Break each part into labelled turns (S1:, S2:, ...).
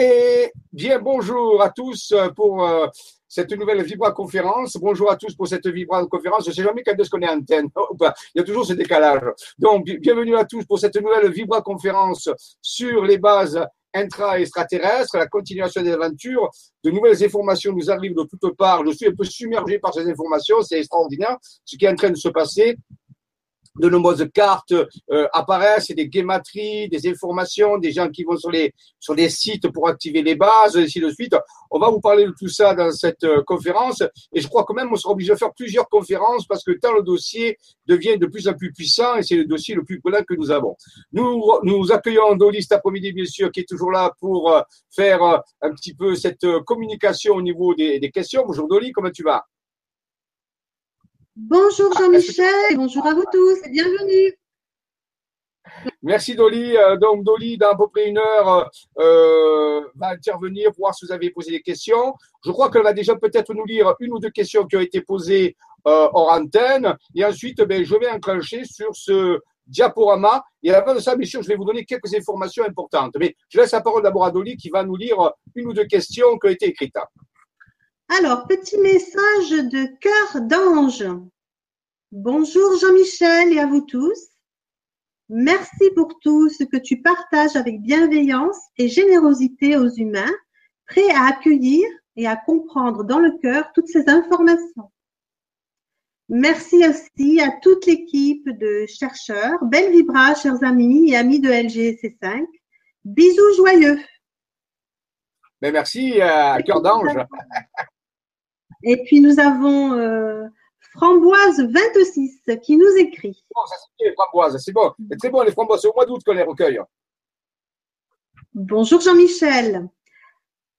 S1: Et bien, bonjour à tous pour euh, cette nouvelle Vibra conférence. Bonjour à tous pour cette Vibra conférence. Je ne sais jamais quand est-ce qu'on est antenne ou pas. Il y a toujours ce décalage. Donc, bienvenue à tous pour cette nouvelle Vibra conférence sur les bases intra-extraterrestres, la continuation des aventures. De nouvelles informations nous arrivent de toutes parts. Je suis un peu submergé par ces informations. C'est extraordinaire ce qui est en train de se passer de nombreuses cartes euh, apparaissent, des guématries, des informations, des gens qui vont sur les sur des sites pour activer les bases, et ainsi de suite. On va vous parler de tout ça dans cette euh, conférence, et je crois quand même on sera obligé de faire plusieurs conférences parce que tant le dossier devient de plus en plus puissant, et c'est le dossier le plus brûlant que nous avons. Nous nous accueillons Dolly cet après-midi, bien sûr, qui est toujours là pour euh, faire un petit peu cette communication au niveau des, des questions. Bonjour Dolly, comment tu vas?
S2: Bonjour Jean-Michel, bonjour à vous tous et bienvenue.
S1: Merci Dolly. Euh, donc Dolly, dans à peu près une heure, euh, va intervenir pour voir si vous avez posé des questions. Je crois qu'elle va déjà peut-être nous lire une ou deux questions qui ont été posées euh, hors antenne. Et ensuite, ben, je vais enclencher sur ce diaporama. Et à la fin de ça, bien sûr, je vais vous donner quelques informations importantes. Mais je laisse la parole d'abord à Dolly qui va nous lire une ou deux questions qui ont été écrites.
S2: Alors, petit message de cœur d'ange. Bonjour Jean-Michel et à vous tous. Merci pour tout ce que tu partages avec bienveillance et générosité aux humains, prêts à accueillir et à comprendre dans le cœur toutes ces informations. Merci aussi à toute l'équipe de chercheurs. Belle vibra, chers amis et amis de LGC5. Bisous joyeux.
S1: Mais merci à Cœur d'Ange.
S2: Et puis nous avons euh, Framboise 26 qui nous écrit.
S1: Bon, ça c'est les framboises, c'est bon. C'est bon les framboises, c'est au mois d'août qu'on les recueille.
S2: Bonjour Jean-Michel.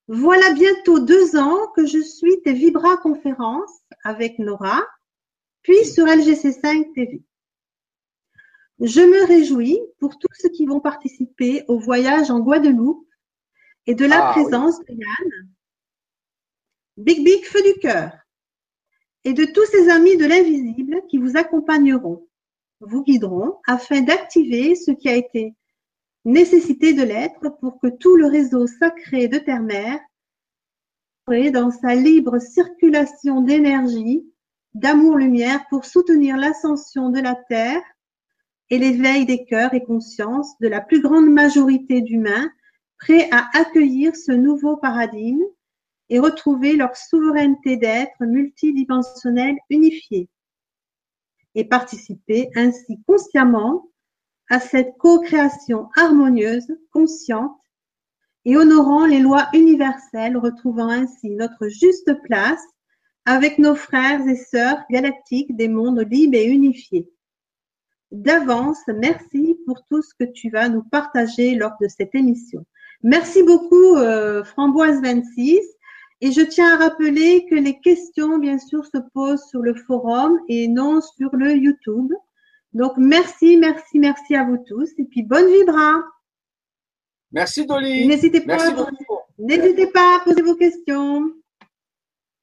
S2: Voilà bientôt deux ans que je suis tes Vibra conférences avec Nora, puis sur LGC5 TV. Je me réjouis pour tous ceux qui vont participer au voyage en Guadeloupe et de la ah, présence de Yann, Big Big Feu du Cœur, et de tous ces amis de l'invisible qui vous accompagneront, vous guideront afin d'activer ce qui a été nécessité de l'être pour que tout le réseau sacré de Terre-Mère dans sa libre circulation d'énergie, d'amour-lumière pour soutenir l'ascension de la Terre et l'éveil des cœurs et consciences de la plus grande majorité d'humains prêts à accueillir ce nouveau paradigme et retrouver leur souveraineté d'être multidimensionnel unifié et participer ainsi consciemment à cette co-création harmonieuse, consciente et honorant les lois universelles, retrouvant ainsi notre juste place avec nos frères et sœurs galactiques des mondes libres et unifiés. D'avance, merci pour tout ce que tu vas nous partager lors de cette émission. Merci beaucoup, euh, Framboise26. Et je tiens à rappeler que les questions, bien sûr, se posent sur le forum et non sur le YouTube. Donc, merci, merci, merci à vous tous. Et puis, bonne vibra.
S1: Merci, Dolly.
S2: N'hésitez pas, n'hésitez pas à poser vos questions.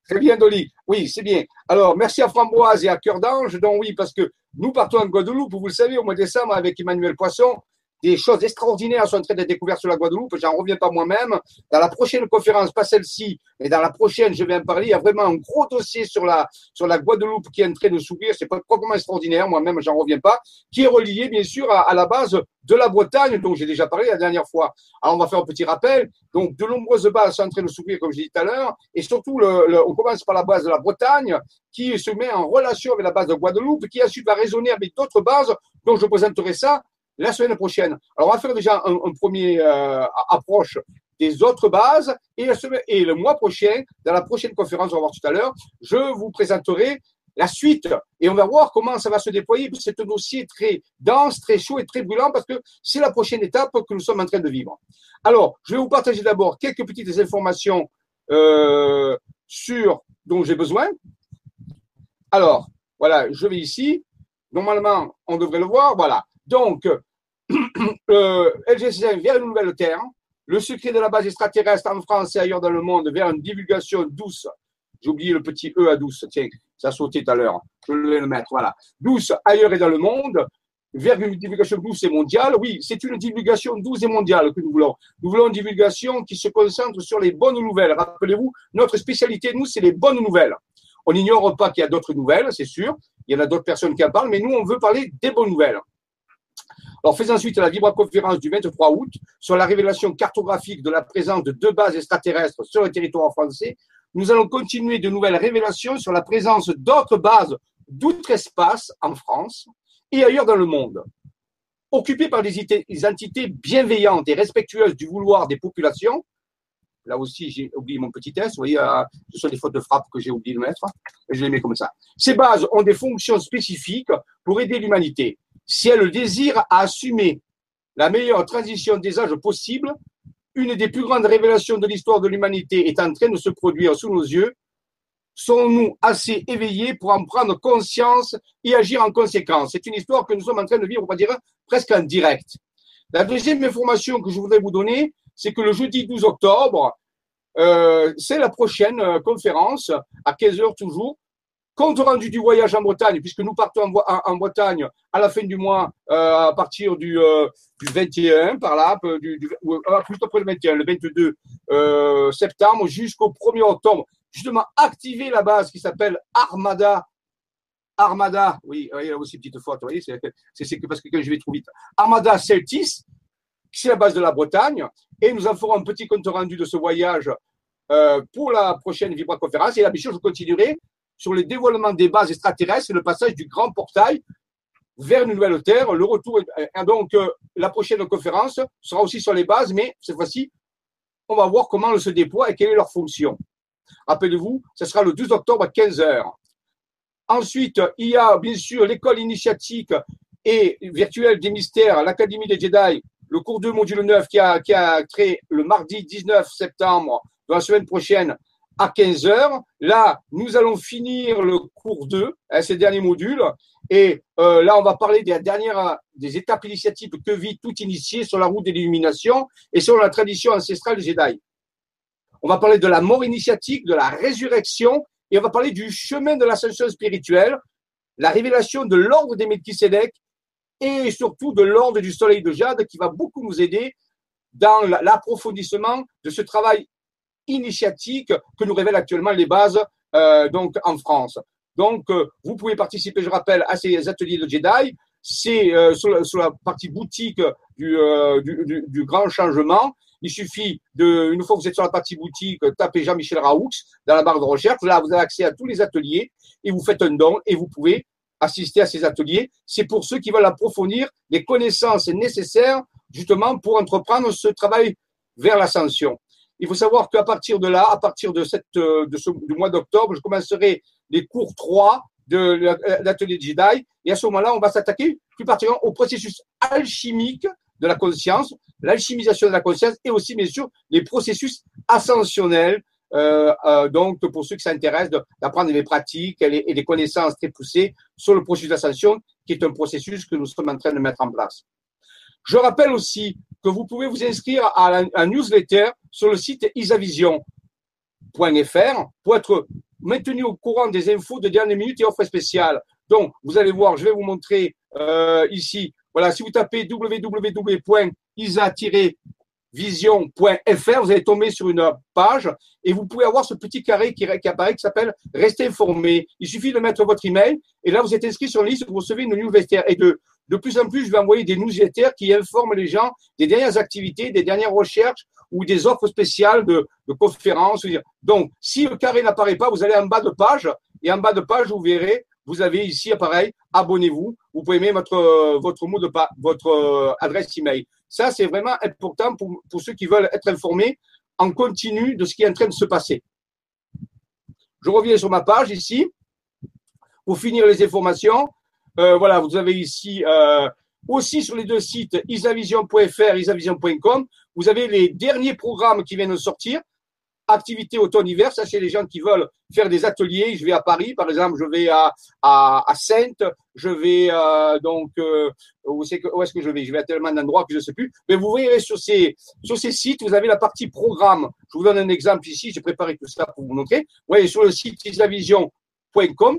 S1: Très bien, Dolly. Oui, c'est bien. Alors, merci à Framboise et à Cœur d'Ange. Donc, oui, parce que nous partons en Guadeloupe, vous le savez, au mois de décembre avec Emmanuel Poisson des choses extraordinaires sont en train d'être découvertes sur la Guadeloupe. J'en reviens pas moi-même. Dans la prochaine conférence, pas celle-ci, mais dans la prochaine, je vais en parler. Il y a vraiment un gros dossier sur la, sur la Guadeloupe qui est en train de s'ouvrir. C'est pas proprement extraordinaire. Moi-même, j'en reviens pas. Qui est relié, bien sûr, à, la base de la Bretagne, dont j'ai déjà parlé la dernière fois. Alors, on va faire un petit rappel. Donc, de nombreuses bases sont en train de s'ouvrir, comme je dit tout à l'heure. Et surtout, le, on commence par la base de la Bretagne, qui se met en relation avec la base de Guadeloupe, qui ensuite va résonner avec d'autres bases, dont je présenterai ça la semaine prochaine. Alors, on va faire déjà un, premier euh, approche des autres bases et, le mois prochain, dans la prochaine conférence, on va voir tout à l'heure, je vous présenterai la suite et on va voir comment ça va se déployer. C'est un dossier très dense, très chaud et très brûlant parce que c'est la prochaine étape que nous sommes en train de vivre. Alors, je vais vous partager d'abord quelques petites informations euh, sur dont j'ai besoin. Alors, voilà, je vais ici. Normalement, on devrait le voir. Voilà. Donc, euh, LGC vers une nouvelle terre, le secret de la base extraterrestre en France et ailleurs dans le monde vers une divulgation douce. J'ai oublié le petit E à douce, tiens, ça sauté tout à l'heure. Je vais le mettre, voilà. Douce ailleurs et dans le monde. vers une divulgation douce et mondiale. Oui, c'est une divulgation douce et mondiale que nous voulons. Nous voulons une divulgation qui se concentre sur les bonnes nouvelles. Rappelez-vous, notre spécialité, nous, c'est les bonnes nouvelles. On n'ignore pas qu'il y a d'autres nouvelles, c'est sûr. Il y en a d'autres personnes qui en parlent, mais nous, on veut parler des bonnes nouvelles. Alors, faisons ensuite la vibra-conférence du 23 août sur la révélation cartographique de la présence de deux bases extraterrestres sur le territoire français. Nous allons continuer de nouvelles révélations sur la présence d'autres bases d'outre-espace en France et ailleurs dans le monde. Occupées par des entités bienveillantes et respectueuses du vouloir des populations, Là aussi, j'ai oublié mon petit test. Vous voyez, euh, ce sont des fautes de frappe que j'ai oublié de mettre. Et je les mets comme ça. Ces bases ont des fonctions spécifiques pour aider l'humanité. Si elles désirent assumer la meilleure transition des âges possible, une des plus grandes révélations de l'histoire de l'humanité est en train de se produire sous nos yeux. Sommes-nous assez éveillés pour en prendre conscience et agir en conséquence? C'est une histoire que nous sommes en train de vivre, on va dire, presque en direct. La deuxième information que je voudrais vous donner, c'est que le jeudi 12 octobre, euh, c'est la prochaine euh, conférence, à 15 heures toujours, compte rendu du voyage en Bretagne, puisque nous partons en, Bretagne à la fin du mois, euh, à partir du, du 21, par là, du, du, plutôt après le 21, le 22 septembre jusqu'au 1er octobre. Justement, activer la base qui s'appelle Armada. Armada, oui, il y a aussi une petite faute, vous voyez, c'est parce que quand je vais trop vite. Armada Celtis, c'est la base de la Bretagne, et nous en ferons un petit compte rendu de ce voyage euh, pour la prochaine Vibra-conférence. Et la mission, je continuerai sur le dévoilement des bases extraterrestres et le passage du grand portail vers une nouvelle Terre, le retour. Et donc, euh, la prochaine conférence sera aussi sur les bases, mais cette fois-ci, on va voir comment elles se déploient et quelle est leur fonction. Rappelez-vous, ce sera le 12 octobre à 15 h Ensuite, il y a bien sûr l'école initiatique et virtuelle des mystères, l'Académie des Jedi, le cours 2 module 9 qui a, qui a créé le mardi 19 septembre de la semaine prochaine à 15 heures. Là, nous allons finir le cours 2, hein, ces derniers modules. Et euh, là, on va parler des dernières des étapes initiatives que vit tout initié sur la route de l'illumination et sur la tradition ancestrale des Jedi. On va parler de la mort initiatique, de la résurrection, et on va parler du chemin de l'ascension spirituelle, la révélation de l'ordre des Melchisedec et surtout de l'ordre du soleil de Jade qui va beaucoup nous aider dans l'approfondissement de ce travail initiatique que nous révèlent actuellement les bases euh, donc en France. Donc, euh, vous pouvez participer, je rappelle, à ces ateliers de Jedi. C'est euh, sur, sur, la partie boutique du, euh, du, du, du, grand changement. Il suffit de, une fois que vous êtes sur la partie boutique, taper Jean-Michel Raoux dans la barre de recherche. Là, vous avez accès à tous les ateliers et vous faites un don et vous pouvez assister à ces ateliers. C'est pour ceux qui veulent approfondir les connaissances nécessaires justement pour entreprendre ce travail vers l'ascension. Il faut savoir qu'à partir de là, à partir de, cette, euh, de ce, du mois d'octobre, je commencerai les cours 3 de l'atelier Jedi. Et à ce moment-là, on va s'attaquer plus particulièrement au processus alchimique de la conscience, l'alchimisation de la conscience et aussi, bien sûr, les processus ascensionnels. Euh, euh, donc, pour ceux qui s'intéressent d'apprendre des pratiques et des connaissances très poussées sur le processus d'ascension, qui est un processus que nous sommes en train de mettre en place. Je rappelle aussi que vous pouvez vous inscrire à un newsletter sur le site isavision.fr pour être maintenu au courant des infos de dernière minute et offres spéciales. Donc, vous allez voir, je vais vous montrer euh, ici. Voilà, si vous tapez www.isa vision.fr, vous allez tomber sur une page et vous pouvez avoir ce petit carré qui, apparaît qui s'appelle Restez informé. Il suffit de mettre votre email et là vous êtes inscrit sur une liste, vous recevez une newsletter. Et de, de plus en plus, je vais envoyer des newsletters qui informent les gens des dernières activités, des dernières recherches ou des offres spéciales de, conférences. Donc, si le carré n'apparaît pas, vous allez en bas de page et en bas de page, vous verrez vous avez ici, pareil, abonnez-vous. Vous pouvez mettre votre, votre mot de votre euh, adresse email. Ça, c'est vraiment important pour, pour ceux qui veulent être informés en continu de ce qui est en train de se passer. Je reviens sur ma page ici pour finir les informations. Euh, voilà, vous avez ici euh, aussi sur les deux sites isavision.fr, isavision.com, vous avez les derniers programmes qui viennent de sortir activité automne-hiver, ça c'est les gens qui veulent faire des ateliers. Je vais à Paris, par exemple, je vais à, à, à Sainte, je vais euh, donc euh, où, est que, où est-ce que je vais? Je vais à tellement d'endroits que je ne sais plus. Mais vous verrez sur ces sur ces sites, vous avez la partie programme. Je vous donne un exemple ici. J'ai préparé tout ça pour vous montrer. Vous voyez sur le site isavision.fr,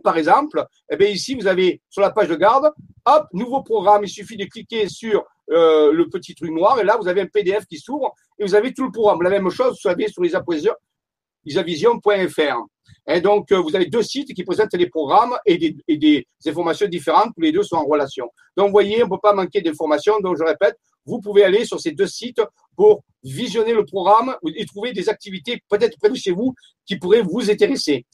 S1: par exemple, eh bien ici, vous avez sur la page de garde, hop, nouveau programme. Il suffit de cliquer sur euh, le petit truc noir et là, vous avez un PDF qui s'ouvre et vous avez tout le programme. La même chose, vous savez, sur isavision.fr. Et donc, euh, vous avez deux sites qui présentent les programmes et des, et des, informations différentes. Tous les deux sont en relation. Donc, vous voyez, on ne peut pas manquer d'informations. Donc, je répète, vous pouvez aller sur ces deux sites pour visionner le programme et trouver des activités peut-être près de chez vous qui pourraient vous intéresser.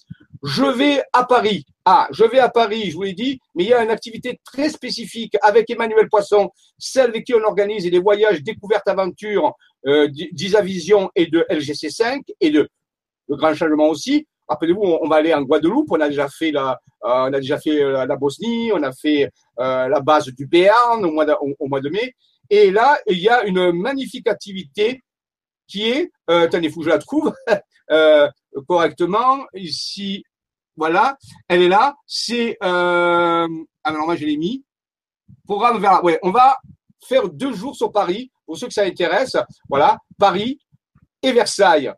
S1: Je vais à Paris. Ah, je vais à Paris, je vous l'ai dit, mais il y a une activité très spécifique avec Emmanuel Poisson, celle avec qui on organise des voyages découvertes aventures euh, d'Isavision et de LGC5 et de grand changement aussi. Rappelez-vous, on va aller en Guadeloupe. On a déjà fait la, euh, on a déjà fait euh, la Bosnie, on a fait euh, la base du Béarn au mois de, mai. Et là, il y a une magnifique activité qui est, euh, attendez, faut que je la trouve correctement. Ici, voilà, elle est là. C'est, euh, alors moi je l'ai mis. Programme vers, ouais, on va faire deux jours sur Paris pour ceux que ça intéresse. Voilà, Paris et Versailles.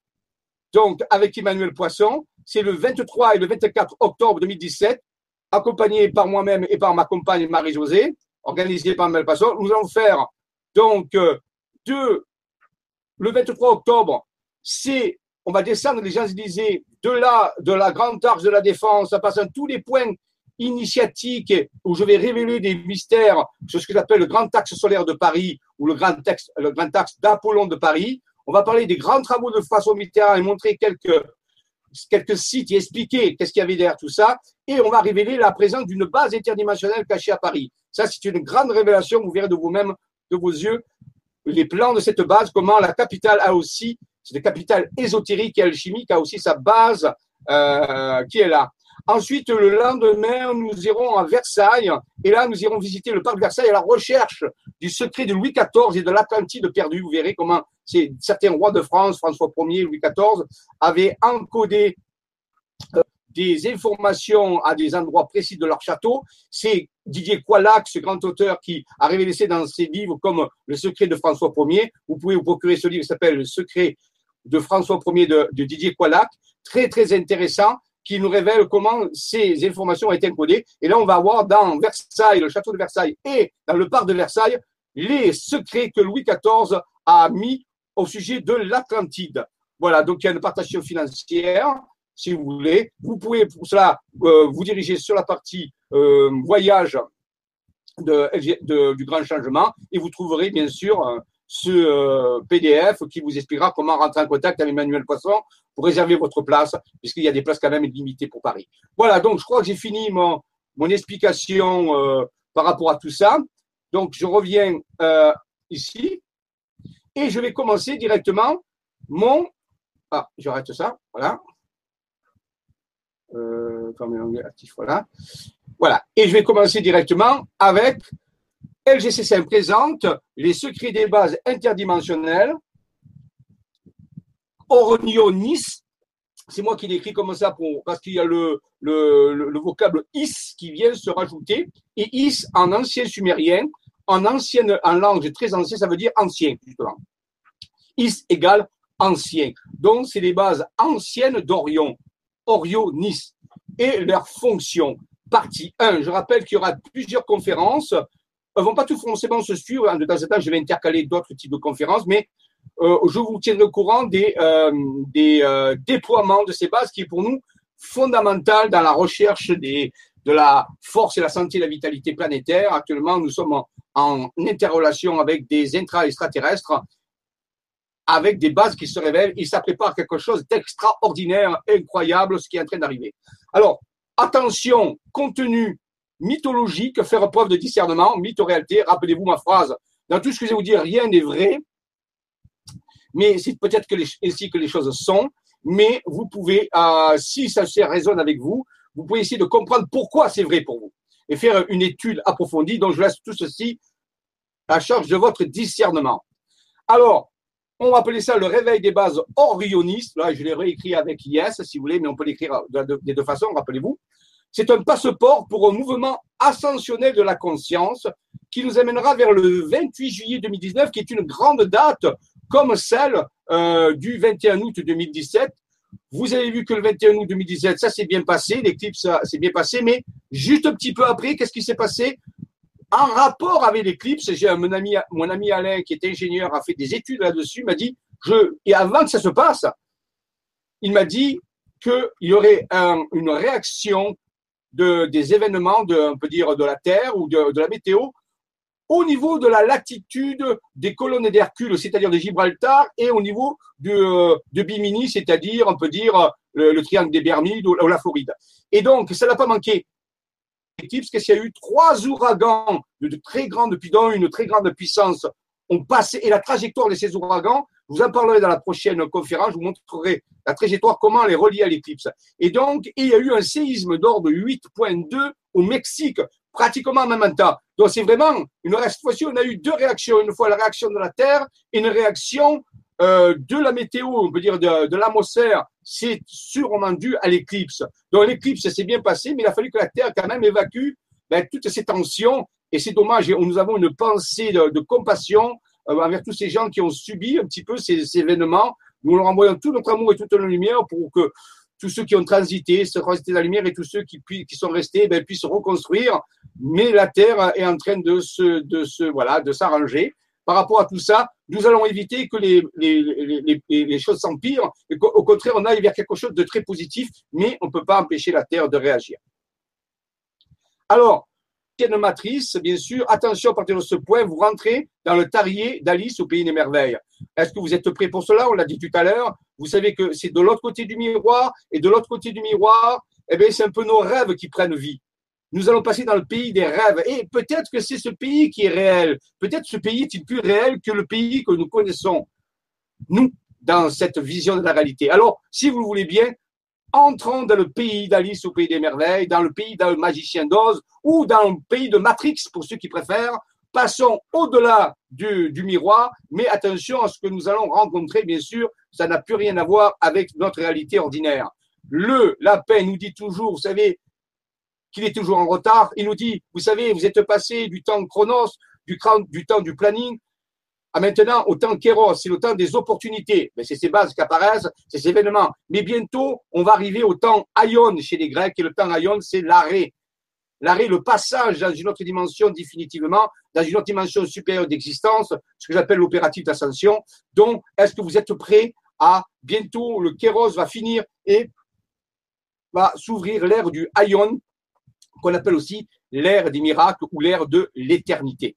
S1: Donc avec Emmanuel Poisson, c'est le 23 et le 24 octobre 2017, accompagné par moi-même et par ma compagne Marie-Josée, organisé par Emmanuel Poisson. Nous allons faire donc euh, le 23 octobre, c'est on va descendre les Champs-Élysées de là, de la Grande Arche de la Défense, en passant tous les points initiatiques où je vais révéler des mystères sur ce que j'appelle le Grand Axe solaire de Paris ou le Grand le Grand Axe d'Apollon de Paris. On va parler des grands travaux de François Mitterrand et montrer quelques, sites et expliquer qu'est-ce qu'il y avait derrière tout ça. Et on va révéler la présence d'une base interdimensionnelle cachée à Paris. Ça, c'est une grande révélation. Vous verrez de vous-même, de vos yeux, les plans de cette base, comment la capitale a aussi c'est une capitale ésotérique et alchimique, a aussi sa base euh, qui est là. Ensuite, le lendemain, nous irons à Versailles et là, nous irons visiter le parc de Versailles à la recherche du secret de Louis XIV et de l'Atlantide perdue. Vous verrez comment certains rois de France, François Ier, Louis XIV, avaient encodé euh, des informations à des endroits précis de leur château. C'est Didier Qualac, ce grand auteur qui a révélé dans ses livres comme Le secret de François Ier. Vous pouvez vous procurer ce livre qui s'appelle Le secret de François Ier de, Didier Qualac, très très intéressant, qui nous révèle comment ces informations ont été encodées. Et là, on va voir dans Versailles, le château de Versailles et dans le parc de Versailles, les secrets que Louis XIV a mis au sujet de l'Atlantide. Voilà, donc il y a une partation financière, si vous voulez. Vous pouvez pour cela euh, vous diriger sur la partie euh, voyage de, de, du grand changement et vous trouverez bien sûr ce euh, PDF qui vous expliquera comment rentrer en contact avec Emmanuel Poisson pour réserver votre place, puisqu'il y a des places quand même limitées pour Paris. Voilà, donc je crois que j'ai fini mon, mon explication euh, par rapport à tout ça. Donc je reviens euh, ici et je vais commencer directement mon... Ah, j'arrête ça, voilà. Euh, actif, voilà. Voilà, et je vais commencer directement avec LGC5 présente les secrets des bases interdimensionnelles. Ornionis, c'est moi qui l'écris comme ça pour, parce qu'il y a le, le, vocable is qui vient se rajouter. Et is en ancien sumérien, en ancienne, en langue très ancienne, ça veut dire ancien, justement. Is égale ancien. Donc, c'est les bases anciennes d'Orion. Orionis. Et leur fonction. Partie 1. Je rappelle qu'il y aura plusieurs conférences ne vont pas tout forcément se suivre. De temps en temps, je vais intercaler d'autres types de conférences, mais euh, je vous tiendrai au courant des, euh, des euh, déploiements de ces bases qui est pour nous fondamental dans la recherche des, de la force et la santé et la vitalité planétaire. Actuellement, nous sommes en, en interrelation avec des intra-extraterrestres avec des bases qui se révèlent. Il ça prépare quelque chose d'extraordinaire, incroyable, ce qui est en train d'arriver. Alors, attention, contenu mythologique, faire preuve de discernement, mytho-réalité. Rappelez-vous ma phrase. Dans tout ce que je vais vous dire, rien n'est vrai, mais c'est peut-être que les, ainsi que les choses sont. Mais vous pouvez, euh, si ça résonne avec vous, vous pouvez essayer de comprendre pourquoi c'est vrai pour vous et faire une étude approfondie. Donc, je laisse tout ceci à charge de votre discernement. Alors, on va appeler ça le réveil des bases orionistes. Là, je l'ai réécrit avec yes, si vous voulez, mais on peut l'écrire des deux façons, rappelez-vous. C'est un passeport pour un mouvement ascensionnel de la conscience qui nous amènera vers le 28 juillet 2019, qui est une grande date comme celle euh, du 21 août 2017. Vous avez vu que le 21 août 2017, ça s'est bien passé, l'éclipse s'est bien passé, mais juste un petit peu après, qu'est-ce qui s'est passé? En rapport avec l'éclipse, j'ai mon ami, mon ami Alain, qui est ingénieur, a fait des études là-dessus, m'a dit, je, et avant que ça se passe, il m'a dit qu'il y aurait une réaction de, des événements, de, on peut dire, de la Terre ou de, de la météo au niveau de la latitude des colonnes d'Hercule, c'est-à-dire de Gibraltar, et au niveau de, de Bimini, c'est-à-dire, on peut dire, le, triangle des Bermudes ou, la Floride. Et donc, ça n'a pas manqué. Parce qu'il y a eu trois ouragans de, très grande, puissance ont passé, et la trajectoire de ces ouragans, je vous en parlerai dans la prochaine conférence, je vous montrerai la trajectoire, comment les relier à l'éclipse. Et donc, il y a eu un séisme d'ordre 8.2 au Mexique, pratiquement en même temps. Donc c'est vraiment une cette fois-ci, on a eu deux réactions. Une fois la réaction de la Terre et une réaction euh, de la météo, on peut dire de, de l'atmosphère. C'est sûrement dû à l'éclipse. Donc l'éclipse s'est bien passé, mais il a fallu que la Terre quand même évacue ben, toutes ces tensions. Et c'est dommage. Nous avons une pensée de, de compassion euh, envers tous ces gens qui ont subi un petit peu ces, ces événements. Nous leur envoyons tout notre amour et toute notre lumière pour que tous ceux qui ont transité, se transité la lumière et tous ceux qui, sont restés ben, puissent reconstruire. Mais la Terre est en train de se, de se, voilà, de s'arranger. Par rapport à tout ça, nous allons éviter que les, choses s'empirent qu'au contraire, on aille vers quelque chose de très positif, mais on ne peut pas empêcher la Terre de réagir. Alors, une matrice, bien sûr. Attention, à partir de ce point, vous rentrez dans le tarier d'Alice au Pays des Merveilles. Est-ce que vous êtes prêts pour cela? On l'a dit tout à l'heure. Vous savez que c'est de l'autre côté du miroir, et de l'autre côté du miroir, eh bien, c'est un peu nos rêves qui prennent vie. Nous allons passer dans le pays des rêves. Et peut-être que c'est ce pays qui est réel. Peut-être ce pays est plus réel que le pays que nous connaissons. Nous, dans cette vision de la réalité. Alors, si vous le voulez bien, entrons dans le pays d'Alice au pays des merveilles, dans le pays d'un magicien d'Oz ou dans le pays de Matrix pour ceux qui préfèrent. Passons au-delà du, miroir, mais attention à ce que nous allons rencontrer, bien sûr, ça n'a plus rien à voir avec notre réalité ordinaire. Le lapin nous dit toujours, vous savez, qu'il est toujours en retard. Il nous dit, vous savez, vous êtes passé du temps chronos, du, du temps du planning, à maintenant au temps kéros, c'est le temps des opportunités. Mais c'est ces bases qui apparaissent, c'est ces événements. Mais bientôt, on va arriver au temps aion chez les Grecs, et le temps aion, c'est l'arrêt. L'arrêt, le passage dans une autre dimension définitivement, dans une autre dimension supérieure d'existence, ce que j'appelle l'opératif d'ascension. Donc, est-ce que vous êtes prêts à bientôt le kéros va finir et va s'ouvrir l'ère du aion, qu'on appelle aussi l'ère des miracles ou l'ère de l'éternité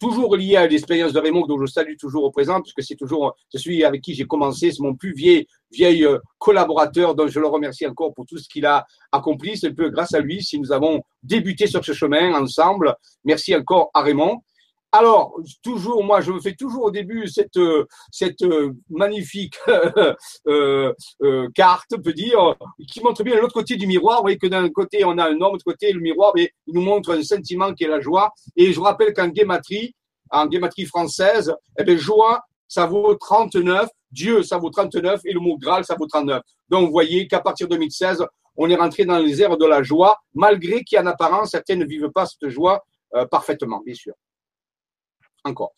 S1: toujours lié à l'expérience de Raymond, dont je salue toujours au présent, puisque c'est toujours celui avec qui j'ai commencé, c'est mon plus vieil, vieil euh, collaborateur, dont je le remercie encore pour tout ce qu'il a accompli. C'est un peu grâce à lui si nous avons débuté sur ce chemin ensemble. Merci encore à Raymond. Alors, toujours, moi, je me fais toujours au début cette, euh, cette euh, magnifique euh, carte, peut dire, qui montre bien l'autre côté du miroir. Vous voyez que d'un côté, on a un homme, de l'autre côté, le miroir, mais il nous montre un sentiment qui est la joie. Et je rappelle qu'en guématrie, en guématrie française, eh bien, joie, ça vaut 39, Dieu, ça vaut 39, et le mot Graal, ça vaut 39. Donc, vous voyez qu'à partir de 2016, on est rentré dans les airs de la joie, malgré qu'en apparence, certains ne vivent pas cette joie parfaitement, bien sûr encore.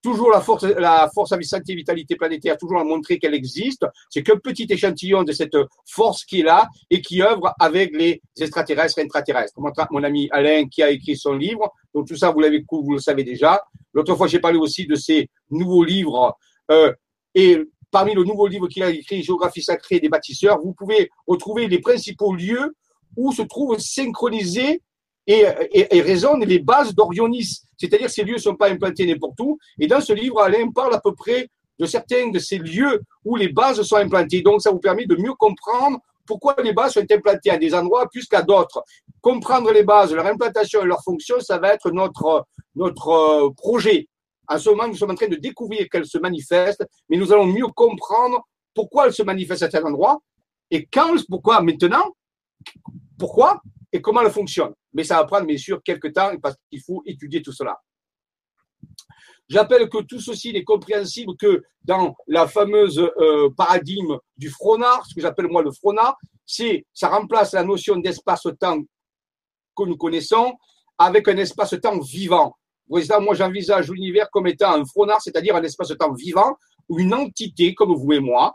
S1: Toujours la force, la force et vitalité planétaire, toujours à montrer qu'elle existe. C'est qu'un petit échantillon de cette force qui est là et qui œuvre avec les extraterrestres et intraterrestres. Mon, ami Alain qui a écrit son livre, donc tout ça vous l'avez, vous le savez déjà. L'autre fois, j'ai parlé aussi de ses nouveaux livres euh, et parmi le nouveau livre qu'il a écrit, Géographie sacrée des bâtisseurs, vous pouvez retrouver les principaux lieux où se trouvent synchronisés et, et, résonnent les bases d'Orionis. C'est-à-dire ces lieux ne sont pas implantés n'importe où. Et dans ce livre, Alain parle à peu près de certains de ces lieux où les bases sont implantées. Donc ça vous permet de mieux comprendre pourquoi les bases sont implantées à des endroits plus qu'à d'autres. Comprendre les bases, leur implantation et leur fonction, ça va être notre, notre euh, projet. En ce moment, nous sommes en train de découvrir qu'elles se manifestent, mais nous allons mieux comprendre pourquoi elles se manifestent à tel endroit et quand, pourquoi maintenant, pourquoi et comment elles fonctionnent mais ça va prendre bien sûr quelques temps parce qu'il faut étudier tout cela. J'appelle que tout ceci n'est compréhensible que dans la fameuse euh, paradigme du Fronard, ce que j'appelle moi le Fronard, c'est ça remplace la notion d'espace-temps que nous connaissons avec un espace-temps vivant. Vous moi j'envisage l'univers comme étant un Fronard, c'est-à-dire un espace-temps vivant, ou une entité comme vous et moi,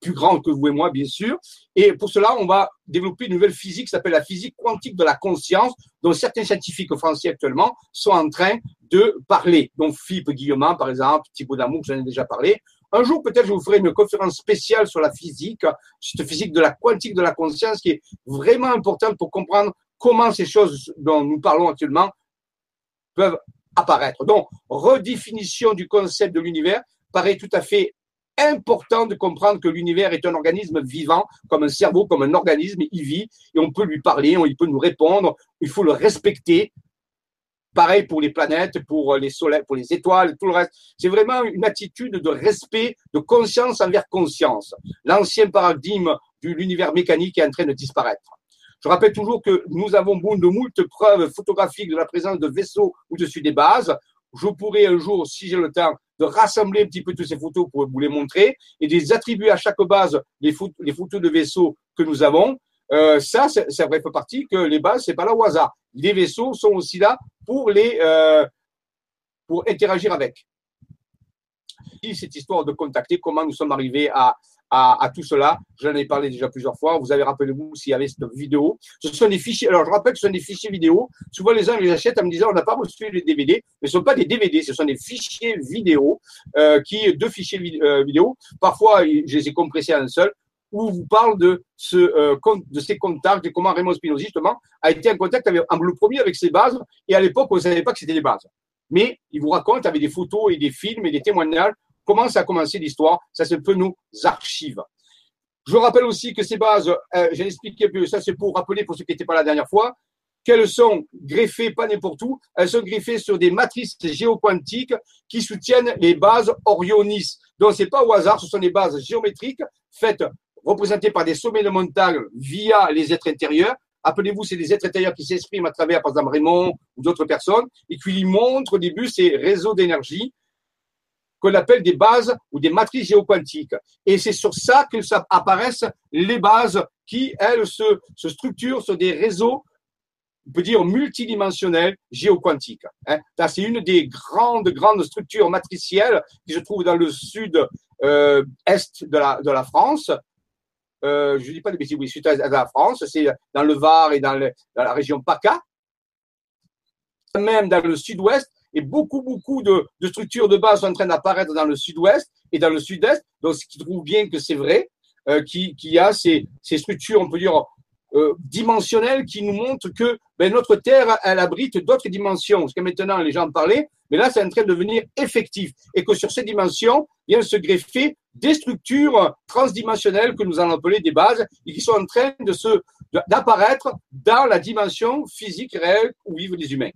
S1: plus grande que vous et moi, bien sûr. Et pour cela, on va développer une nouvelle physique qui s'appelle la physique quantique de la conscience, dont certains scientifiques français actuellement sont en train de parler. Donc, Philippe Guillemin, par exemple, Thibaut Damour, j'en ai déjà parlé. Un jour, peut-être, je vous ferai une conférence spéciale sur la physique, cette physique de la quantique de la conscience qui est vraiment importante pour comprendre comment ces choses dont nous parlons actuellement peuvent apparaître. Donc, redéfinition du concept de l'univers paraît tout à fait important de comprendre que l'univers est un organisme vivant, comme un cerveau, comme un organisme, il vit, et on peut lui parler, il peut nous répondre, il faut le respecter. Pareil pour les planètes, pour les soleils, pour les étoiles, tout le reste. C'est vraiment une attitude de respect, de conscience envers conscience. L'ancien paradigme de l'univers mécanique est en train de disparaître. Je rappelle toujours que nous avons de moult preuves photographiques de la présence de vaisseaux au-dessus des bases. Je pourrais un jour, si j'ai le temps, de rassembler un petit peu toutes ces photos pour vous les montrer et de les attribuer à chaque base les, photos, de vaisseaux que nous avons. Euh, ça, ça fait partie que les bases, c'est pas là au hasard. Les vaisseaux sont aussi là pour les euh, pour interagir avec. Cette histoire de contacter, comment nous sommes arrivés à, à, tout cela. J'en ai parlé déjà plusieurs fois. Vous avez rappelé-vous s'il y avait cette vidéo. Ce sont des fichiers. Alors, je rappelle que ce sont des fichiers vidéo. Souvent, les gens les achètent en me disant on n'a pas reçu les DVD. Mais ce ne sont pas des DVD, ce sont des fichiers vidéo, euh, qui, deux fichiers euh, vidéo. Parfois, je les ai compressés en un seul où vous parle de, ce, euh, de ces contacts et comment Raymond Spinozzi, justement, a été en contact avec, le premier avec ses bases. Et à l'époque, on ne savait pas que c'était des bases. Mais il vous raconte avec des photos et des films et des témoignages Comment ça a commencé l'histoire? Ça, c'est un peu nos archives. Je rappelle aussi que ces bases, euh, j'ai expliqué un peu, ça c'est pour rappeler pour ceux qui n'étaient pas la dernière fois, qu'elles sont greffées pas n'importe où, elles sont greffées sur des matrices géoquantiques qui soutiennent les bases Orionis. Donc c'est pas au hasard, ce sont des bases géométriques faites, représentées par des sommets de montagne via les êtres intérieurs. Appelez-vous, c'est des êtres intérieurs qui s'expriment à travers, par exemple, Raymond ou d'autres personnes, et qui lui montrent au début ces réseaux d'énergie qu'on appelle des bases ou des matrices géoquantiques. Et c'est sur ça que ça apparaissent les bases qui, elles, se, structurent sur des réseaux, on peut dire multidimensionnels géoquantiques. Hein. C'est une des grandes, grandes structures matricielles qui se trouve dans le sud-est euh, de, la, de la France. Euh, je ne dis pas de bêtises, oui, sud-est de la France, c'est dans le Var et dans la région PACA. Même dans le sud-ouest, et beaucoup, beaucoup de, structures de base sont en train d'apparaître dans le sud-ouest et dans le sud-est, donc ce qui trouve bien que c'est vrai, euh, qui, qui a ces, structures, on peut dire, euh, dimensionnelles qui nous montrent que ben, notre Terre, elle abrite d'autres dimensions. Parce que maintenant, les gens en parlaient, mais là, c'est en train de devenir effectif. Et que sur ces dimensions, vient se greffer des structures transdimensionnelles que nous allons appeler des bases et qui sont en train d'apparaître dans la dimension physique réelle où vivent les humains.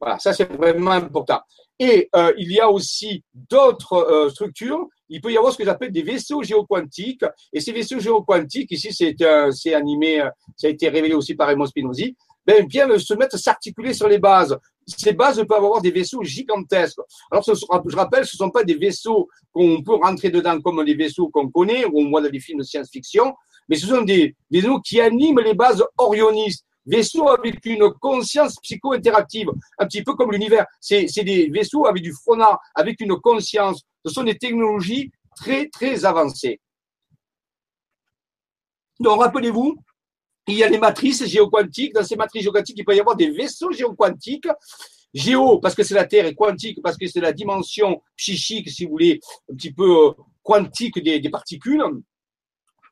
S1: Voilà, ça c'est vraiment important. Et euh, il y a aussi d'autres euh, structures. Il peut y avoir ce que j'appelle des vaisseaux géoquantiques. Et ces vaisseaux géoquantiques, ici c'est animé, euh, ça a été révélé aussi par Raymond Spinozzi, ben, viennent se mettre, s'articuler sur les bases. Ces bases peuvent avoir des vaisseaux gigantesques. Alors, je rappelle, ce ne sont pas des vaisseaux qu'on peut rentrer dedans comme les vaisseaux qu'on connaît ou on voit dans les films de science-fiction, mais ce sont des, des vaisseaux qui animent les bases orionistes vaisseaux avec une conscience psycho-interactive, un petit peu comme l'univers. C'est des vaisseaux avec du phronar, avec une conscience. Ce sont des technologies très, très avancées. Donc, rappelez-vous, il y a des matrices géoquantiques. Dans ces matrices géoquantiques, il peut y avoir des vaisseaux géoquantiques. Géo, parce que c'est la Terre, et quantique, parce que c'est la dimension psychique, si vous voulez, un petit peu euh, quantique des, des particules.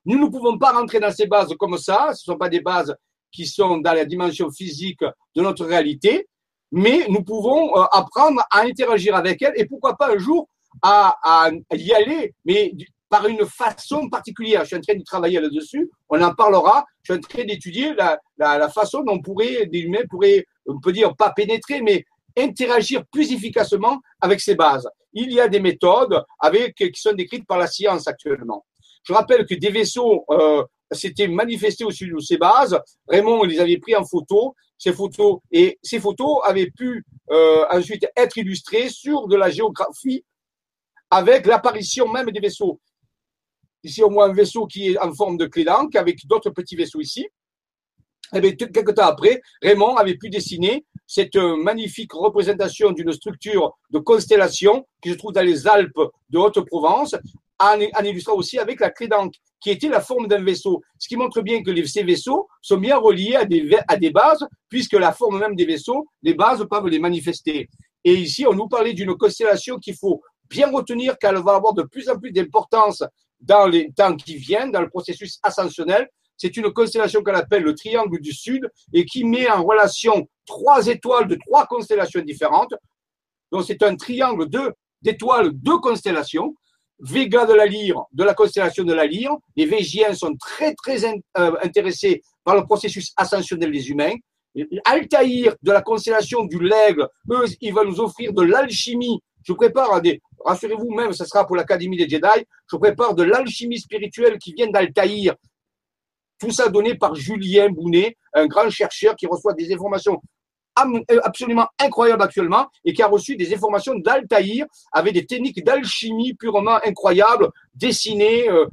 S1: Nous ne pouvons pas rentrer dans ces bases comme ça. Ce ne sont pas des bases qui sont dans la dimension physique de notre réalité, mais nous pouvons euh, apprendre à interagir avec elles et pourquoi pas un jour à, y aller, mais par une façon particulière. Je suis en train de travailler là-dessus, on en parlera. Je suis en train d'étudier la, façon dont pourrait, des humains pourraient, on peut dire, pas pénétrer, mais interagir plus efficacement avec ces bases. Il y a des méthodes avec, qui sont décrites par la science actuellement. Je rappelle que des vaisseaux euh, s'était manifesté au-dessus de ces bases. Raymond les avait pris en photo, ces photos, et ces photos avaient pu euh, ensuite être illustrées sur de la géographie avec l'apparition même des vaisseaux. Ici, au moins un vaisseau qui est en forme de clé d'encre avec d'autres petits vaisseaux ici. Et eh quelques temps après, Raymond avait pu dessiner cette magnifique représentation d'une structure de constellation qui se trouve dans les Alpes de Haute-Provence, en, illustrant aussi avec la clé d'encre, qui était la forme d'un vaisseau. Ce qui montre bien que ces vaisseaux sont bien reliés à des, bases, puisque la forme même des vaisseaux, les bases peuvent les manifester. Et ici, on nous parlait d'une constellation qu'il faut bien retenir qu'elle va avoir de plus en plus d'importance dans les temps qui viennent, dans le processus ascensionnel. C'est une constellation qu'on appelle le triangle du Sud et qui met en relation trois étoiles de trois constellations différentes. Donc c'est un triangle d'étoiles, deux constellations. Vega de la Lyre, de la constellation de la Lyre. Les Végiens sont très, très euh, intéressés par le processus ascensionnel des humains. Altaïr, de la constellation du L'Aigle, eux, ils vont nous offrir de l'alchimie. Je prépare des, rassurez-vous même, ce sera pour l'Académie des Jedi, je prépare de l'alchimie spirituelle qui vient d'Altaïr. Tout ça donné par Julien Bounet, un grand chercheur qui reçoit des informations absolument incroyable actuellement et qui a reçu des informations d'Altaïr avec des techniques d'alchimie purement incroyables dessinées euh,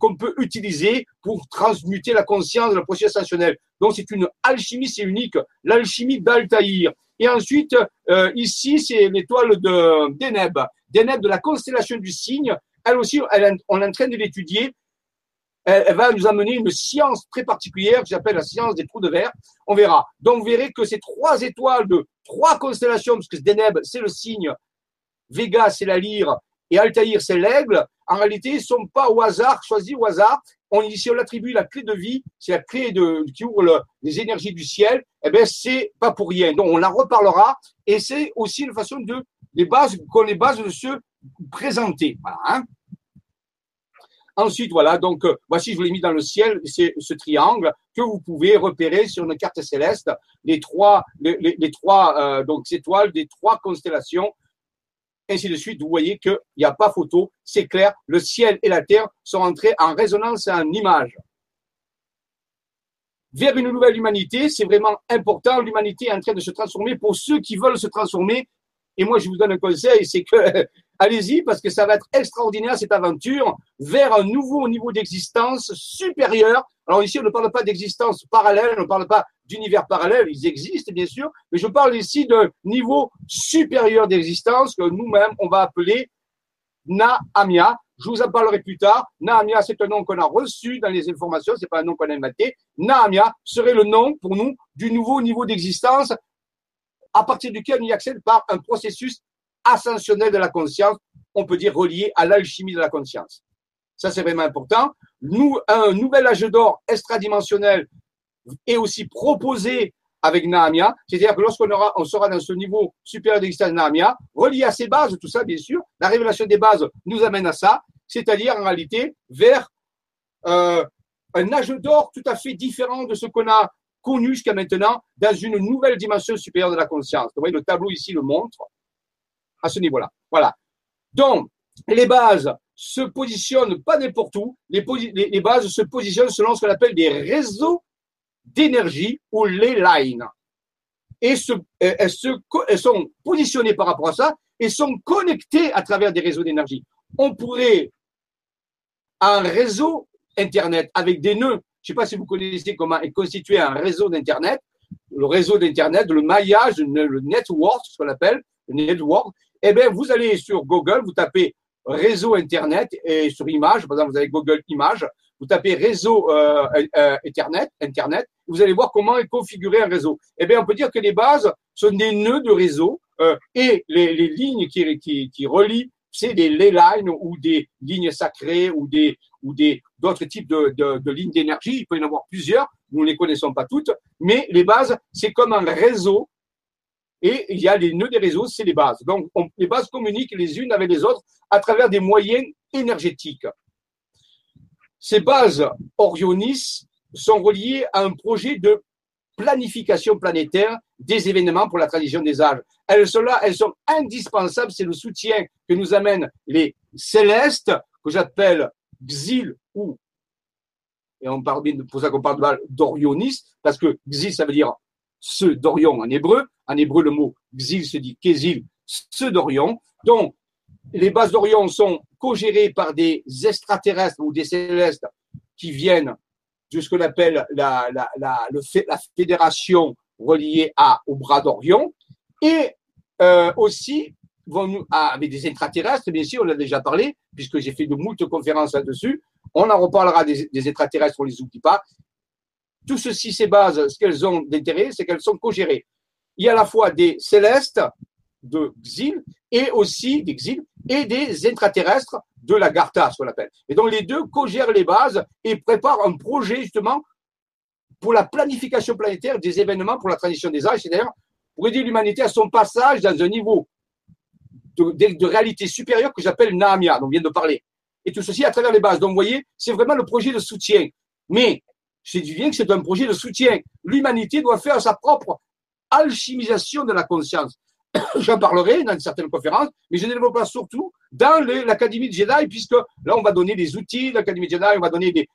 S1: qu'on peut utiliser pour transmuter la conscience de la processus ascensionnel. Donc c'est une alchimie, c'est unique, l'alchimie d'Altaïr. Et ensuite, euh, ici, c'est l'étoile de Deneb, Deneb de la constellation du cygne. Elle aussi, on est en train de l'étudier elle, va nous amener une science très particulière que j'appelle la science des trous de verre. On verra. Donc, vous verrez que ces trois étoiles de trois constellations, parce que Deneb, c'est le signe, Vega, c'est la lyre, et Altaïr, c'est l'aigle, en réalité, ne sont pas au hasard, choisis au hasard. On, ici, on l'attribue la clé de vie, c'est la clé de, qui ouvre les énergies du ciel. Eh bien, c'est pas pour rien. Donc, on en reparlera. Et c'est aussi une façon de, les bases, qu'on les bases de se présenter. Voilà, hein. Ensuite, voilà, donc euh, voici, je vous l'ai mis dans le ciel, c'est ce triangle que vous pouvez repérer sur une carte céleste, les trois, les, euh, étoiles des trois constellations, ainsi de suite. Vous voyez qu'il n'y a pas photo, c'est clair, le ciel et la terre sont entrés en résonance et en image. Vers une nouvelle humanité, c'est vraiment important. L'humanité est en train de se transformer. Pour ceux qui veulent se transformer, et moi, je vous donne un conseil, c'est que allez-y parce que ça va être extraordinaire cette aventure vers un nouveau niveau d'existence supérieur. Alors ici, on ne parle pas d'existence parallèle, on ne parle pas d'univers parallèle, ils existent bien sûr, mais je parle ici d'un niveau supérieur d'existence que nous-mêmes, on va appeler Naamia. Je vous en parlerai plus tard. Naamia, c'est un nom qu'on a reçu dans les informations, c'est pas un nom qu'on a inventé. Naamia serait le nom pour nous du nouveau niveau d'existence à partir duquel on y accède par un processus ascensionnel de la conscience, on peut dire relié à l'alchimie de la conscience. Ça, c'est vraiment important. Nous, un nouvel âge d'or extradimensionnel est aussi proposé avec Naamia, c'est-à-dire que lorsqu'on aura, on sera dans ce niveau supérieur d'existence Naamia, relié à ces bases, tout ça, bien sûr, la révélation des bases nous amène à ça, c'est-à-dire en réalité vers euh, un âge d'or tout à fait différent de ce qu'on a connu jusqu'à maintenant dans une nouvelle dimension supérieure de la conscience. Vous voyez, le tableau ici le montre à ce niveau-là. Voilà. Donc, les bases se positionnent pas n'importe où. Les, bases se positionnent selon ce qu'on appelle des réseaux d'énergie ou les lines. Et elles, se, elles sont positionnées par rapport à ça et sont connectées à travers des réseaux d'énergie. On pourrait un réseau Internet avec des nœuds je ne sais pas si vous connaissez comment est constitué un réseau d'Internet. Le réseau d'Internet, le maillage, le network, ce qu'on appelle le network. Eh bien, vous allez sur Google, vous tapez réseau Internet et sur image, par exemple, vous avez Google Images, vous tapez réseau euh, euh, Internet, Internet, vous allez voir comment est configuré un réseau. Eh bien, on peut dire que les bases sont des nœuds de réseau euh, et les, lignes qui relient c'est des ley lines ou des lignes sacrées ou des ou des d'autres types de, lignes d'énergie. Il peut y en avoir plusieurs. Nous ne les connaissons pas toutes, mais les bases, c'est comme un réseau. Et il y a les nœuds des réseaux, c'est les bases. Donc, les bases communiquent les unes avec les autres à travers des moyens énergétiques. Ces bases Orionis sont reliées à un projet de planification planétaire des événements pour la tradition des âges. Elles sont là, elles sont indispensables, c'est le soutien que nous amènent les célestes, que j'appelle Xil ou, et on parle bien, pour ça qu'on parle d'Orionis, parce que Xil, ça veut dire ceux d'Orion en hébreu. En hébreu, le mot Xil se dit Kézil, ceux d'Orion. Donc, les bases d'Orion sont co-gérées par des extraterrestres ou des célestes qui viennent de ce qu'on appelle la, la, la, la fédération reliée à, au bras d'Orion, et euh, aussi vont ah, avec des intraterrestres, bien sûr, on a déjà parlé, puisque j'ai fait de moultes conférences là-dessus. On en reparlera des, extraterrestres, on les oublie pas. Tout ceci, ces bases, ce qu'elles ont d'intérêt, c'est qu'elles sont co-gérées. Il y a à la fois des célestes de Xil et aussi des Xil et des intraterrestres de la Gartha, ce qu'on appelle. Et donc les deux co-gèrent les bases et préparent un projet justement pour la planification planétaire des événements pour la transition des âges, c'est-à-dire pour aider l'humanité à son passage dans un niveau de, réalité supérieure que j'appelle Naamia, dont on vient de parler. Et tout ceci à travers les bases. Donc vous voyez, c'est vraiment le projet de soutien. Mais je dis bien que c'est un projet de soutien. L'humanité doit faire sa propre alchimisation de la conscience. J'en parlerai dans certaines conférences, mais je ne développe pas surtout dans l'Académie de Jedi, puisque là, on va donner des outils, l'Académie de Jedi, on va donner des,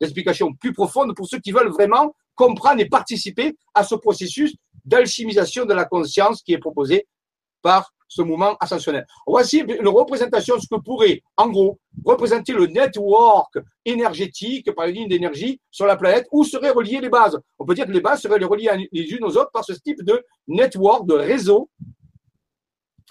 S1: explications plus profondes pour ceux qui veulent vraiment comprendre et participer à ce processus d'alchimisation de la conscience qui est proposé par ce mouvement ascensionnel. Voici une représentation de ce que pourrait, en gros, représenter le network énergétique par les lignes d'énergie sur la planète où seraient reliées les bases. On peut dire que les bases seraient reliées les unes aux autres par ce type de network, de réseau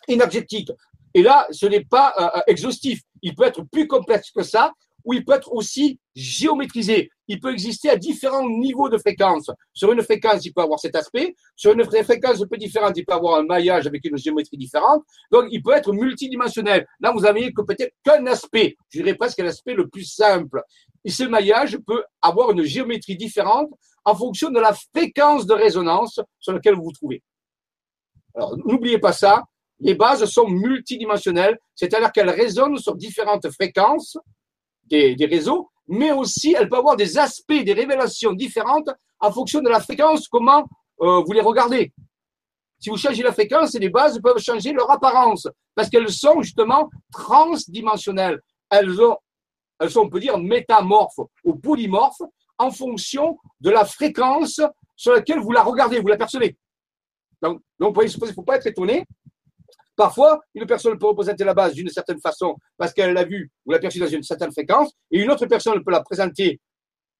S1: énergétique. Et là, ce n'est pas euh, euh, exhaustif. Il peut être plus complexe que ça ou il peut être aussi géométrisé. Il peut exister à différents niveaux de fréquence. Sur une fréquence, il peut avoir cet aspect. Sur une fréquence un peu différente, il peut avoir un maillage avec une géométrie différente. Donc, il peut être multidimensionnel. Là, vous avez que peut-être qu'un aspect. Je dirais presque l'aspect le plus simple. Et ce maillage peut avoir une géométrie différente en fonction de la fréquence de résonance sur laquelle vous vous trouvez. Alors, n'oubliez pas ça. Les bases sont multidimensionnelles, c'est-à-dire qu'elles résonnent sur différentes fréquences des, réseaux, mais aussi elle peut avoir des aspects, des révélations différentes en fonction de la fréquence, comment euh, vous les regardez. Si vous changez la fréquence, les bases peuvent changer leur apparence parce qu'elles sont justement transdimensionnelles. Elles, ont, elles sont, on peut dire, métamorphes ou polymorphes en fonction de la fréquence sur laquelle vous la regardez, vous la percevez. Donc, donc il ne faut pas être étonné Parfois, une personne peut représenter la base d'une certaine façon parce qu'elle l'a vue ou l'a perçue dans une certaine fréquence, et une autre personne peut la présenter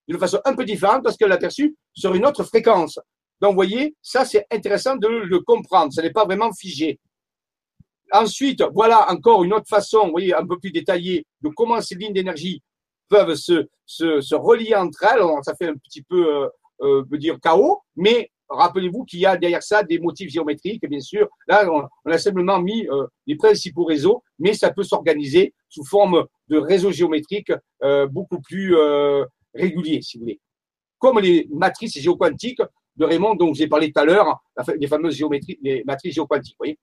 S1: d'une façon un peu différente parce qu'elle l'a perçue sur une autre fréquence. Donc, vous voyez, ça, c'est intéressant de le comprendre. Ce n'est pas vraiment figé. Ensuite, voilà encore une autre façon, vous voyez, un peu plus détaillée de comment ces lignes d'énergie peuvent se, se, relier entre elles. ça fait un petit peu, euh, euh, dire, chaos, mais Rappelez-vous qu'il y a derrière ça des motifs géométriques, bien sûr. Là, on, a simplement mis euh, les principaux réseaux, mais ça peut s'organiser sous forme de réseaux géométriques euh, beaucoup plus euh, réguliers, si vous voulez. Comme les matrices géoquantiques de Raymond, dont j'ai parlé tout à l'heure, les fameuses géométries, les matrices géoquantiques. Vous voyez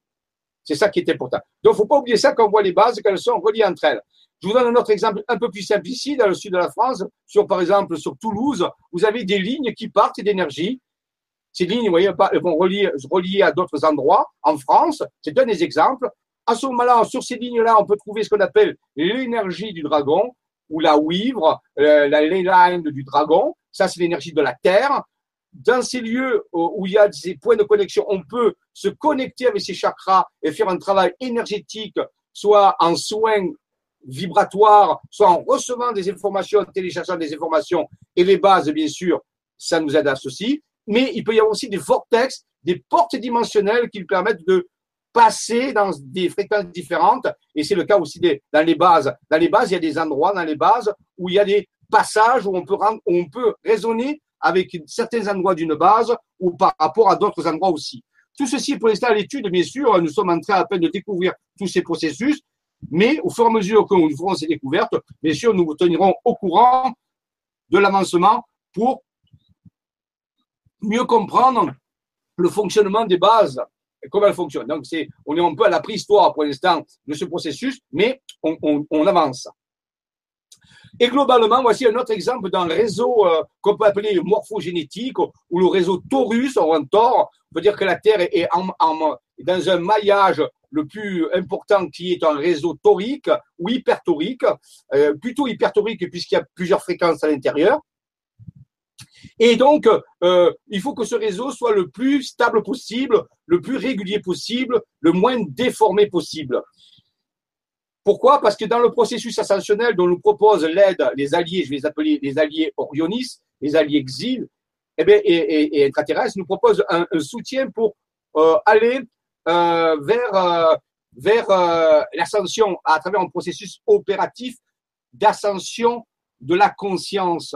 S1: C'est ça qui est important. Donc, il ne faut pas oublier ça quand on voit les bases, qu'elles sont reliées entre elles. Je vous donne un autre exemple un peu plus simple ici, dans le sud de la France, sur, par exemple, sur Toulouse, vous avez des lignes qui partent d'énergie ces lignes, vous voyez, vont relier, relier à d'autres endroits en France. C'est un des exemples. À ce moment-là, sur ces lignes-là, on peut trouver ce qu'on appelle l'énergie du dragon ou la wivre, euh, la ley line du dragon. Ça, c'est l'énergie de la Terre. Dans ces lieux où il y a des points de connexion, on peut se connecter avec ces chakras et faire un travail énergétique, soit en soins vibratoires, soit en recevant des informations, en téléchargeant des informations. Et les bases, bien sûr, ça nous aide à ceci mais il peut y avoir aussi des vortex, des portes dimensionnelles qui permettent de passer dans des fréquences différentes. Et c'est le cas aussi dans les bases. Dans les bases, il y a des endroits dans les bases où il y a des passages où on peut, rendre, où on peut raisonner avec certains endroits d'une base ou par rapport à d'autres endroits aussi. Tout ceci, pour l'instant, à l'étude, bien sûr, nous sommes en train à peine de découvrir tous ces processus, mais au fur et à mesure que nous ferons ces découvertes, bien sûr, nous vous tenirons au courant de l'avancement pour mieux comprendre le fonctionnement des bases et comment elles fonctionnent. Donc, c'est, on est un peu à la préhistoire pour l'instant de ce processus, mais on, on, on, avance. Et globalement, voici un autre exemple d'un réseau euh, qu'on peut appeler morphogénétique ou le réseau Taurus, ou un Thor. On peut dire que la Terre est en, en, dans un maillage le plus important qui est un réseau torique ou hypertorique, euh, plutôt hypertorique puisqu'il y a plusieurs fréquences à l'intérieur. Et donc, euh, il faut que ce réseau soit le plus stable possible, le plus régulier possible, le moins déformé possible. Pourquoi? Parce que dans le processus ascensionnel dont nous propose l'aide les alliés, je vais les appeler les alliés Orionis, les alliés Exil, eh et, et, nous proposent un, soutien pour euh, aller euh, vers l'ascension à travers un processus opératif d'ascension de la conscience.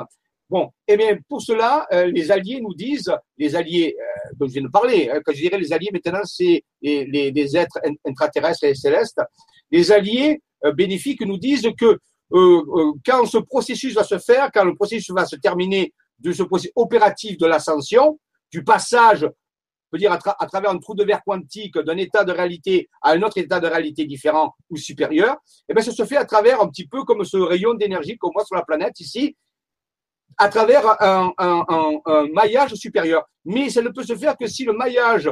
S1: Bon, eh bien, pour cela, euh, les alliés nous disent, les alliés euh, dont je viens de parler, hein, quand je dirais les alliés, maintenant, c'est les, êtres intraterrestres et célestes. Les alliés euh, bénéfiques nous disent que quand ce processus va se faire, quand le processus va se terminer de ce processus opératif de l'ascension, du passage peut dire à, travers un trou de verre quantique d'un état de réalité à un autre état de réalité différent ou supérieur, eh bien, ça se fait à travers un petit peu comme ce rayon d'énergie qu'on voit sur la planète ici, à travers un, maillage supérieur. Mais ça ne peut se faire que si le maillage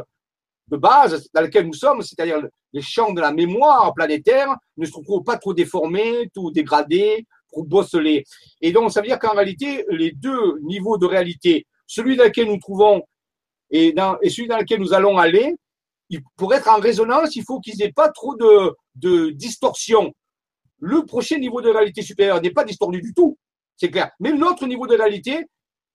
S1: de base dans lequel nous sommes, c'est-à-dire les champs de la mémoire planétaire, ne se trouvent pas trop déformés, tout dégradés, trop bosselés. Et donc, ça veut dire qu'en réalité, les deux niveaux de réalité, celui dans lequel nous trouvons et, celui dans lequel nous allons aller, pour être en résonance, il faut qu'ils n'aient pas trop de, de distorsion. Le prochain niveau de réalité supérieure n'est pas distordu du tout, c'est clair. Mais l'autre niveau de réalité,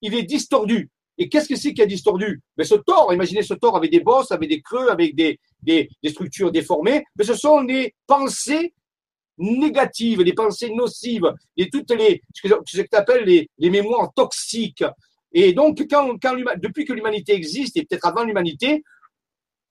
S1: il est distordu. Et qu'est-ce que c'est qui a distordu? Mais ben, ce tort, imaginez ce tort avec des bosses, avec des creux, avec des, des, structures déformées. Mais ce sont des pensées négatives, des pensées nocives, et toutes les ce que, ce que tu appelles les, les mémoires toxiques, et donc, quand, quand depuis que l'humanité existe, et peut-être avant l'humanité,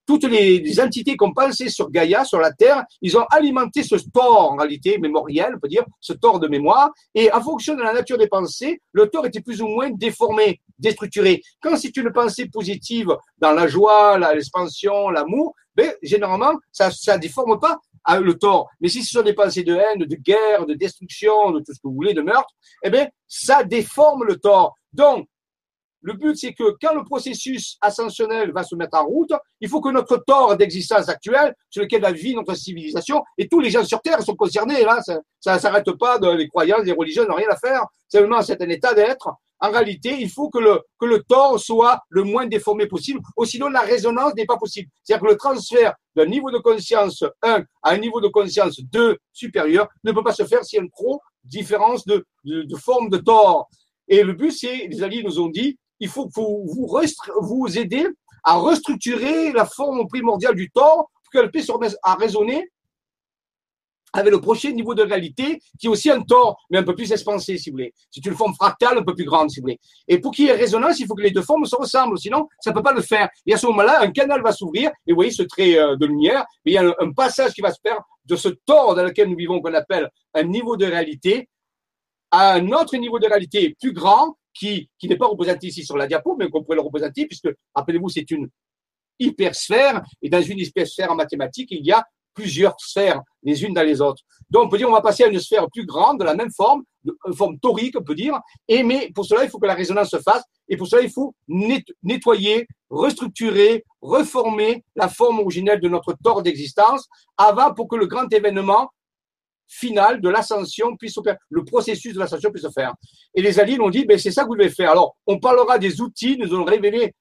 S1: toutes les, entités qu'on pensait sur Gaïa, sur la Terre, ils ont alimenté ce tort, en réalité, mémoriel, on peut dire, ce tort de mémoire. Et en fonction de la nature des pensées, le tort était plus ou moins déformé, déstructuré. Quand c'est une pensée positive dans la joie, l'expansion, l'amour, ben, généralement, ça ne déforme pas hein, le tort. Mais si ce sont des pensées de haine, de guerre, de destruction, de tout ce que vous voulez, de meurtre, eh bien, ça déforme le tort. Donc, le but, c'est que quand le processus ascensionnel va se mettre en route, il faut que notre tort d'existence actuelle, sur lequel la vie, notre civilisation, et tous les gens sur Terre sont concernés, là, ça ne s'arrête pas de les croyances, les religions n'ont rien à faire, seulement c'est un état d'être. En réalité, il faut que le, que le tort soit le moins déformé possible, ou sinon la résonance n'est pas possible. C'est-à-dire que le transfert d'un niveau de conscience 1 à un niveau de conscience 2 supérieur ne peut pas se faire s'il y a une trop différence de, de, de forme de tort. Et le but, c'est, les alliés nous ont dit, il faut vous, vous, aider à restructurer la forme primordiale du tort pour qu'elle puisse à avec le prochain niveau de réalité, qui est aussi un tort, mais un peu plus expansé, si vous voulez. C'est une forme fractale un peu plus grande, si vous voulez. Et pour qu'il y ait résonance, il faut que les deux formes se ressemblent, sinon, ça ne peut pas le faire. Et à ce moment-là, un canal va s'ouvrir, et vous voyez ce trait euh, de lumière, il y a un passage qui va se faire de ce tort dans lequel nous vivons, qu'on appelle un niveau de réalité, à un autre niveau de réalité plus grand, qui, qui n'est pas représenté ici sur la diapo, mais qu'on pourrait le représenter, puisque, rappelez-vous, c'est une hypersphère, et dans une hypersphère en mathématiques, il y a plusieurs sphères, les unes dans les autres. Donc, on peut dire, on va passer à une sphère plus grande, de la même forme, de forme torique, on peut dire, et mais pour cela, il faut que la résonance se fasse, et pour cela, il faut nettoyer, restructurer, reformer la forme originelle de notre tort d'existence, avant pour que le grand événement final de l'ascension puisse opérer, le processus de l'ascension puisse se faire. Et les alliés ont dit, ben, c'est ça que vous devez faire. Alors, on parlera des outils, nous allons révéler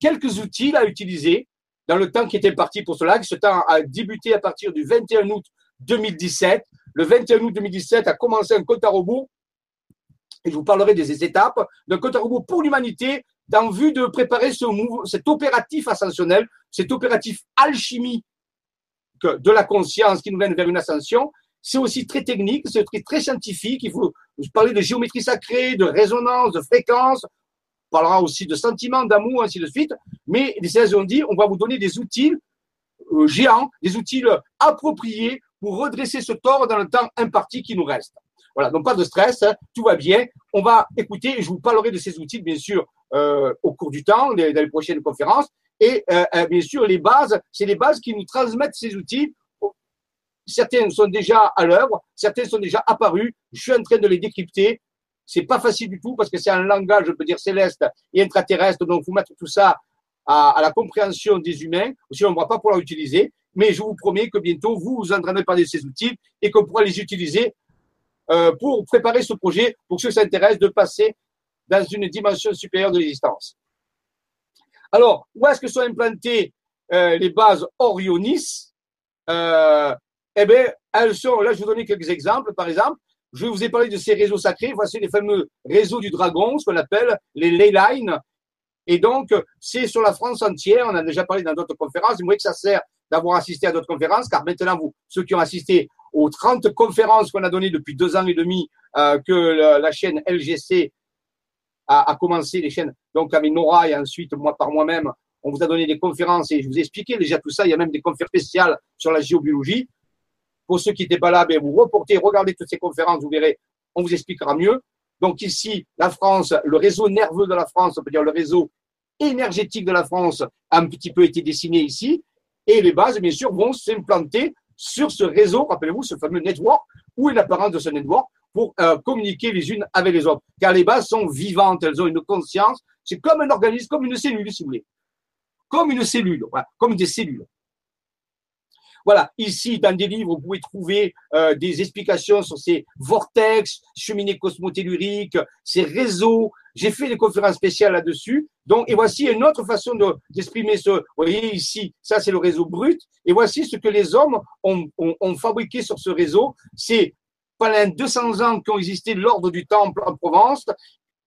S1: quelques outils à utiliser dans le temps qui était parti pour cela. Ce temps a débuté à partir du 21 août 2017. Le 21 août 2017 a commencé un compte à rebours. Et je vous parlerai des étapes d'un compte à rebours pour l'humanité dans vue de préparer ce cet opératif ascensionnel, cet opératif alchimie de la conscience qui nous mène vers une ascension c'est aussi très technique, c'est très, scientifique. Il faut parler de géométrie sacrée, de résonance, de fréquence. On parlera aussi de sentiments, d'amour, ainsi de suite. Mais les sages ont dit, on va vous donner des outils euh, géants, des outils appropriés pour redresser ce tort dans le temps imparti qui nous reste. Voilà, donc pas de stress, hein, tout va bien. On va écouter, je vous parlerai de ces outils, bien sûr, euh, au cours du temps, dans les prochaines conférences. Et euh, bien sûr, les bases, c'est les bases qui nous transmettent ces outils Certains sont déjà à l'œuvre, certains sont déjà apparus. Je suis en train de les décrypter. C'est pas facile du tout parce que c'est un langage, je peux dire, céleste et intraterrestre. Donc, vous mettre tout ça à, la compréhension des humains. Sinon, on ne va pas pouvoir l'utiliser. Mais je vous promets que bientôt, vous vous parler de ces outils et qu'on pourra les utiliser euh, pour préparer ce projet, pour ceux qui s'intéressent de passer dans une dimension supérieure de l'existence. Alors, où est-ce que sont implantées euh, les bases Orionis? Euh, eh bien, elles sont, là, je vais vous donner quelques exemples. Par exemple, je vous ai parlé de ces réseaux sacrés. Voici les fameux réseaux du dragon, ce qu'on appelle les ley lines. Et donc, c'est sur la France entière. On a déjà parlé dans d'autres conférences. Vous voyez que ça sert d'avoir assisté à d'autres conférences, car maintenant, vous, ceux qui ont assisté aux 30 conférences qu'on a données depuis deux ans et demi, euh, que la, chaîne LGC a, commencé, les chaînes, donc avec Nora et ensuite moi par moi-même, on vous a donné des conférences et je vous ai expliqué déjà tout ça. Il y a même des conférences spéciales sur la géobiologie. Pour ceux qui n'étaient pas là, ben, vous reportez, regardez toutes ces conférences, vous verrez, on vous expliquera mieux. Donc ici, la France, le réseau nerveux de la France, on peut dire le réseau énergétique de la France a un petit peu été dessiné ici. Et les bases, bien sûr, vont s'implanter sur ce réseau, rappelez-vous, ce fameux network, ou une apparence de ce network, pour euh, communiquer les unes avec les autres. Car les bases sont vivantes, elles ont une conscience. C'est comme un organisme, comme une cellule, si vous voulez. Comme une cellule, comme des cellules. Voilà, ici, dans des livres, vous pouvez trouver euh, des explications sur ces vortex, cheminées cosmotelluriques, ces réseaux. J'ai fait des conférences spéciales là-dessus. Donc, et voici une autre façon d'exprimer ce. Vous voyez ici, ça c'est le réseau brut. Et voici ce que les hommes ont, fabriqué sur ce réseau. C'est pendant 200 ans qu'ont existé l'ordre du Temple en Provence,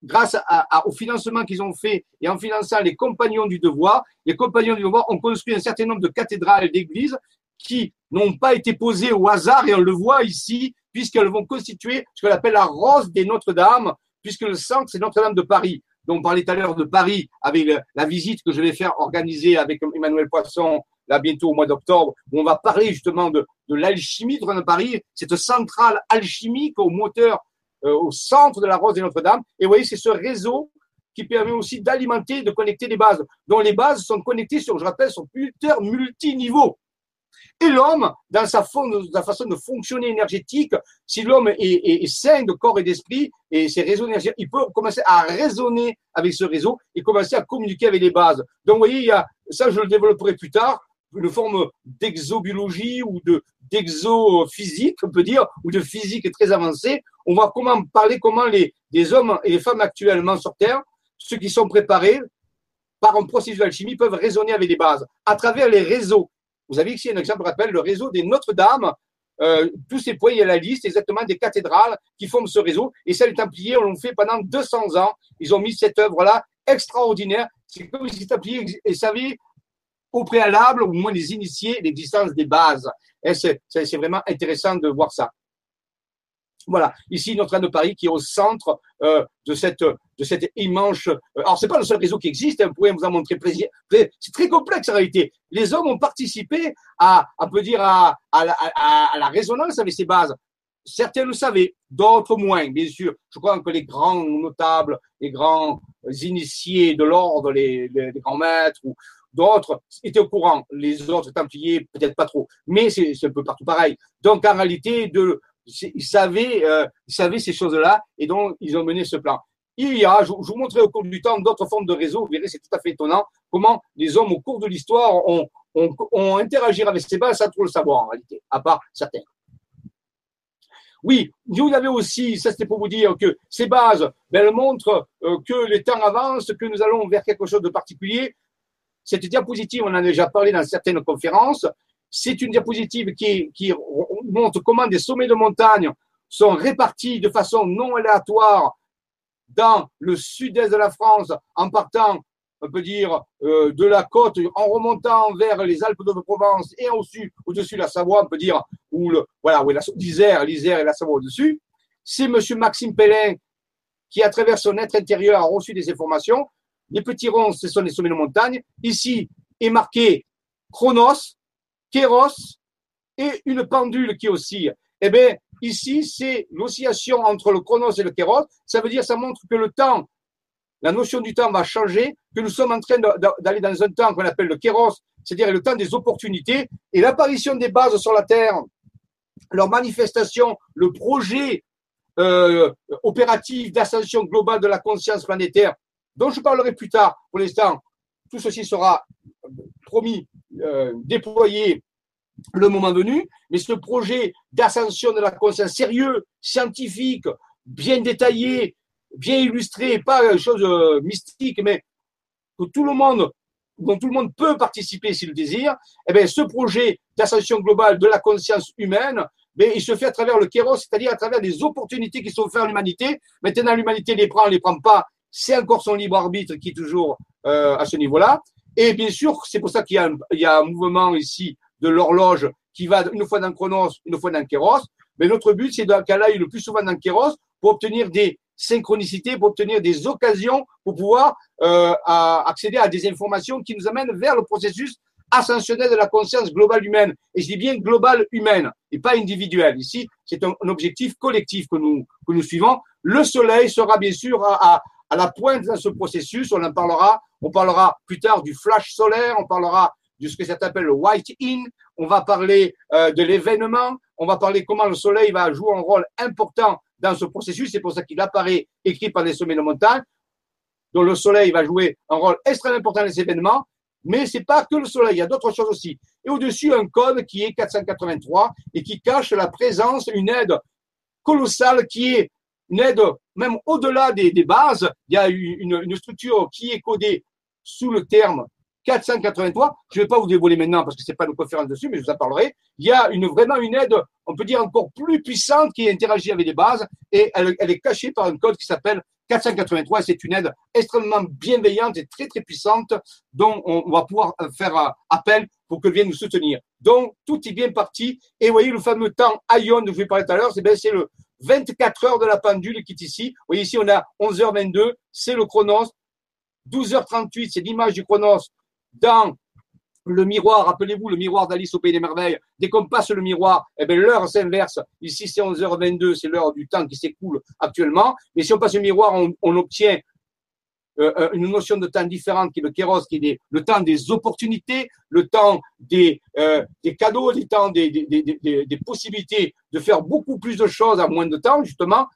S1: grâce au financement qu'ils ont fait et en finançant les compagnons du devoir, les compagnons du devoir ont construit un certain nombre de cathédrales et d'églises qui n'ont pas été posées au hasard et on le voit ici puisqu'elles vont constituer ce qu'on appelle la rose des Notre-Dame, puisque le centre c'est Notre-Dame de Paris. Donc, on parlait tout à l'heure de Paris avec la visite que je vais faire organiser avec Emmanuel Poisson là bientôt au mois d'octobre, où on va parler justement de, de l'alchimie de Paris, cette centrale alchimique au moteur, euh, au centre de la Rose de Notre-Dame. Et vous voyez, c'est ce réseau qui permet aussi d'alimenter, de connecter les bases, dont les bases sont connectées sur, je rappelle, sur plusieurs multiniveaux. Et l'homme, dans sa, façon de fonctionner énergétique, si l'homme est, sain de corps et d'esprit, et ses réseaux énergétiques, il peut commencer à raisonner avec ce réseau et commencer à communiquer avec les bases. Donc, vous voyez, il y a, ça, je le développerai plus tard, une forme d'exobiologie ou de d'exophysique, on peut dire, ou de physique très avancée. On va comment parler comment les, les hommes et les femmes actuellement sur Terre, ceux qui sont préparés par un processus d'alchimie, peuvent raisonner avec des bases à travers les réseaux. Vous avez ici un exemple, je rappelle, le réseau des Notre-Dame. Euh, tous ces points, il y a la liste exactement des cathédrales qui forment ce réseau. Et ça, les Templiers l'ont fait pendant 200 ans. Ils ont mis cette œuvre-là extraordinaire. C'est comme si les Templiers savaient au préalable, au moins les initiés, l'existence des bases. C'est vraiment intéressant de voir ça. Voilà, ici Notre-Dame de Paris qui est au centre euh, de cette de cette immense. Euh, alors pas le seul réseau qui existe, hein, vous pouvez vous en montrer plaisir. C'est très complexe en réalité. Les hommes ont participé à, peut dire à, à, la résonance avec ces bases. Certains le savaient, d'autres moins, bien sûr. Je crois que les grands notables, les grands initiés de l'ordre, les, les, les, grands maîtres ou, D'autres étaient au courant, les autres Templiers peut-être pas trop, mais c'est un peu partout pareil. Donc en réalité, de, ils savaient, euh, ils savaient ces choses-là et donc ils ont mené ce plan. Il y a, je, vous montrerai au cours du temps d'autres formes de réseaux. Vous verrez, c'est tout à fait étonnant comment les hommes au cours de l'histoire ont, ont, interagi avec ces bases sans trop le savoir en réalité, à part certains. Oui, vous avez aussi, ça c'était pour vous dire que ces bases, ben, elles montrent euh, que les temps avancent, que nous allons vers quelque chose de particulier. Cette diapositive, on en a déjà parlé dans certaines conférences. C'est une diapositive qui montre comment des sommets de montagne sont répartis de façon non aléatoire dans le sud-est de la France en partant, on peut dire, euh, de la côte, en remontant vers les Alpes de Provence et au-dessus, au-dessus de la Savoie, on peut dire, où le, voilà, où l'Isère, l'Isère et la Savoie au-dessus. C'est monsieur Maxime Pellin qui, à travers son être intérieur, a reçu des informations les petits ronds, ce sont les sommets de montagne. Ici est marqué Chronos, Kéros et une pendule qui oscille. Eh bien, ici, c'est l'oscillation entre le Chronos et le Kéros. Ça veut dire, ça montre que le temps, la notion du temps va changer, que nous sommes en train d'aller dans un temps qu'on appelle le Kéros, c'est-à-dire le temps des opportunités et l'apparition des bases sur la Terre, leur manifestation, le projet euh, opératif d'ascension globale de la conscience planétaire dont je parlerai plus tard. Pour l'instant, tout ceci sera promis, euh, déployé le moment venu, mais ce projet d'ascension de la conscience sérieux, scientifique, bien détaillé, bien illustré, pas une chose euh, mystique, mais que tout le monde, dont tout le monde peut participer s'il le désire, eh bien, ce projet d'ascension globale de la conscience humaine, mais il se fait à travers le kéros, c'est-à-dire à travers des opportunités qui sont offertes à l'humanité. Maintenant, l'humanité les prend, les prend pas, c'est encore son libre arbitre qui est toujours euh, à ce niveau-là. Et bien sûr, c'est pour ça qu'il y, a un mouvement ici de l'horloge qui va une fois dans Chronos, une fois dans Kéros. Mais notre but, c'est qu'elle aille le plus souvent dans Kéros pour obtenir des synchronicités, pour obtenir des occasions, pour pouvoir euh, accéder à des informations qui nous amènent vers le processus ascensionnel de la conscience globale humaine. Et je dis bien globale humaine et pas individuelle. Ici, c'est un, objectif collectif que nous, que nous suivons. Le soleil sera bien sûr à, à, à la pointe dans ce processus. On en parlera. On parlera plus tard du flash solaire. On parlera de ce que ça s'appelle le white in. On va parler euh, de l'événement. On va parler comment le soleil va jouer un rôle important dans ce processus. C'est pour ça qu'il apparaît écrit par les sommets de montagne. dont le soleil va jouer un rôle extrêmement important dans les événements. Mais c'est pas que le soleil, il y a d'autres choses aussi. Et au-dessus, un code qui est 483 et qui cache la présence, une aide colossale qui est une aide même au-delà des, bases. Il y a une structure qui est codée sous le terme 483. Je ne vais pas vous dévoiler maintenant parce que c'est pas une conférence dessus, mais je vous en parlerai. Il y a une, vraiment une aide, on peut dire encore plus puissante qui interagit avec les bases et elle, est cachée par un code qui s'appelle 483. C'est une aide extrêmement bienveillante et très très puissante dont on va pouvoir faire euh, appel pour que vienne nous soutenir. Donc tout est bien parti. Et vous voyez le fameux temps Ion dont je vous ai parlé tout à l'heure, c'est c'est le 24 heures de la pendule qui est ici. Vous voyez ici on a 11h22, c'est le chronos. 12h38, c'est l'image du chronos dans le miroir, rappelez-vous le miroir d'Alice au Pays des Merveilles, dès qu'on passe le miroir, eh bien, l'heure s'inverse. Ici, c'est 11h22, c'est l'heure du temps qui s'écoule actuellement. Mais si on passe le miroir, on, obtient euh, euh, une notion de temps différente qui est le kéros, qui est le temps des opportunités, le temps des, euh, cadeaux, le temps des, des, possibilités de faire beaucoup plus de choses en moins de temps, justement.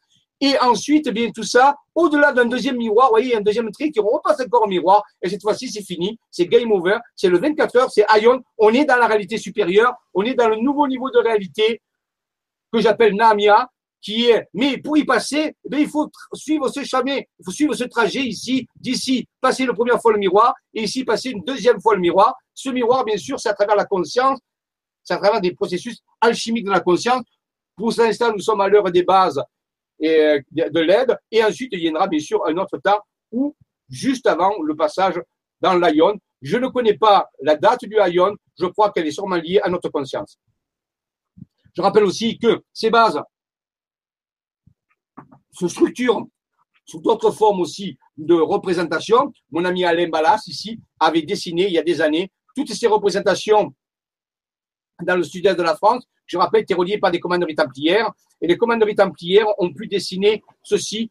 S1: Et ensuite, eh bien, tout ça, au-delà d'un deuxième miroir, vous voyez, un deuxième tri qui repasse encore au miroir. Et cette fois-ci, c'est fini. C'est game over. C'est le 24 heures. C'est Ion. On est dans la réalité supérieure. On est dans le nouveau niveau de réalité que j'appelle Namia, qui est, mais pour y passer, eh il faut suivre ce chemin, il faut suivre ce trajet ici, d'ici, passer la première fois le miroir, et ici, passer une deuxième fois le miroir. Ce miroir, bien sûr, c'est à travers la conscience, c'est à travers des processus alchimiques de la conscience. Pour l'instant, nous sommes à l'heure des bases euh, de l'aide. Et ensuite, il aura bien sûr un autre temps où, juste avant le passage dans l'Ion, je ne connais pas la date du Ion, je crois qu'elle est sûrement liée à notre conscience. Je rappelle aussi que ces bases se structurent sous d'autres formes aussi de représentation. Mon ami Alain Ballas, ici, avait dessiné il y a des années toutes ces représentations dans le sud-est de la France je rappelle, était relié par des commanderies templières. Et les commanderies templières ont pu dessiner ceci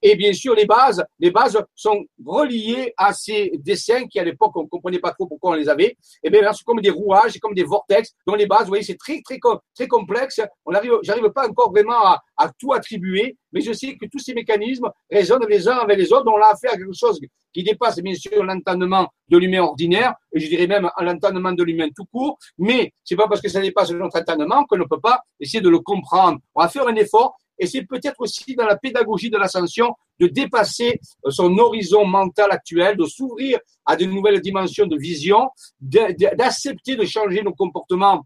S1: et bien sûr, les bases, les bases sont reliées à ces dessins qui, à l'époque, on ne comprenait pas trop pourquoi on les avait. Et bien, c'est comme des rouages, comme des vortex. dont les bases, vous voyez, c'est très, très, très complexe. On arrive, j'arrive pas encore vraiment à, à, tout attribuer, mais je sais que tous ces mécanismes résonnent les uns avec les autres. On a affaire à quelque chose qui dépasse, bien sûr, l'entendement de l'humain ordinaire, et je dirais même l'entendement de l'humain tout court. Mais c'est pas parce que ça dépasse notre entendement qu'on ne peut pas essayer de le comprendre. On va faire un effort et c'est peut-être aussi dans la pédagogie de l'ascension de dépasser euh, son horizon mental actuel, de s'ouvrir à de nouvelles dimensions de vision, d'accepter de changer nos comportements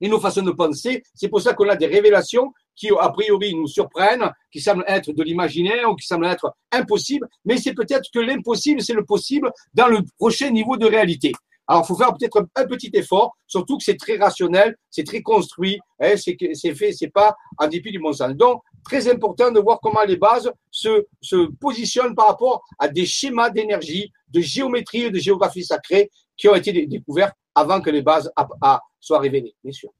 S1: et nos façons de penser. C'est pour ça qu'on a des révélations qui, a priori, nous surprennent, qui semblent être de l'imaginaire ou qui semblent être impossibles, mais c'est peut-être que l'impossible, c'est le possible dans le prochain niveau de réalité. Alors, il faut faire peut-être un petit effort, surtout que c'est très rationnel, c'est très construit, hein, c'est fait, c'est pas en dépit du bon sens. Donc, très important de voir comment les bases se, se positionnent par rapport à des schémas d'énergie, de géométrie et de géographie sacrée qui ont été découverts avant que les bases soient révélées, bien sûr.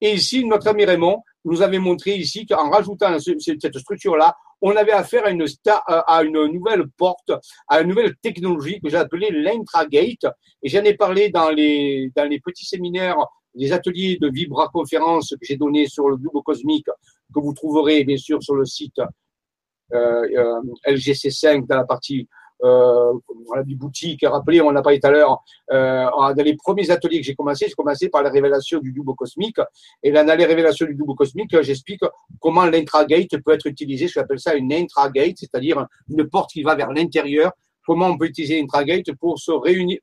S1: Et ici, notre ami Raymond nous avait montré ici qu'en rajoutant cette structure-là, on avait affaire à une, nouvelle porte, à une nouvelle technologie que j'ai appelée l'intragate. Et j'en ai parlé dans les, petits séminaires, les ateliers de vibra-conférence que j'ai donnés sur le double cosmique, que vous trouverez bien sûr sur le site euh, euh LGC5 dans la partie euh, on a dit boutique, rappelez, on l'a parlé tout à l'heure, euh, dans les premiers ateliers que j'ai commencé, j'ai commencé par la révélation du double cosmique. Et là, dans les révélations du double cosmique, j'explique comment l'intragate peut être utilisé. J'appelle ça une intragate, c'est-à-dire une porte qui va vers l'intérieur. Comment on peut utiliser l'intragate pour se réunir,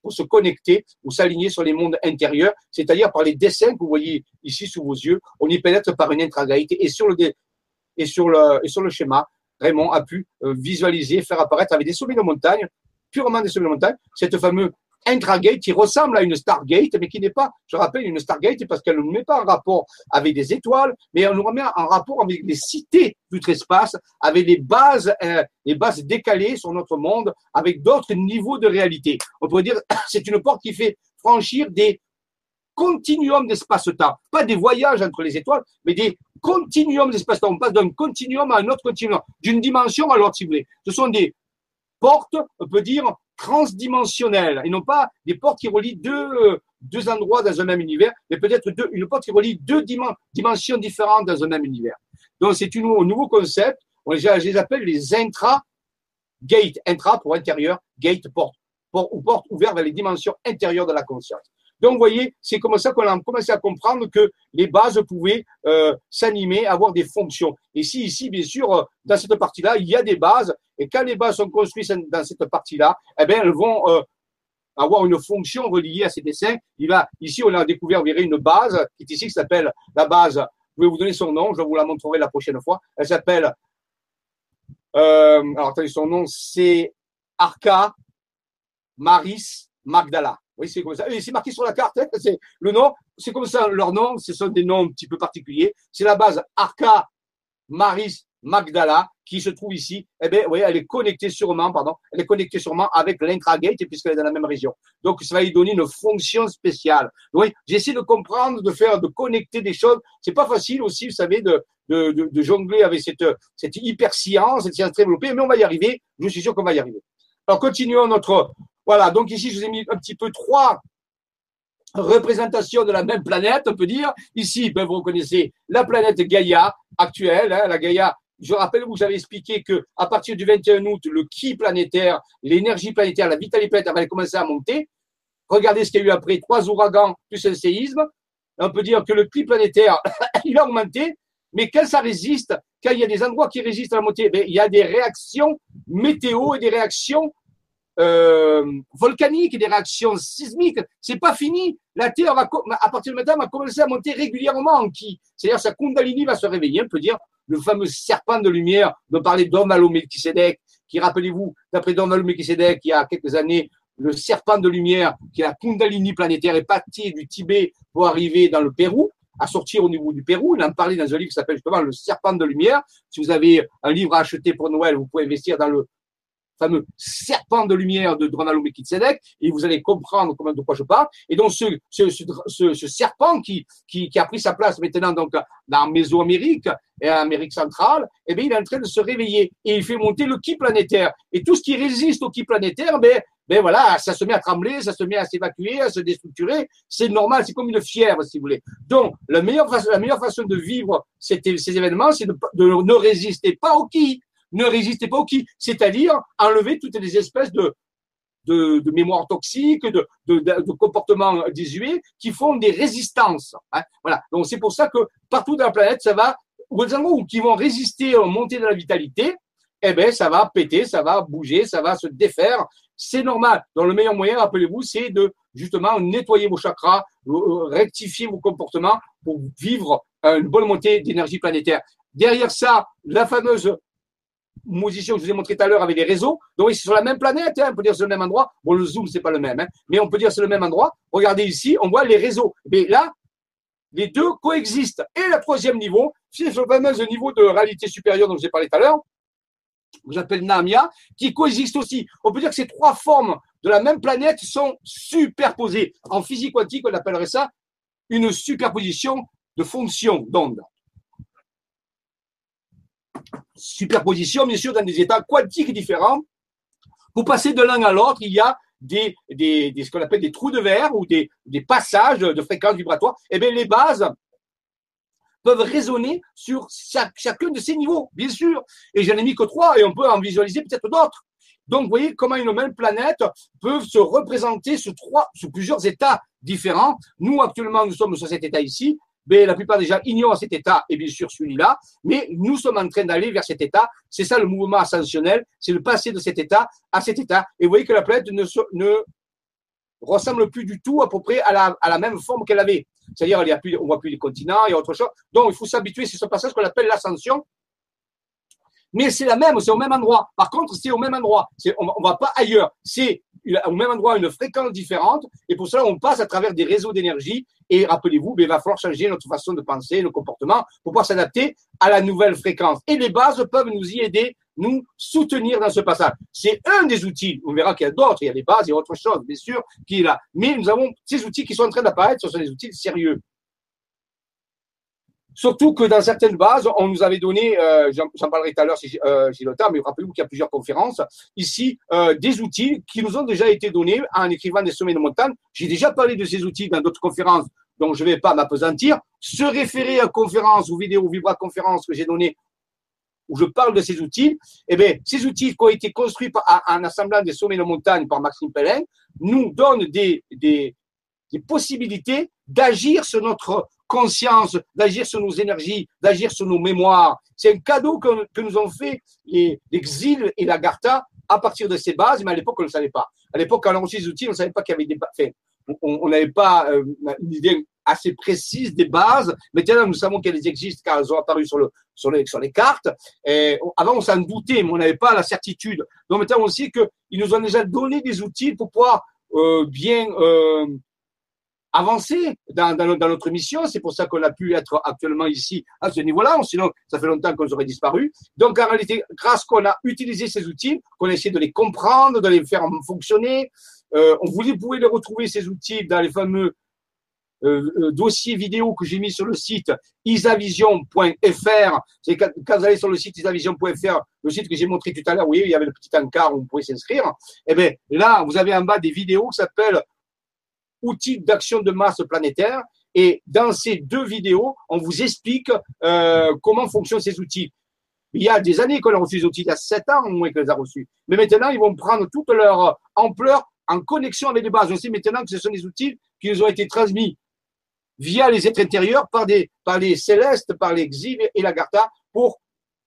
S1: pour se connecter ou s'aligner sur les mondes intérieurs, c'est-à-dire par les dessins que vous voyez ici sous vos yeux, on y pénètre par une intragate et sur le, et sur le, et sur le schéma, Raymond a pu euh, visualiser, faire apparaître avec des sommets de montagne, purement des sommets de montagne, cette fameuse intragate qui ressemble à une Stargate, mais qui n'est pas, je rappelle, une Stargate parce qu'elle ne nous met pas en rapport avec des étoiles, mais elle nous remet en rapport avec les cités d'outre-espace, avec les bases, euh, les bases décalées sur notre monde, avec d'autres niveaux de réalité. On pourrait dire, c'est une porte qui fait franchir des continuums d'espace-temps, pas des voyages entre les étoiles, mais des continuums d'espace-temps. On passe d'un continuum à un autre continuum, d'une dimension à l'autre, si vous voulez. Ce sont des portes, on peut dire, transdimensionnelles, et non pas des portes qui relient deux, deux endroits dans un même univers, mais peut-être une porte qui relie deux dimensions différentes dans un même univers. Donc c'est un nouveau concept, on les, je les appelle les intra-gate, intra pour intérieur, gate porte, porte ou porte ouverte vers les dimensions intérieures de la conscience. Donc, vous voyez, c'est comme ça qu'on a commencé à comprendre que les bases pouvaient euh, s'animer, avoir des fonctions. Et si ici, bien sûr, euh, dans cette partie-là, il y a des bases, et quand les bases sont construites dans cette partie-là, eh bien, elles vont euh, avoir une fonction reliée à ces dessins. Il va, ici, on a découvert, vous verrez, une base qui est ici, qui s'appelle la base. Je vais vous donner son nom, je vous la montrerai la prochaine fois. Elle s'appelle, euh, alors attendez, son nom, c'est Arca Maris Magdala. Oui, c'est comme ça. c'est marqué sur la carte. Hein, c'est le nom. C'est comme ça leur nom. Ce sont des noms un petit peu particuliers. C'est la base Arca Maris Magdala qui se trouve ici. Eh bien, oui, elle est connectée sûrement, pardon, elle est connectée sûrement avec l'intragate puisqu'elle est dans la même région. Donc, ça va lui donner une fonction spéciale. Oui, j'essaie de comprendre, de faire, de connecter des choses. C'est pas facile aussi, vous savez, de, de, jongler avec cette, cette hyper science, cette science développée, mais on va y arriver. Je suis sûr qu'on va y arriver. Alors, continuons notre, voilà, donc ici, je vous ai mis un petit peu trois représentations de la même planète, on peut dire. Ici, ben, vous reconnaissez la planète Gaïa actuelle, hein, la Gaïa. Je rappelle, vous avez expliqué que à partir du 21 août, le ki planétaire, l'énergie planétaire, la vitalité planétaire va commencer à monter. Regardez ce qu'il y a eu après trois ouragans plus un séisme. On peut dire que le ki planétaire, il a augmenté, mais quand ça résiste, quand il y a des endroits qui résistent à la montée, ben, il y a des réactions météo et des réactions euh, volcaniques des réactions sismiques. C'est pas fini. La Terre va, à partir de maintenant, va commencer à monter régulièrement en qui? C'est-à-dire sa Kundalini va se réveiller. On peut dire le fameux serpent de lumière dont parlait Domalo Melchizedek, qui, rappelez-vous, d'après Domalo Melchizedek, il y a quelques années, le serpent de lumière, qui est la Kundalini planétaire, est parti du Tibet pour arriver dans le Pérou à sortir au niveau du Pérou. Il en parlait dans un livre qui s'appelle justement Le Serpent de Lumière. Si vous avez un livre à acheter pour Noël, vous pouvez investir dans le fameux serpent de lumière de Dronalo Melchizedek, et vous allez comprendre comment, de quoi je parle. Et donc, ce, serpent qui, qui, qui, a pris sa place maintenant donc, dans Mésoamérique et en Amérique centrale, eh bien, il est en train de se réveiller et il fait monter le ki planétaire. Et tout ce qui résiste au ki planétaire, ben, ben voilà, ça se met à trembler, ça se met à s'évacuer, à se déstructurer. C'est normal, c'est comme une fièvre, si vous voulez. Donc, la meilleure, la meilleure façon de vivre ces, événements, c'est de, de, ne résister pas au ki, ne résistez pas au qui, c'est-à-dire enlever toutes les espèces de, de, de mémoire toxique, de, de, comportements désuets qui font des résistances. Hein. Voilà. Donc c'est pour ça que partout dans la planète, ça va, ou qui vont résister à monter de la vitalité, eh ben ça va péter, ça va bouger, ça va se défaire. C'est normal. Donc le meilleur moyen, rappelez-vous, c'est de justement nettoyer vos chakras, euh, rectifier vos comportements pour vivre une bonne montée d'énergie planétaire. Derrière ça, la fameuse musiciens que je vous ai montré tout à l'heure avec les réseaux. Donc, ils sont sur la même planète, hein, on peut dire c'est le même endroit. Bon, le zoom, c'est pas le même, hein, mais on peut dire c'est le même endroit. Regardez ici, on voit les réseaux. Mais là, les deux coexistent. Et le troisième niveau, c'est le fameux niveau de réalité supérieure dont je vous ai parlé tout à l'heure, que j'appelle Namia, qui coexiste aussi. On peut dire que ces trois formes de la même planète sont superposées. En physique quantique, on appellerait ça une superposition de fonctions d'ondes superposition, bien sûr, dans des états quantiques différents. Pour passer de l'un à l'autre, il y a des, des, ce qu'on appelle des trous de verre ou des, passages de fréquences vibratoires. Eh bien, les bases peuvent résonner sur chacun de ces niveaux, bien sûr. Et j'en ai mis que trois et on peut en visualiser peut-être d'autres. Donc, vous voyez comment une même planète peut se représenter sous trois, sous plusieurs états différents. Nous, actuellement, nous sommes sur cet état ici la plupart des gens ignorent cet état, et bien sûr celui-là, mais nous sommes en train d'aller vers cet état. C'est ça le mouvement ascensionnel, c'est le passer de cet état à cet état. Et vous voyez que la planète ne, ne ressemble plus du tout à peu près à la, à la même forme qu'elle avait. C'est-à-dire, on voit plus les continents, il y a autre chose. Donc, il faut s'habituer, c'est ce passage qu'on appelle l'ascension. Mais c'est la même, c'est au même endroit. Par contre, c'est au même endroit. on, ne va pas ailleurs. C'est au même endroit une fréquence différente, et pour cela, on passe à travers des réseaux d'énergie. Et rappelez-vous, ben, il va falloir changer notre façon de penser, nos comportements, pour pouvoir s'adapter à la nouvelle fréquence. Et les bases peuvent nous y aider, nous soutenir dans ce passage. C'est un des outils. On verra qu'il y a d'autres. Il y a des bases, il y a autre chose, bien sûr, qui est là. Mais nous avons ces outils qui sont en train d'apparaître. Ce sont des outils sérieux. Surtout que dans certaines bases, on nous avait donné, euh, j'en parlerai tout à l'heure si euh, j'ai le temps, mais rappelez-vous qu'il y a plusieurs conférences, ici, euh, des outils qui nous ont déjà été donnés en écrivant des sommets de montagne. J'ai déjà parlé de ces outils dans d'autres conférences, donc je ne vais pas m'apesantir. Se référer à conférences ou vidéos ou vibra-conférences que j'ai données où je parle de ces outils, eh bien, ces outils qui ont été construits en assemblant des sommets de montagne par Maxime Pellin nous donnent des, des possibilités d'agir sur notre conscience, d'agir sur nos énergies, d'agir sur nos mémoires. C'est un cadeau que, nous ont fait l'exil et l'Agartha à partir de ces bases, mais à l'époque, on ne le savait pas. À l'époque, quand on reçu ces outils, on ne savait pas qu'il y avait des bases. on n'avait pas euh, une idée assez précise des bases. Maintenant, nous savons qu'elles existent car elles ont apparu sur, le, sur, les, sur les cartes. Et avant, on s'en doutait, mais on n'avait pas la certitude. Donc maintenant, on sait qu'ils nous ont déjà donné des outils pour pouvoir euh, bien euh, avancer dans, dans, notre mission. C'est pour ça qu'on a pu être actuellement ici à ce niveau-là. Sinon, ça fait longtemps qu'on aurait disparu. Donc, en réalité, grâce qu'on a utilisé ces outils, qu'on a essayé de les comprendre, de les faire fonctionner, euh, vous pouvez les retrouver, ces outils, dans les fameux euh, euh, dossiers vidéo que j'ai mis sur le site isavision.fr. C'est quand, vous allez sur le site isavision.fr, le site que j'ai montré tout à l'heure, oui, il y avait le petit encart où vous pouvez s'inscrire. Eh bien, là, vous avez en bas des vidéos qui s'appellent outils d'action de masse planétaire. Et dans ces deux vidéos, on vous explique euh, comment fonctionnent ces outils. Il y a des années qu'on a reçu ces outils, il y a sept ans au moins qu'on les a reçus. Mais maintenant, ils vont prendre toute leur ampleur en connexion avec les bases. On sait maintenant que ce sont des outils qui nous ont été transmis via les êtres intérieurs par, des, par les célestes, par les et la Gartha pour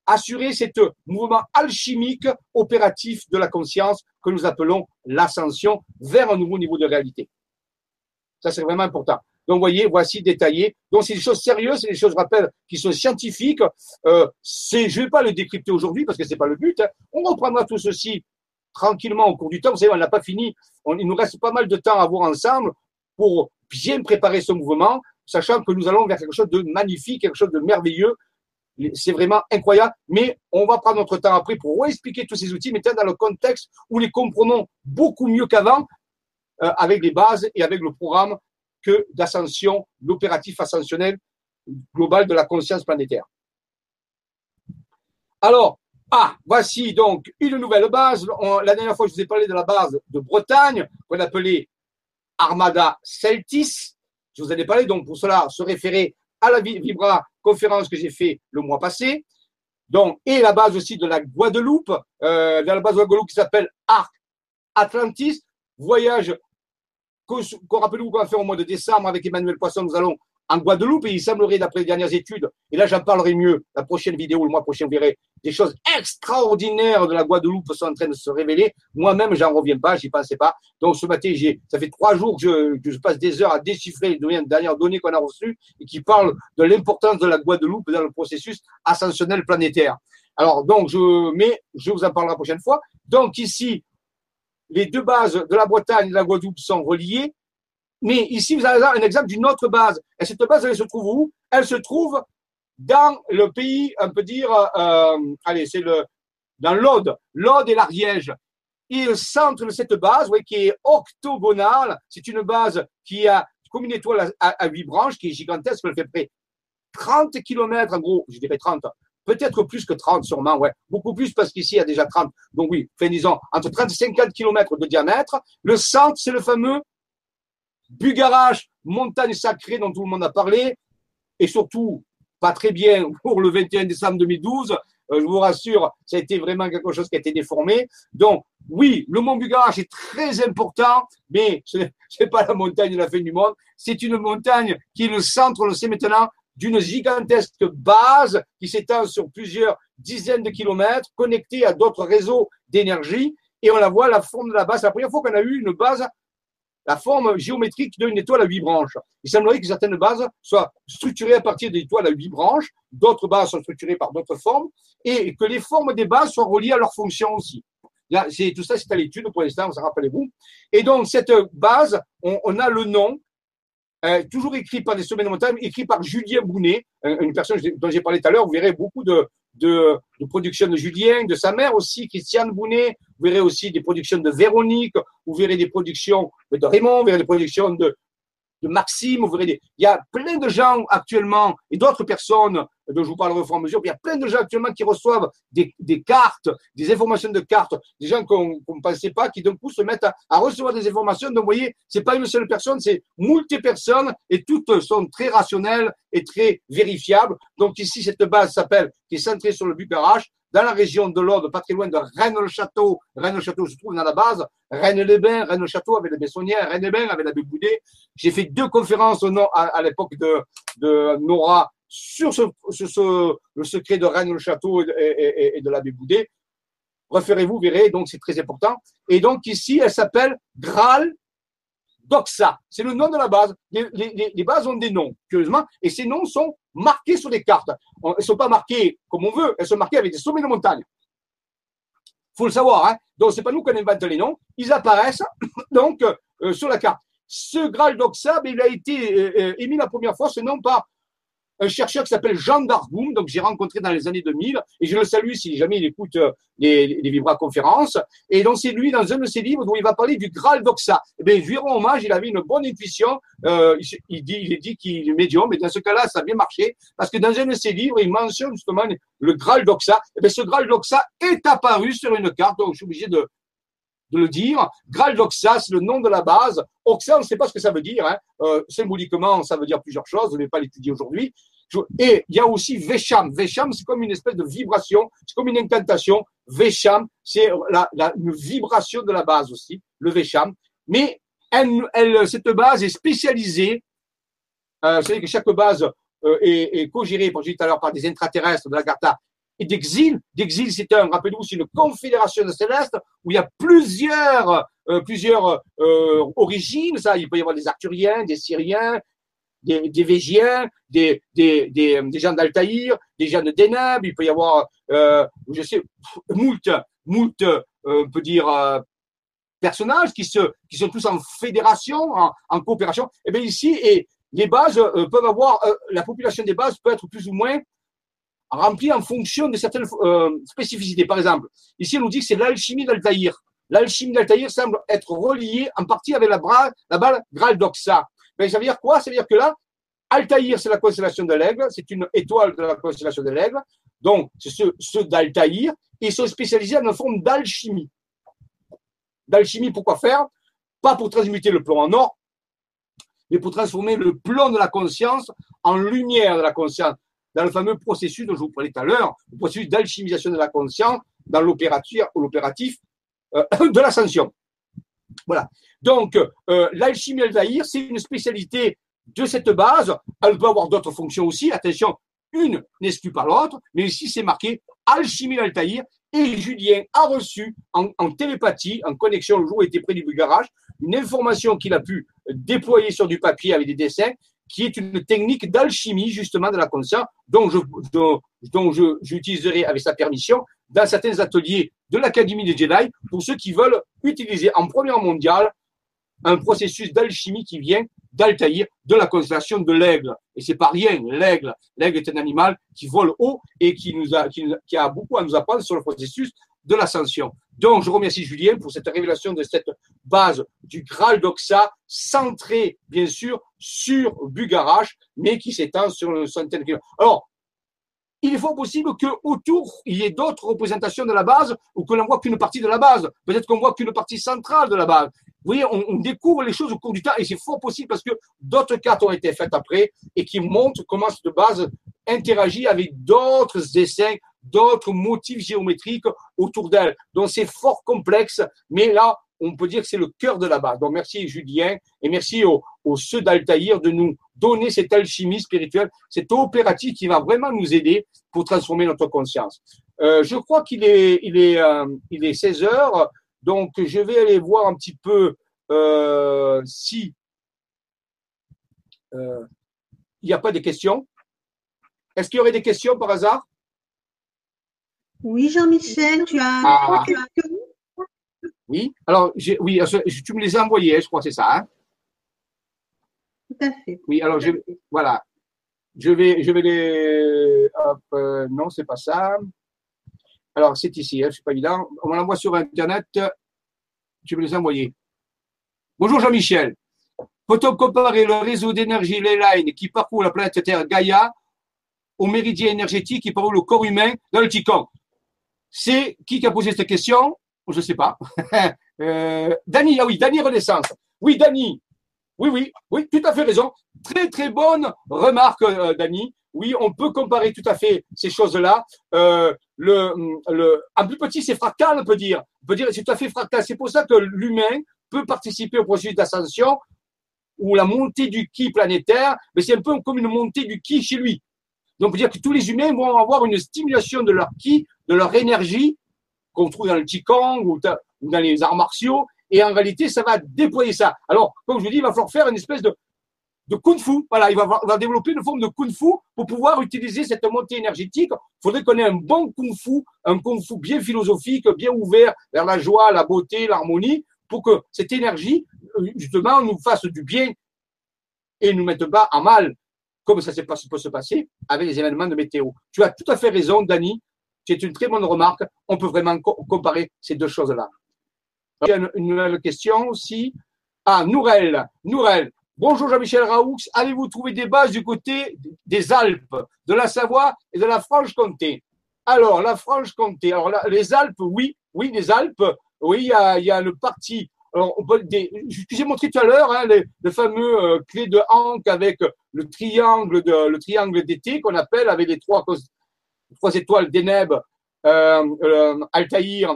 S1: assurer cet mouvement alchimique opératif de la conscience que nous appelons l'ascension vers un nouveau niveau de réalité. Ça, c'est vraiment important. Donc, vous voyez, voici détaillé. Donc, c'est des choses sérieuses, c'est des choses, je rappelle, qui sont scientifiques. Euh, c'est, je ne vais pas le décrypter aujourd'hui parce que c'est pas le but. Hein. On reprendra tout ceci tranquillement au cours du temps. Vous savez, on n'a pas fini. il nous reste pas mal de temps à voir ensemble pour bien préparer ce mouvement, sachant que nous allons vers quelque chose de magnifique, quelque chose de merveilleux. C'est vraiment incroyable, mais on va prendre notre temps après pour expliquer tous ces outils, mais dans le contexte où les comprenons beaucoup mieux qu'avant, avec les bases et avec le programme que d'ascension, l'opératif ascensionnel global de la conscience planétaire. Alors, ah, voici donc une nouvelle base. la dernière fois, je vous ai parlé de la base de Bretagne, qu'on appelait Armada Celtis. Je vous en ai parlé, donc pour cela, se référer à la Vibra conférence que j'ai fait le mois passé. Donc, et la base aussi de la Guadeloupe, euh, la base de la Guadeloupe qui s'appelle Arc Atlantis, voyage qu'on rappelle-vous qu'on va faire au mois de décembre avec Emmanuel Poisson, nous allons en Guadeloupe et il semblerait, d'après les dernières études, et là j'en parlerai mieux la prochaine vidéo, le mois prochain, vous verrez, des choses extraordinaires de la Guadeloupe sont en train de se révéler. Moi-même, j'en reviens pas, j'y pensais pas. Donc ce matin, j'ai, ça fait trois jours que je, passe des heures à déchiffrer les dernières données qu'on a reçues et qui parlent de l'importance de la Guadeloupe dans le processus ascensionnel planétaire. Alors, donc, je, mais je vous en parlerai la prochaine fois. Donc ici, les deux bases de la Bretagne et de la Guadeloupe sont reliées. Mais ici, vous avez un exemple d'une autre base. Et cette base, elle se trouve où? Elle se trouve dans le pays, on peut dire, euh, allez, c'est le, dans l'Aude, l'Aude et l'Ariège. Et le centre de cette base, qui est octogonale, c'est une base qui a comme une étoile à, huit branches, qui est gigantesque, elle fait près 30 km, en gros, je dirais 30, peut-être plus que 30 sûrement, ouais, beaucoup plus parce qu'ici il y a déjà 30. Donc oui, enfin, disons, entre 30 et 50 km de diamètre. Le centre, c'est le fameux Bugarache, montagne sacrée dont tout le monde a parlé, et surtout pas très bien pour le 21 décembre 2012. Euh, je vous rassure, ça a été vraiment quelque chose qui a été déformé. Donc, oui, le mont Bugarache est très important, mais ce n'est pas la montagne de la fin du monde. C'est une montagne qui est le centre, on le sait maintenant, d'une gigantesque base qui s'étend sur plusieurs dizaines de kilomètres, connectée à d'autres réseaux d'énergie. Et on la voit, la forme de la base. C'est la première fois qu'on a eu une base la forme géométrique d'une étoile à huit branches. Il semblerait que certaines bases soient structurées à partir d'étoiles à huit branches, d'autres bases sont structurées par d'autres formes, et que les formes des bases soient reliées à leurs fonctions aussi. Là, tout ça, c'est à l'étude pour l'instant, vous en rappelez-vous. Et donc, cette base, on a le nom, euh, toujours écrit par des sommets de montagne, écrit par Julien Bounet, une personne dont j'ai parlé tout à l'heure. Vous verrez beaucoup de, de, de productions de Julien, de sa mère aussi, Christiane Bounet. Vous verrez aussi des productions de Véronique. Vous verrez des productions de Raymond. Vous verrez des productions de, de Maxime, vous il y a plein de gens actuellement et d'autres personnes dont je vous parlerai au fur et à mesure, il y a plein de gens actuellement qui reçoivent des, cartes, des informations de cartes, des gens qu'on ne pensait pas, qui d'un coup se mettent à, recevoir des informations. Donc, vous voyez, c'est pas une seule personne, c'est multi personnes et toutes sont très rationnelles et très vérifiables. Donc, ici, cette base s'appelle, qui est centrée sur le Bucarach, dans la région de l'Aude, pas très loin de Rennes-le-Château. Rennes-le-Château se trouve dans la base. Rennes-les-Bains, Rennes-le-Château avec les Bessonnières, Rennes-les-Bains avec la Béboudet. J'ai fait deux conférences à, l'époque de, Nora sur le secret de Rennes-le-Château et, de la Béboudet. Référez-vous, verrez, donc c'est très important. Et donc ici, elle s'appelle Graal Doxa. C'est le nom de la base. Les, les, bases ont des noms, curieusement, et ces noms sont marqués sur des cartes. Elles ne sont pas marquées comme on veut, elles sont marquées avec des sommets de montagne. faut le savoir. Hein donc, c'est pas nous qui invente les noms. Ils apparaissent donc euh, sur la carte. Ce Graal Doxa, ben, il a été euh, euh, émis la première fois, ce nom par un chercheur qui s'appelle Jean Darboum, donc j'ai rencontré dans les années 2000, et je le salue si jamais il écoute euh, les, les Vibra conférences. Et donc c'est lui dans un de ses livres où il va parler du Graal d'Oxa. Eh bien, je lui rends hommage, il avait une bonne intuition. Euh, il, dit, il dit qu'il est médium, mais dans ce cas-là, ça a bien marché parce que dans un de ses livres, il mentionne justement le Graal d'Oxa. Eh bien, ce Graal d'Oxa est apparu sur une carte, donc je suis obligé de, de le dire. Graal d'Oxa, c'est le nom de la base. Oxa, on ne sait pas ce que ça veut dire. Hein. Euh, symboliquement, ça veut dire plusieurs choses. Je ne vais pas l'étudier aujourd'hui. Et il y a aussi Vesham. Vesham, c'est comme une espèce de vibration, c'est comme une incantation. Vesham, c'est la, une vibration de la base aussi, le Vesham. Mais cette base est spécialisée. Euh, vous savez que chaque base euh, est, est co-gérée, comme je disais tout à l'heure, par des intraterrestres de la Carta et d'exil. D'exil, c'est un, rappelez-vous, c'est une confédération de célestes où il y a plusieurs, euh, plusieurs euh, origines. Ça, il peut y avoir des Arthuriens, des Syriens, des, Végiens, des, des, des, des gens d'Altaïr, des gens de Deneb, il peut y avoir, euh, je sais, moult, moult, euh, on peut dire, personnages qui, se, qui sont tous en fédération, en, coopération. Et eh bien ici, et les bases peuvent avoir, la population des bases peut être plus ou moins remplie en fonction de certaines spécificités. Par exemple, ici on nous dit que c'est l'alchimie d'Altaïr. L'alchimie d'Altaïr semble être reliée en partie avec la, balle Graal d'Oxa. Mais ça veut dire quoi? Ça veut dire que là, Altaïr, c'est la constellation de l'aigle, c'est une étoile de la constellation de l'aigle. Donc, c'est ceux, ceux d'Altaïr. Ils sont spécialisés en une forme d'alchimie. D'alchimie, pourquoi faire? Pas pour transmuter le plomb en or, mais pour transformer le plomb de la conscience en lumière de la conscience, dans le fameux processus dont je vous parlais tout à l'heure, le processus d'alchimisation de la conscience dans l'opératif euh, de l'ascension. Voilà. Donc, euh, l'alchimie altaïr, c'est une spécialité de cette base. Elle peut avoir d'autres fonctions aussi. Attention, une n'exclut pas l'autre, mais ici, c'est marqué alchimie altaïr. Et Julien a reçu en, en, télépathie, en connexion le jour où il était près du garage, une information qu'il a pu déployer sur du papier avec des dessins, qui est une technique d'alchimie justement de la conscience, dont je, dont, dont je, j'utiliserai avec sa permission dans certains ateliers de l'Académie des Jedi pour ceux qui veulent utiliser en première mondiale un processus d'alchimie qui vient d'Altaïr, de la constellation de l'aigle. Et c'est pas rien, l'aigle. L'aigle est un animal qui vole haut et qui nous a, qui, qui a beaucoup à nous apprendre sur le processus de l'ascension. Donc, je remercie Julien pour cette révélation de cette base du Graal d'Oxa, centrée, bien sûr, sur Bugarach, mais qui s'étend sur une centaine de kilomètres. Alors, il est fort possible qu'autour, il y ait d'autres représentations de la base ou que l'on voit qu'une partie de la base. Peut-être qu'on voit qu'une partie centrale de la base. Vous voyez, on, on, découvre les choses au cours du temps et c'est fort possible parce que d'autres cartes ont été faites après et qui montrent comment cette base interagit avec d'autres dessins, d'autres motifs géométriques autour d'elle. Donc c'est fort complexe, mais là, on peut dire que c'est le cœur de la base. Donc merci Julien et merci aux, aux ceux d'Altaïr de nous donner cette alchimie spirituelle, cette opérative qui va vraiment nous aider pour transformer notre conscience. Euh, je crois qu'il est, il est, euh, il est 16 heures. Donc, je vais aller voir un petit peu euh, si euh, il n'y a pas de questions. Est-ce qu'il y aurait des questions par hasard?
S2: Oui, Jean-Michel, tu as.
S1: Ah. Oui, alors, oui, tu me les as envoyés, je crois c'est ça. Hein?
S2: Tout à fait.
S1: Oui, alors, je, voilà. Je vais, je vais les. Hop, euh, non, c'est pas ça. Alors, c'est ici, hein, c'est pas évident. On l'envoie sur Internet. Tu me les as envoyés. Bonjour Jean-Michel. Peut-on comparer le réseau d'énergie Leyline qui parcourt la planète Terre Gaïa au méridien énergétique qui parcourt le corps humain dans le Ticon C'est qui qui a posé cette question? Je ne sais pas. euh, Dany, ah oui, Dany Renaissance. Oui, Dany. Oui, oui, oui, tout à fait raison. Très, très bonne remarque, euh, Dany. Oui, on peut comparer tout à fait ces choses-là. Euh, le, un plus petit, c'est fractal, on peut dire. Peut dire c'est tout à fait fractal. C'est pour ça que l'humain peut participer au processus d'ascension ou la montée du ki planétaire, mais c'est un peu comme une montée du ki chez lui. Donc, on peut dire que tous les humains vont avoir une stimulation de leur ki, de leur énergie, qu'on trouve dans le Qigong ou dans les arts martiaux, et en réalité, ça va déployer ça. Alors, comme je vous dis, il va falloir faire une espèce de, kung fu. Voilà, il va, développer une forme de kung fu pour pouvoir utiliser cette montée énergétique. Il faudrait qu'on ait un bon kung fu, un kung fu bien philosophique, bien ouvert vers la joie, la beauté, l'harmonie, pour que cette énergie, justement, nous fasse du bien et ne nous mette pas en mal, comme ça peut se passer avec les événements de météo. Tu as tout à fait raison, Dani. C'est une très bonne remarque. On peut vraiment comparer ces deux choses-là. Il y a une, nouvelle question aussi. Ah, Nourel. Nourel. Bonjour Jean-Michel Raoux. Avez-vous trouvé des bases du côté des Alpes, de la Savoie et de la Franche-Comté? Alors, la Franche-Comté. Alors, les Alpes, oui. Oui, les Alpes. Oui, il y a, il y a le parti alors, montré tout à l'heure hein, le fameux euh, clé de Hank avec le triangle le triangle d'été qu'on appelle avec les trois étoiles d'Eneb, euh, euh, Altaïr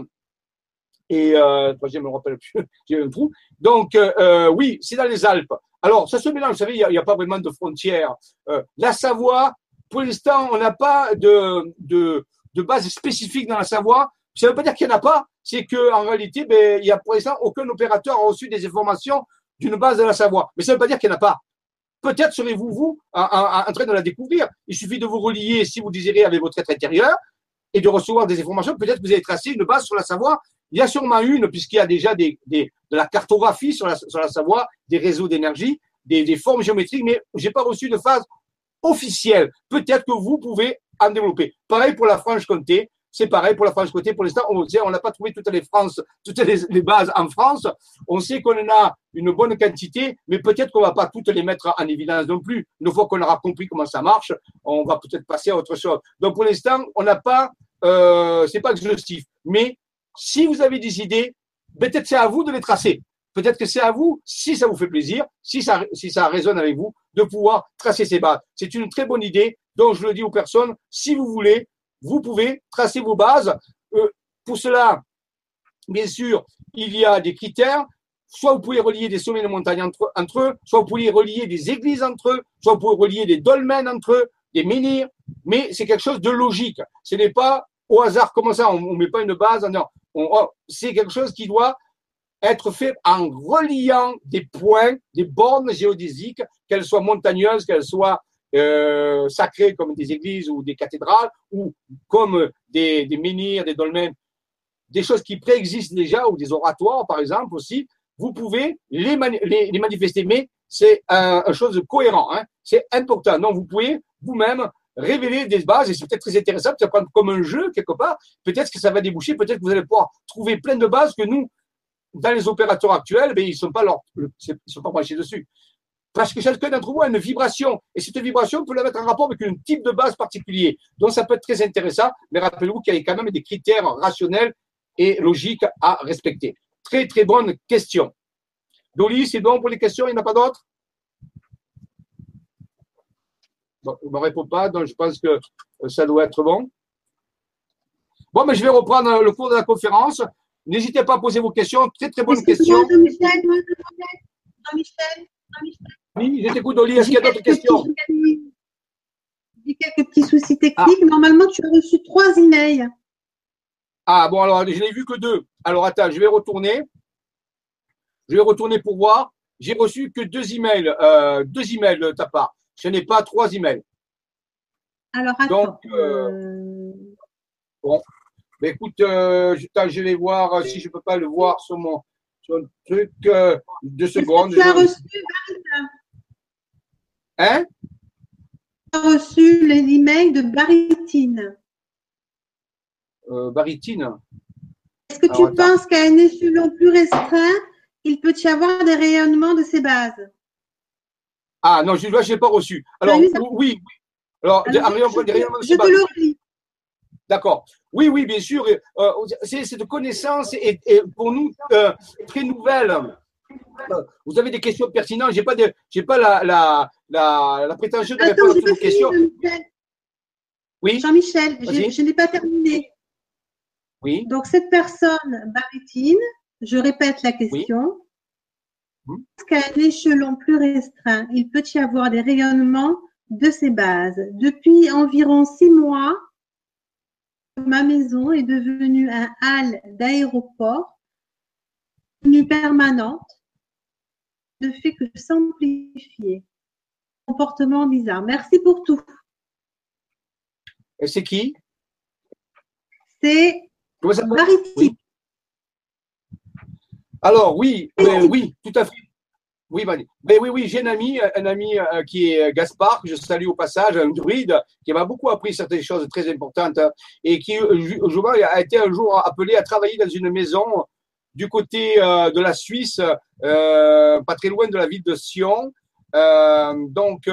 S1: et euh, troisième, je me rappelle plus, j'ai un trou. Donc euh, oui, c'est dans les Alpes. Alors ça se mélange, vous savez, il n'y a, pas vraiment de frontières. la Savoie, pour l'instant, on n'a pas de base spécifique dans la Savoie. Ça ne veut pas dire qu'il n'y en a pas, c'est qu'en réalité, ben, il n'y a pour l'instant aucun opérateur a reçu des informations d'une base de la Savoie. Mais ça ne veut pas dire qu'il n'y en a pas. Peut-être serez-vous, vous, en, train de la découvrir. Il suffit de vous relier, si vous désirez, avec votre être intérieur et de recevoir des informations. Peut-être que vous avez tracé une base sur la Savoie. Il y a sûrement une, puisqu'il y a déjà de la cartographie sur la, sur la Savoie, des réseaux d'énergie, des, des formes géométriques, mais je n'ai pas reçu de phase officielle. Peut-être que vous pouvez en développer. Pareil pour la Franche-Comté. C'est pareil pour la France côté. Pour l'instant, on on n'a pas trouvé toutes les bases en France. On sait qu'on en a une bonne quantité, mais peut-être qu'on va pas toutes les mettre en évidence non plus. Une fois qu'on aura compris comment ça marche, on va peut-être passer à autre chose. Donc pour l'instant, on n'a pas, euh, c'est pas exhaustif. Mais si vous avez des idées, peut-être c'est à vous de les tracer. Peut-être que c'est à vous, si ça vous fait plaisir, si ça, si ça résonne avec vous, de pouvoir tracer ces bases. C'est une très bonne idée. Donc, je le dis aux personnes, si vous voulez, vous pouvez tracer vos bases. Euh, pour cela, bien sûr, il y a des critères. Soit vous pouvez relier des sommets de montagne entre, eux, soit vous pouvez relier des églises entre eux, soit vous pouvez relier des dolmens entre eux, des menhirs, mais c'est quelque chose de logique. Ce n'est pas au hasard comme ça, on ne met pas une base, non. Oh, c'est quelque chose qui doit être fait en reliant des points, des bornes géodésiques, qu'elles soient montagneuses, qu'elles soient euh, sacrés comme des églises ou des cathédrales ou comme des, menhirs, des dolmens, des choses qui préexistent déjà ou des oratoires par exemple aussi, vous pouvez les, manifester. Mais c'est un, une chose cohérent, hein. c'est important. Donc vous pouvez vous-même révéler des bases et c'est peut-être très intéressant de prendre comme un jeu quelque part. Peut-être que ça va déboucher, peut-être que vous allez pouvoir trouver plein de bases que nous, dans les opérateurs actuels, ben, ils sont pas sont pas branchés dessus. Parce que chacun d'entre vous a une vibration. Et cette vibration, peut la mettre en rapport avec un type de base particulier. Donc, ça peut être très intéressant. Mais rappelez-vous qu'il y a quand même des critères rationnels et logiques à respecter. Très, très bonne question. Dolly, c'est bon pour les questions? Il n'y en a pas d'autres? Bon, ne me répond pas, donc je pense que ça doit être bon. Bon, mais je vais reprendre le cours de la conférence. N'hésitez pas à poser vos questions. Très, très bonne question. Michel, Michel, oui, je t'écoute, Oli. Est-ce qu'il y a d'autres questions
S2: J'ai quelques petits soucis techniques. Ah. Normalement, tu as reçu trois emails.
S1: Ah, bon, alors, je n'ai vu que deux. Alors, attends, je vais retourner. Je vais retourner pour voir. J'ai reçu que deux emails, euh, deux emails de ta part. Je n'ai pas trois emails.
S2: Alors, attends.
S1: Donc, euh, bon. Mais écoute, euh, je, je, vais voir si je peux pas le voir sur mon, sur le truc. Euh, deux secondes.
S2: Tu as reçu,
S1: Hein?
S2: As reçu l'email de Baritine.
S1: Euh, Baritine.
S2: Est-ce que tu penses qu'à un échelon plus restreint, il peut y avoir des rayonnements de ces bases?
S1: Ah non, je ne l'ai pas reçu. Alors, oui, oui. Alors, Alors des, je, des rayonnements de ces bases. Je te le relis. D'accord. Oui, oui, bien sûr. Euh, cette connaissance est, pour nous euh, très nouvelle. Vous avez des questions pertinentes. J'ai pas de, j'ai pas la, la, la, la prétention de répondre à toutes vos questions.
S2: Oui. Jean-Michel, je n'ai pas terminé.
S1: Oui.
S2: Donc cette personne baritine, je répète la question. Oui. Qu'à un échelon plus restreint, il peut y avoir des rayonnements de ces bases? Depuis environ six mois, ma maison est devenue un hall d'aéroport, une permanente, ne fait que s'amplifier. Comportement bizarre. Merci pour tout.
S1: Et c'est qui?
S2: C'est Maritime.
S1: Alors oui, oui, tout à fait. Oui, mais oui, oui, j'ai un ami, un ami euh, qui est Gaspard, que je salue au passage, un druide, qui m'a beaucoup appris certaines choses très importantes et qui, aujourd'hui, a été un jour appelé à travailler dans une maison du côté euh, de la Suisse, euh, pas très loin de la ville de Sion. donc,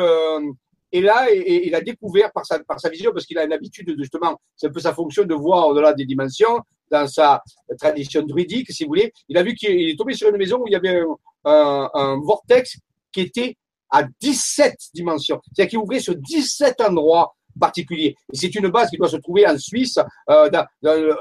S1: et là, il a découvert par sa, par sa vision, parce qu'il a une habitude, justement, c'est un peu sa fonction de voir au-delà des dimensions, dans sa tradition druidique, si vous voulez. Il a vu qu'il est tombé sur une maison où il y avait un, un, vortex qui était à 17 dimensions. C'est-à-dire qu'il ouvrait sur 17 endroits particulier. C'est une base qui doit se trouver en Suisse, euh,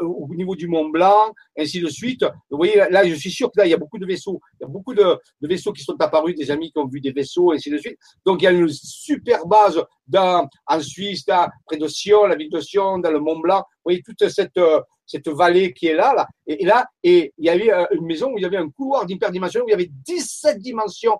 S1: au niveau du Mont Blanc, ainsi de suite. Vous voyez, là, je suis sûr que là, il y a beaucoup de vaisseaux. Il y a beaucoup de, vaisseaux qui sont apparus, des amis qui ont vu des vaisseaux, ainsi de suite. Donc, il y a une super base dans, en Suisse, près de Sion, la ville de Sion, dans le Mont Blanc. Vous voyez, toute cette, cette vallée qui est là, là. Et, et là, et il y avait euh, une maison où il y avait un couloir d'hyperdimension où il y avait 17 dimensions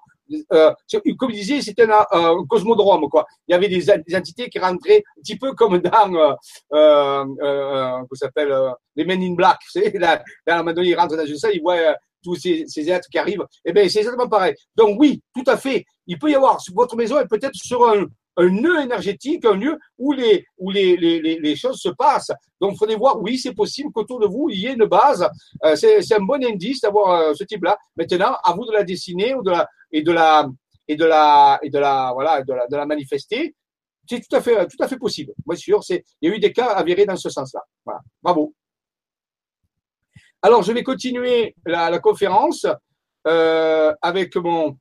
S1: euh, comme je disais, c'était un, un, cosmodrome, quoi. Il y avait des, entités qui rentraient un petit peu comme dans, euh, euh, euh s'appelle, les Men in Black. Vous savez, là, là, à un moment donné, ils rentrent dans une salle, ils voient tous ces, êtres qui arrivent. Eh bien, c'est exactement pareil. Donc oui, tout à fait. Il peut y avoir, votre maison est peut-être sur un, nœud énergétique, un lieu où les, où les, les, les, choses se passent. Donc, il faudrait voir, oui, c'est possible qu'autour de vous, il y ait une base. Euh, c'est un bon indice d'avoir ce type-là. Maintenant, à vous de la dessiner ou de la, et de la, et de la, et de la, voilà, de la, de la manifester. C'est tout à fait, tout à fait possible. Bien sûr, c'est, il y a eu des cas avérés dans ce sens-là. Voilà. Bravo. Alors, je vais continuer la, conférence euh, avec mon,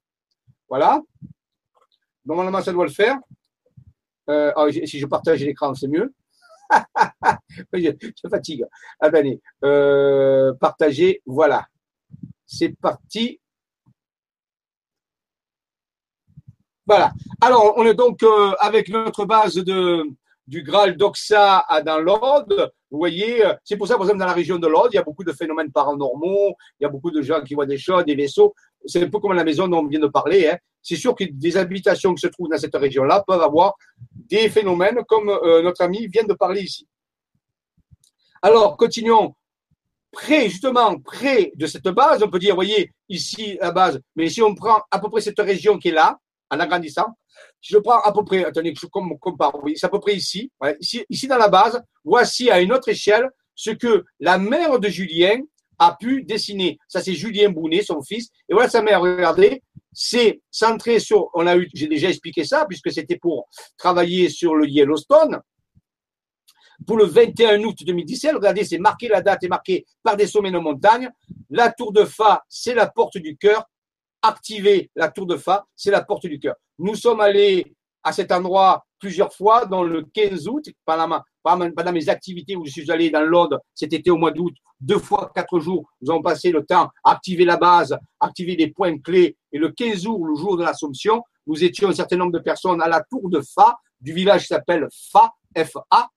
S1: voilà. Normalement, ça doit le faire. Euh, oh, si je partage l'écran, c'est mieux. je, fatigue. Attendez. Euh, partager, voilà. C'est parti. Voilà. Alors, on est donc euh, avec notre base de, du Graal d'Oxa dans l'Aude. Vous voyez, euh, c'est pour ça, par exemple, dans la région de l'Aude, il y a beaucoup de phénomènes paranormaux, il y a beaucoup de gens qui voient des choses, des vaisseaux. C'est un peu comme la maison dont on vient de parler. Hein. C'est sûr que des habitations qui se trouvent dans cette région-là peuvent avoir des phénomènes comme euh, notre ami vient de parler ici. Alors, continuons. Près, justement, près de cette base, on peut dire, voyez, ici, la base, mais si on prend à peu près cette région qui est là, en agrandissant, je prends à peu près, attendez, je compare, oui, c'est à peu près ici, ici, ici dans la base, voici à une autre échelle ce que la mère de Julien a pu dessiner. Ça, c'est Julien Bounet, son fils. Et voilà sa mère, regardez, c'est centré sur, on a eu, j'ai déjà expliqué ça, puisque c'était pour travailler sur le Yellowstone. Pour le 21 août 2017, regardez, c'est marqué, la date est marquée par des sommets de montagne. La tour de Fa, c'est la porte du cœur. Activer la tour de Fa, c'est la porte du cœur. Nous sommes allés à cet endroit plusieurs fois, dans le 15 août, pendant, mes activités où je suis allé dans l'Aude cet été au mois d'août, deux fois quatre jours, nous avons passé le temps à activer la base, activer les points clés. Et le 15 août, le jour de l'Assomption, nous étions un certain nombre de personnes à la tour de Fa, du village qui s'appelle Fa, F-A.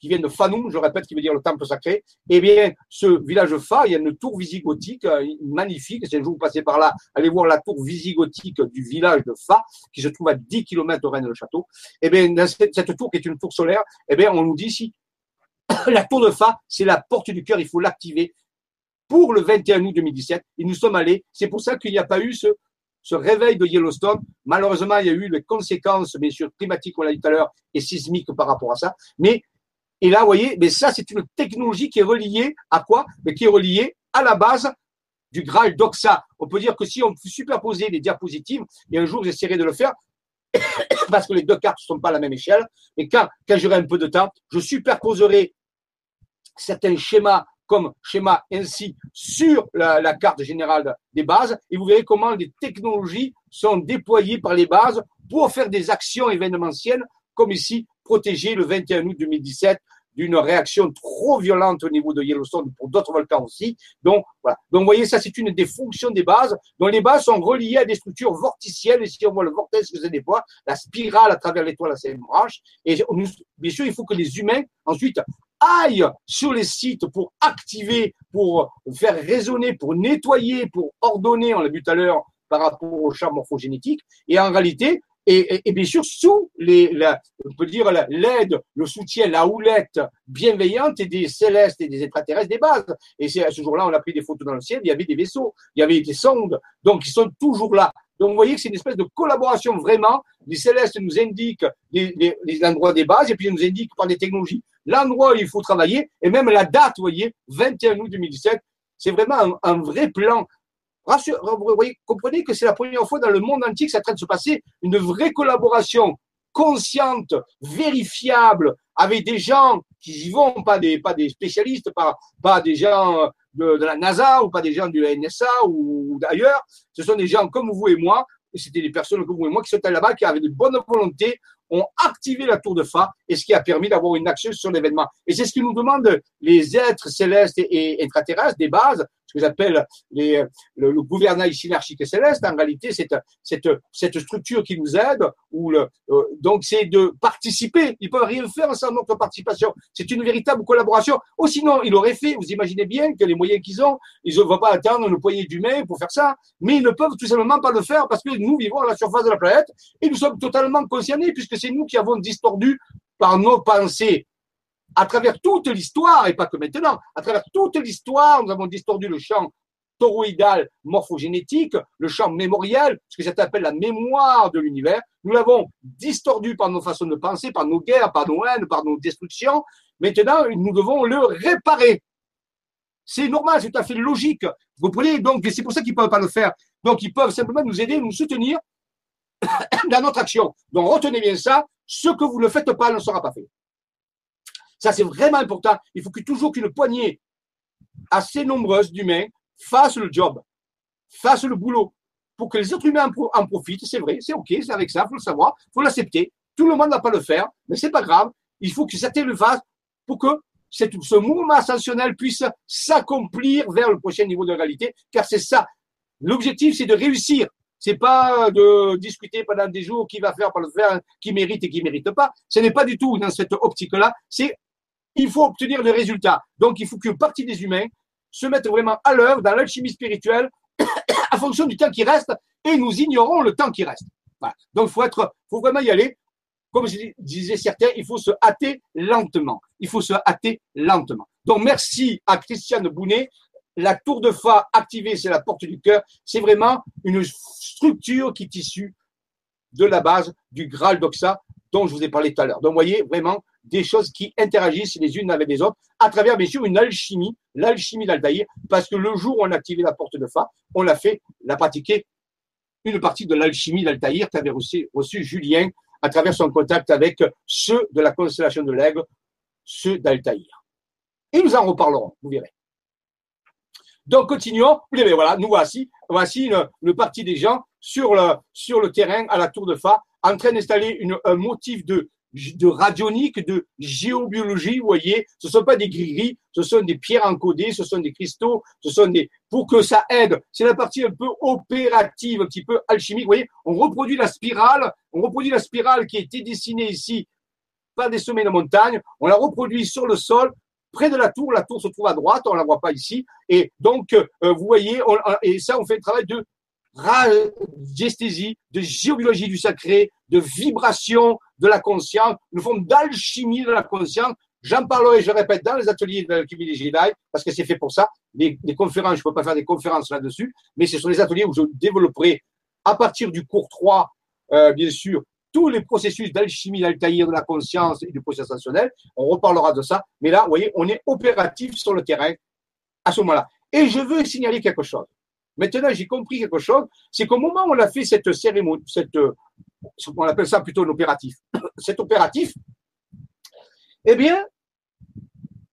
S1: Qui vient de Fanoum, je répète, qui veut dire le temple sacré. Eh bien, ce village Fa, il y a une tour visigothique euh, magnifique. Si jour vous passez par là, allez voir la tour visigothique du village de Fa, qui se trouve à 10 km au Rennes-le-Château. Eh bien, cette, tour qui est une tour solaire, eh bien, on nous dit ici, la tour de Fa, c'est la porte du cœur, il faut l'activer pour le 21 août 2017. Et nous sommes allés. C'est pour ça qu'il n'y a pas eu ce, ce réveil de Yellowstone. Malheureusement, il y a eu les conséquences, bien sûr, climatiques, on l'a dit tout à l'heure, et sismiques par rapport à ça. Mais, et là, vous voyez, mais ça, c'est une technologie qui est reliée à quoi? Mais qui est reliée à la base du Graal Doxa. On peut dire que si on superposait les diapositives, et un jour j'essaierai de le faire, parce que les deux cartes ne sont pas à la même échelle, mais quand, j'aurai un peu de temps, je superposerai certains schémas comme schéma ainsi sur la, la, carte générale des bases et vous verrez comment les technologies sont déployées par les bases pour faire des actions événementielles comme ici protéger le 21 août 2017 d'une réaction trop violente au niveau de Yellowstone pour d'autres volcans aussi. Donc, voilà. Donc, vous voyez, ça, c'est une des fonctions des bases. Donc, les bases sont reliées à des structures vorticielles. Et si on voit le vortex que des fois, la spirale à travers l'étoile à ses branches. Et bien sûr, il faut que les humains, ensuite, aillent sur les sites pour activer, pour faire résonner, pour nettoyer, pour ordonner, on l'a vu tout à l'heure, par rapport au champ morphogénétique. Et en réalité, et, bien sûr, sous l'aide, le soutien, la houlette bienveillante des célestes et des extraterrestres des bases. Et c'est ce jour-là, on a pris des photos dans le ciel, il y avait des vaisseaux, il y avait des sondes, donc ils sont toujours là. Donc, vous voyez que c'est une espèce de collaboration vraiment. Les célestes nous indiquent les, endroits des bases et puis ils nous indiquent par des technologies l'endroit où il faut travailler et même la date, vous voyez, 21 août 2017. C'est vraiment un, vrai plan. Vous voyez, comprenez que c'est la première fois dans le monde entier que ça train de se passer une vraie collaboration consciente, vérifiable, avec des gens qui y vont, pas des, spécialistes, pas, des gens de, de la NASA ou pas des gens du NSA ou, ou d'ailleurs. Ce sont des gens comme vous et moi, et c'était des personnes comme vous et moi qui sont là-bas, qui avaient de bonne volonté, ont activé la tour de Fa et ce qui a permis d'avoir une action sur l'événement. Et c'est ce que nous demandent les êtres célestes et extraterrestres des bases, ce que j'appelle les, le, le, gouvernail synarchique céleste. En réalité, c'est cette, cette structure qui nous aide, ou le, euh, donc c'est de participer. Ils peuvent rien faire sans notre participation. C'est une véritable collaboration. Ou sinon, ils l'auraient fait. Vous imaginez bien que les moyens qu'ils ont, ils ne vont pas attendre une poignée d'humains pour faire ça, mais ils ne peuvent tout simplement pas le faire parce que nous vivons à la surface de la planète et nous sommes totalement concernés puisque c'est nous qui avons distordu par nos pensées à travers toute l'histoire, et pas que maintenant, à travers toute l'histoire, nous avons distordu le champ toroïdal morphogénétique, le champ mémoriel, ce que j'appelle la mémoire de l'univers. Nous l'avons distordu par nos façons de penser, par nos guerres, par nos haines, par nos destructions. Maintenant, nous devons le réparer. C'est normal, c'est tout à fait logique. Vous comprenez Donc, c'est pour ça qu'ils ne peuvent pas le faire. Donc, ils peuvent simplement nous aider, nous soutenir dans notre action. Donc, retenez bien ça. Ce que vous ne faites pas ne sera pas fait. Ça, c'est vraiment important. Il faut que toujours qu'une poignée assez nombreuse d'humains fasse le job, fasse le boulot, pour que les autres humains en profitent. C'est vrai, c'est OK, c'est avec ça, il faut le savoir, il faut l'accepter. Tout le monde n'a pas le faire, mais c'est pas grave. Il faut que certains le fassent pour que ce mouvement ascensionnel puisse s'accomplir vers le prochain niveau de réalité, car c'est ça. L'objectif, c'est de réussir. C'est pas de discuter pendant des jours qui va faire, pas le faire, qui mérite et qui mérite pas. Ce n'est pas du tout dans cette optique-là. C'est il faut obtenir le résultat. Donc, il faut qu'une partie des humains se mette vraiment à l'œuvre dans l'alchimie spirituelle à fonction du temps qui reste et nous ignorons le temps qui reste. Donc, il faut être, vraiment y aller. Comme je disais certains, il faut se hâter lentement. Il faut se hâter lentement. Donc, merci à Christiane Bounet. La tour de Fa activée, c'est la porte du cœur. C'est vraiment une structure qui est issue de la base du Graal d'Oxa dont je vous ai parlé tout à l'heure. Donc, voyez, vraiment, des choses qui interagissent les unes avec les autres à travers, bien sûr, une alchimie, l'alchimie d'Altaïr, parce que le jour où on a activé la porte de Fa, on l'a fait, l'a pratiqué une partie de l'alchimie d'Altaïr qu'avait reçu, reçu Julien à travers son contact avec ceux de la constellation de l'aigle, ceux d'Altaïr. Et nous en reparlerons, vous verrez. Donc, continuons. Vous verrez, voilà, nous voici, voici une, partie des gens sur le terrain à la tour de Fa, en train d'installer un motif de de radionique, de géobiologie, vous voyez, ce sont pas des gris-gris, ce sont des pierres encodées, ce sont des cristaux, ce sont des, pour que ça aide. C'est la partie un peu opérative, un petit peu alchimique, vous voyez, on reproduit la spirale, on reproduit la spirale qui a été dessinée ici pas des sommets de montagne. On la reproduit sur le sol, près de la tour. La tour se trouve à droite, on la voit pas ici. Et donc, euh, vous voyez, et ça, on fait un travail de radiesthésie, de géobiologie du sacré, de vibration de la conscience, une forme d'alchimie de la conscience. J'en parlerai, je répète, dans les ateliers de l'alchimie des Jedi, parce que c'est fait pour ça. Les, conférences, je ne peux pas faire des conférences là-dessus, mais ce sont les ateliers où je développerai, à partir du cours 3, euh, bien sûr, tous les processus d'alchimie, d'altaïr de la conscience et du processus rationnel. On reparlera de ça. Mais là, vous voyez, on est opératif sur le terrain à ce moment-là. Et je veux signaler quelque chose. Maintenant, j'ai compris quelque chose, c'est qu'au moment où on a fait cette cérémonie, cette, on appelle ça plutôt un opératif, cet opératif, eh bien,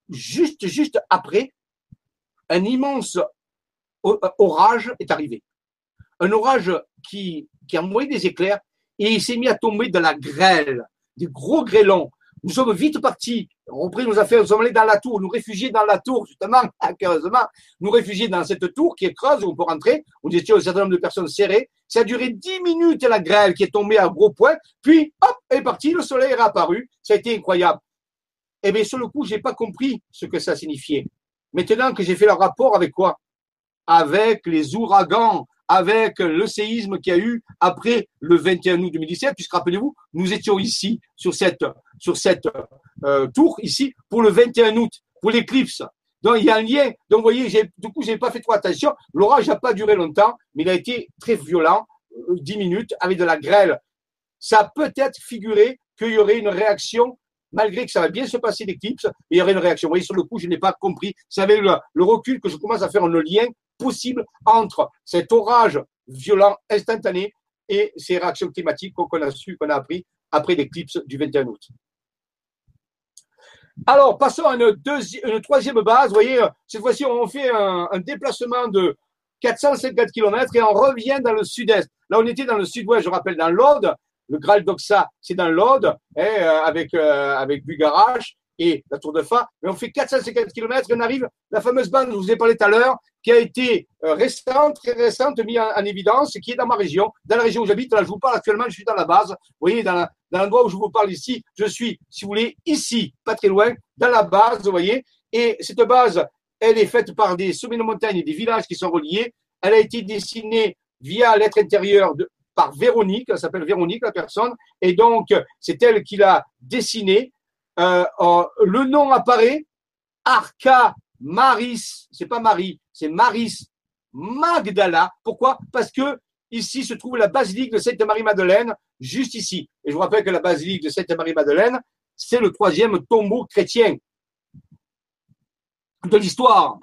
S1: juste, juste après, un immense orage est arrivé. Un orage qui, a envoyé des éclairs et il s'est mis à tomber de la grêle, des gros grêlons. Nous sommes vite partis, on repris nos affaires, nous sommes allés dans la tour, nous réfugiés dans la tour, justement, curieusement, nous réfugiés dans cette tour qui est creuse où on peut rentrer. On était un certain nombre de personnes serrées. Ça a duré dix minutes la grêle qui est tombée à gros point. Puis, hop, elle est partie, le soleil est apparu. Ça a été incroyable. Eh bien, sur le coup, j'ai pas compris ce que ça signifiait. Maintenant que j'ai fait le rapport avec quoi? Avec les ouragans, avec le séisme qu'il y a eu après le 21 août 2017, puisque rappelez-vous, nous étions ici sur cette, sur cette euh, tour, ici, pour le 21 août, pour l'éclipse. Donc il y a un lien. Donc vous voyez, du coup, je n'ai pas fait trop attention. L'orage n'a pas duré longtemps, mais il a été très violent, 10 euh, minutes, avec de la grêle. Ça peut-être figuré qu'il y aurait une réaction malgré que ça va bien se passer l'éclipse, il y aurait une réaction. Vous voyez, sur le coup, je n'ai pas compris. C'est avec le, le, recul que je commence à faire un lien possible entre cet orage violent, instantané, et ces réactions climatiques qu'on a su, qu'on a appris après l'éclipse du 21 août. Alors, passons à une, une troisième base. Vous voyez, cette fois-ci, on fait un, déplacement de 454 km et on revient dans le sud-est. Là, on était dans le sud-ouest, je rappelle, dans l'Aude. Le Graal d'Oxa, c'est dans l'Aude, hein, euh, avec, euh, avec et la Tour de Fa. Mais on fait 450 km et on arrive, la fameuse bande, je vous ai parlé tout à l'heure, qui a été euh, récente, très récente, mise en, évidence, qui est dans ma région, dans la région où j'habite. Là, je vous parle actuellement, je suis dans la base. Vous voyez, dans, l'endroit où je vous parle ici, je suis, si vous voulez, ici, pas très loin, dans la base, vous voyez. Et cette base, elle est faite par des sommets de montagne et des villages qui sont reliés. Elle a été dessinée via l'être intérieur de, par Véronique, elle s'appelle Véronique, la personne, et donc c'est elle qui l'a dessinée euh, euh, le nom apparaît, Arca Maris, c'est pas Marie, c'est Maris Magdala. Pourquoi? Parce que ici se trouve la basilique de Sainte-Marie-Madeleine, juste ici. Et je vous rappelle que la basilique de Sainte-Marie-Madeleine, c'est le troisième tombeau chrétien de l'histoire.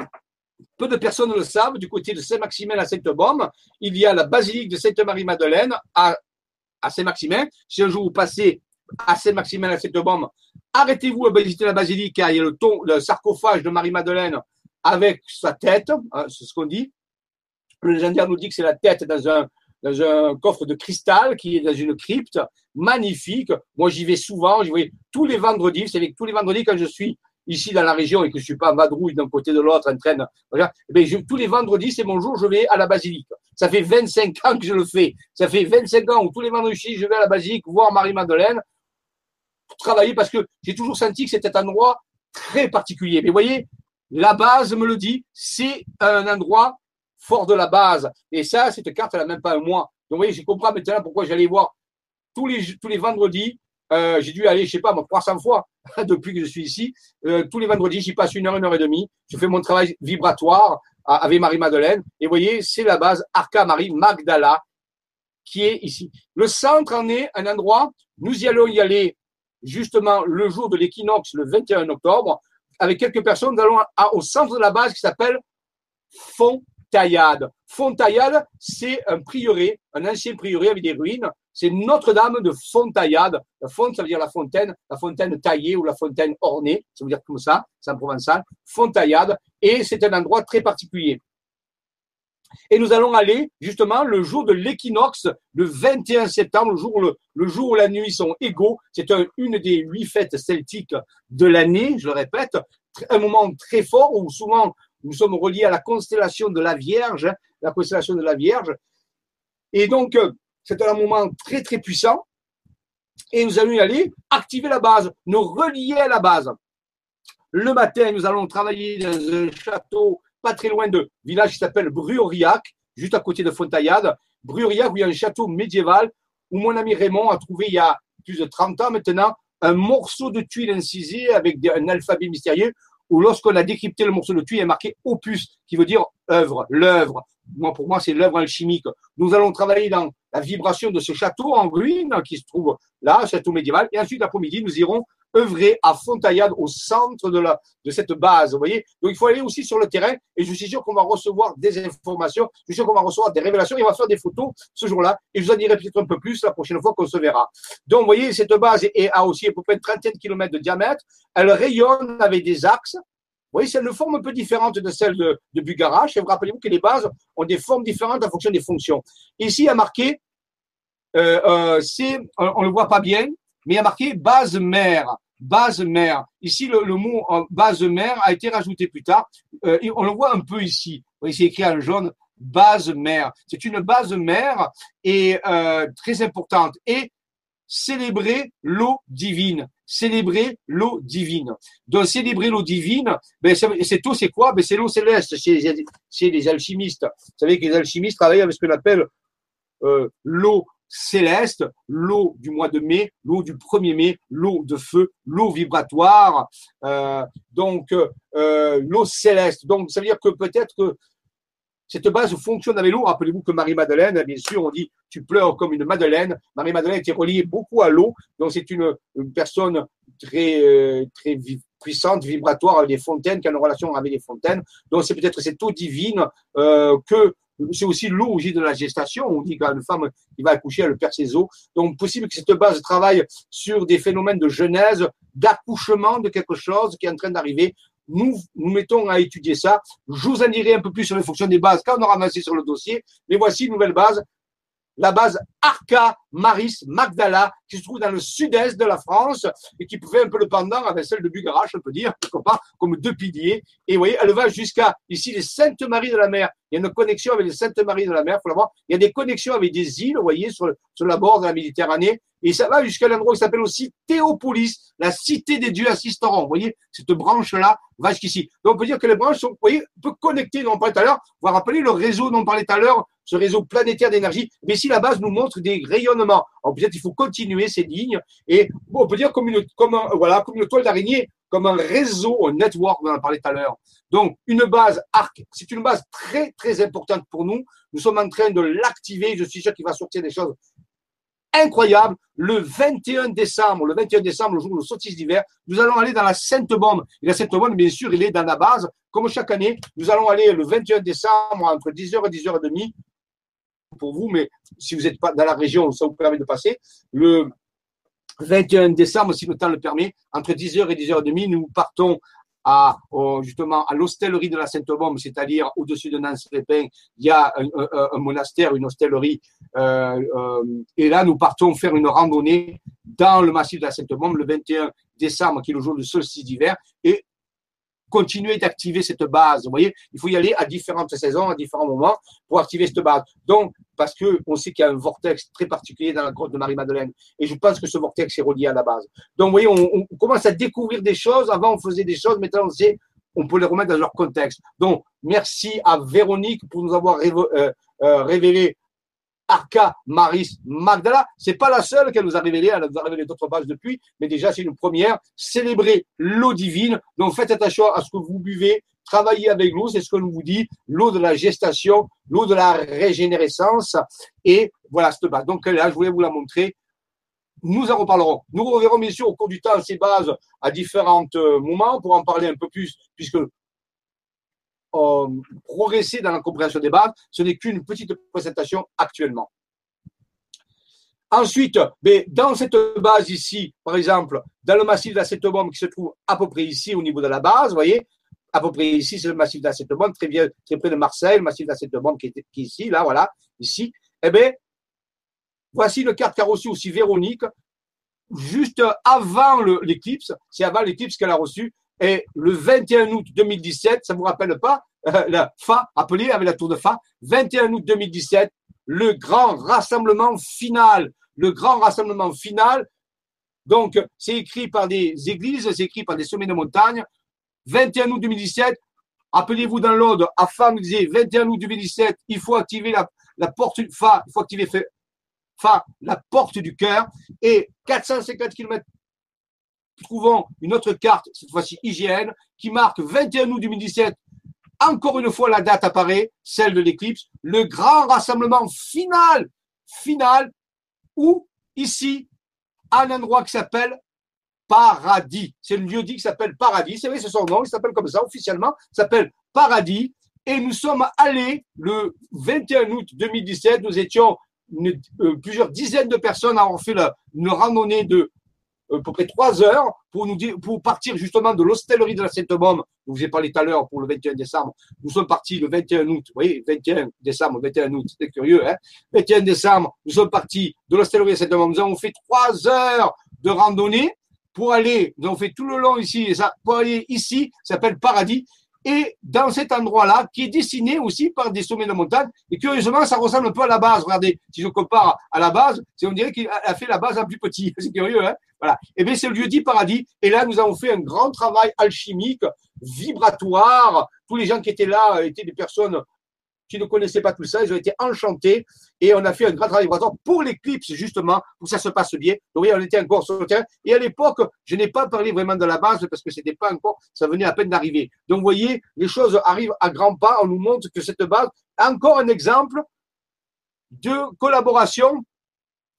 S1: Peu de personnes le savent, du côté de Saint-Maximin à Sainte-Baume, il y a la basilique de Sainte-Marie-Madeleine à, à Saint-Maximin. Si un jour vous passez à Saint-Maximin à Sainte-Baume, Arrêtez-vous à visiter la basilique, car il y a le, le sarcophage de Marie-Madeleine avec sa tête, hein, c'est ce qu'on dit. Le légendaire nous dit que c'est la tête dans un, dans un coffre de cristal qui est dans une crypte magnifique. Moi, j'y vais souvent, j'y vais tous les vendredis. C'est tous les vendredis quand je suis ici dans la région et que je suis pas en vadrouille d'un côté de l'autre en train de, eh tous les vendredis, c'est mon jour, je vais à la basilique. Ça fait 25 ans que je le fais. Ça fait 25 ans où tous les vendredis, je vais à la basilique voir Marie-Madeleine travailler parce que j'ai toujours senti que c'était un endroit très particulier. Mais vous voyez, la base me le dit, c'est un endroit fort de la base. Et ça, cette carte, elle n'a même pas un mois. Donc, vous voyez, je comprends maintenant pourquoi j'allais voir tous les, tous les vendredis. Euh, j'ai dû aller, je sais pas, moi, 300 fois depuis que je suis ici. Euh, tous les vendredis, j'y passe une heure, une heure et demie. Je fais mon travail vibratoire avec Marie-Madeleine. Et vous voyez, c'est la base Arca Marie Magdala qui est ici. Le centre en est un endroit, nous y allons y aller justement le jour de l'équinoxe, le 21 octobre, avec quelques personnes, nous allons au centre de la base qui s'appelle Fontaillade. Fontaillade, c'est un prieuré, un ancien prieuré avec des ruines. C'est Notre-Dame de Fontaillade. La fonte, ça veut dire la fontaine, la fontaine taillée ou la fontaine ornée, ça veut dire comme ça, c'est en provençal. Fontaillade. Et c'est un endroit très particulier. Et nous allons aller justement le jour de l'équinoxe, le 21 septembre, le jour, où le jour où la nuit sont égaux. C'est une des huit fêtes celtiques de l'année, je le répète. Un moment très fort où souvent nous sommes reliés à la constellation de la Vierge, la constellation de la Vierge. Et donc, c'est un moment très, très puissant. et nous allons y aller activer la base, nous relier à la base. Le matin, nous allons travailler dans un château pas très loin de village qui s'appelle Bruriac, juste à côté de Fontaillade. Bruriac, où il y a un château médiéval où mon ami Raymond a trouvé il y a plus de 30 ans maintenant un morceau de tuile incisé avec un alphabet mystérieux où lorsqu'on a décrypté le morceau de tuile, il est marqué opus, qui veut dire œuvre, l'œuvre. Moi, pour moi, c'est l'œuvre alchimique. Nous allons travailler dans la vibration de ce château en ruine qui se trouve là, château médiéval. Et ensuite, l'après-midi, nous irons œuvrer à Fontaillade, au centre de, la, de cette base. Vous voyez Donc, il faut aller aussi sur le terrain et je suis sûr qu'on va recevoir des informations, je suis sûr qu'on va recevoir des révélations on va faire des photos ce jour-là et je vous en dirai peut-être un peu plus la prochaine fois qu'on se verra. Donc, vous voyez, cette base est, a aussi à peu près une trentaine de kilomètres de diamètre. Elle rayonne avec des axes. Vous voyez, c'est une forme un peu différente de celle de, de Bugarach. Et vous rappelez-vous que les bases ont des formes différentes en fonction des fonctions. Ici, il y a marqué, euh, euh, c'est, on le voit pas bien, mais il y a marqué base mère base mère. Ici, le, mot base mère a été rajouté plus tard. Euh, on le voit un peu ici. Vous c'est écrit en jaune, base mère. C'est une base mère et euh, très importante. Et célébrer l'eau divine. Célébrer l'eau divine. Donc, célébrer l'eau divine, ben, c'est tout, c'est quoi? Ben, C'est l'eau céleste chez, les alchimistes. Vous savez que les alchimistes travaillent avec ce qu'on appelle euh, l'eau céleste, l'eau du mois de mai, l'eau du 1er mai, l'eau de feu, l'eau vibratoire, euh, donc euh, l'eau céleste. Donc ça veut dire que peut-être que cette base fonctionne avec l'eau. Rappelez-vous que Marie-Madeleine, bien sûr, on dit tu pleures comme une Madeleine. Marie-Madeleine était reliée beaucoup à l'eau, donc c'est une, personne très, euh, puissante, vibratoire, avec des fontaines, qui a une relation avec les fontaines. Donc c'est peut-être cette eau divine que c'est aussi l'eau de la gestation. On dit qu'une femme qui va accoucher, elle perd ses os. Donc, possible que cette base travaille sur des phénomènes de genèse, d'accouchement de quelque chose qui est en train d'arriver. Nous nous mettons à étudier ça. Je vous en dirai un peu plus sur les fonctions des bases quand on aura avancé sur le dossier. Mais voici une nouvelle base la base Arca Maris Magdala, qui se trouve dans le sud-est de la France et qui pouvait un peu le pendant avec celle de Bugarache, on peut dire, comme deux piliers. Et vous voyez, elle va jusqu'à ici les Saintes Maries de la Mer. Il y a une connexion avec les Saintes Maries de la Mer, faut la voir. Il y a des connexions avec des îles, vous voyez, sur, sur la bord de la Méditerranée. Et ça va jusqu'à l'endroit qui s'appelle aussi Théopolis, la cité des dieux assisteront. Vous voyez, cette branche-là va jusqu'ici. Donc, on peut dire que les branches sont, vous voyez, un peu connectées, dont on parlait tout à l'heure. Vous vous rappelez le réseau dont on parlait tout à l'heure, ce réseau planétaire d'énergie. Mais ici, la base nous montre des rayonnements. Alors, peut-être il faut continuer ces lignes. Et on peut dire comme une, comme voilà, comme une toile d'araignée, comme un réseau, un network, on en parlait tout à l'heure. Donc, une base ARC, c'est une base très, très importante pour nous. Nous sommes en train de l'activer. Je suis sûr qu'il va sortir des choses incroyable. Le 21 décembre, le 21 décembre, le jour de le solstice d'hiver, nous allons aller dans la Sainte Bombe. Et la Sainte Bombe, bien sûr, il est dans la base. Comme chaque année, nous allons aller le 21 décembre entre 10h et 10h30 pour vous, mais si vous n'êtes pas dans la région, ça vous permet de passer. Le 21 décembre, si le temps le permet, entre 10h et 10h30, nous partons à justement à l'hostellerie de la Sainte-Bombe, c'est-à-dire au-dessus de Nantes-les-Pins, il y a un, monastère, une hostellerie, euh, euh, et là nous partons faire une randonnée dans le massif de la Sainte-Bombe le 21 décembre, qui est le jour du solstice d'hiver, et continuer d'activer cette base. Vous voyez, il faut y aller à différentes saisons, à différents moments pour activer cette base. Donc, parce que on sait qu'il y a un vortex très particulier dans la grotte de Marie-Madeleine. Et je pense que ce vortex est relié à la base. Donc, vous voyez, on, commence à découvrir des choses. Avant, on faisait des choses. Maintenant, on sait, on peut les remettre dans leur contexte. Donc, merci à Véronique pour nous avoir euh, euh, révélé Arca Maris Magdala. C'est pas la seule qu'elle nous a révélée, elle nous a révélé d'autres bases depuis, mais déjà c'est une première. Célébrer l'eau divine. Donc faites attention à ce que vous buvez, travaillez avec l'eau, c'est ce que nous vous dit, l'eau de la gestation, l'eau de la régénérescence. Et voilà cette base. Donc là, je voulais vous la montrer. Nous en reparlerons. Nous reverrons bien sûr au cours du temps ces bases à différents euh, moments pour en parler un peu plus, puisque progresser dans la compréhension des bases. Ce n'est qu'une petite présentation actuellement. Ensuite, mais dans cette base ici, par exemple, dans le massif d'acétobombe qui se trouve à peu près ici au niveau de la base, vous voyez, à peu près ici, c'est le massif d'acétobombe, très bien, très près de Marseille, le massif d'acétobombe qui, qui est ici, là, voilà, ici. Eh bien, voici le carte qu'a reçu aussi Véronique, juste avant l'éclipse, c'est avant l'éclipse qu'elle a reçu, et le 21 août 2017, ça vous rappelle pas, euh, la Fa, appelé avec la tour de Fa, 21 août 2017, le grand rassemblement final, le grand rassemblement final Donc, c'est écrit par des églises, c'est écrit par des sommets de montagne. 21 août 2017, appelez-vous dans l'ordre, Afam disait 21 août 2017, il faut activer la, la porte, Fa, il faut activer Fa, la porte du cœur. Et 450 km trouvons une autre carte, cette fois-ci IGN, qui marque 21 août 2017. Encore une fois, la date apparaît, celle de l'éclipse, le grand rassemblement final, final, où ici, un endroit qui s'appelle Paradis. C'est le lieu dit qui s'appelle Paradis. C'est vrai, c'est son nom, il s'appelle comme ça officiellement, il s'appelle Paradis. Et nous sommes allés le 21 août 2017, nous étions euh, plusieurs dizaines de personnes à avoir fait une randonnée de à peu près trois heures pour nous dire, pour partir justement de l'hostellerie de la Sainte-Baume, vous ai parlé tout à l'heure pour le 21 décembre. Nous sommes partis le 21 août, vous voyez, 21 décembre, 21 août, c'était curieux, hein. 21 décembre, nous sommes partis de l'hostellerie de la Sainte-Baume. Nous avons fait trois heures de randonnée pour aller, nous avons fait tout le long ici, ça, pour aller ici, ça s'appelle Paradis, et dans cet endroit-là, qui est dessiné aussi par des sommets de montagne, et curieusement, ça ressemble un peu à la base. Regardez, si je compare à la base, c'est on dirait qu'il a fait la base en plus petit. C'est curieux, hein? Voilà. Et eh bien, c'est le lieu dit paradis. Et là, nous avons fait un grand travail alchimique, vibratoire. Tous les gens qui étaient là étaient des personnes qui ne connaissaient pas tout ça, ils ont été enchantés et on a fait un grand travail pour l'éclipse, justement, pour que ça se passe bien. Donc, oui, on était encore sur le terrain. Et à l'époque, je n'ai pas parlé vraiment de la base parce que c'était pas encore, ça venait à peine d'arriver. Donc, vous voyez, les choses arrivent à grands pas. On nous montre que cette base, encore un exemple de collaboration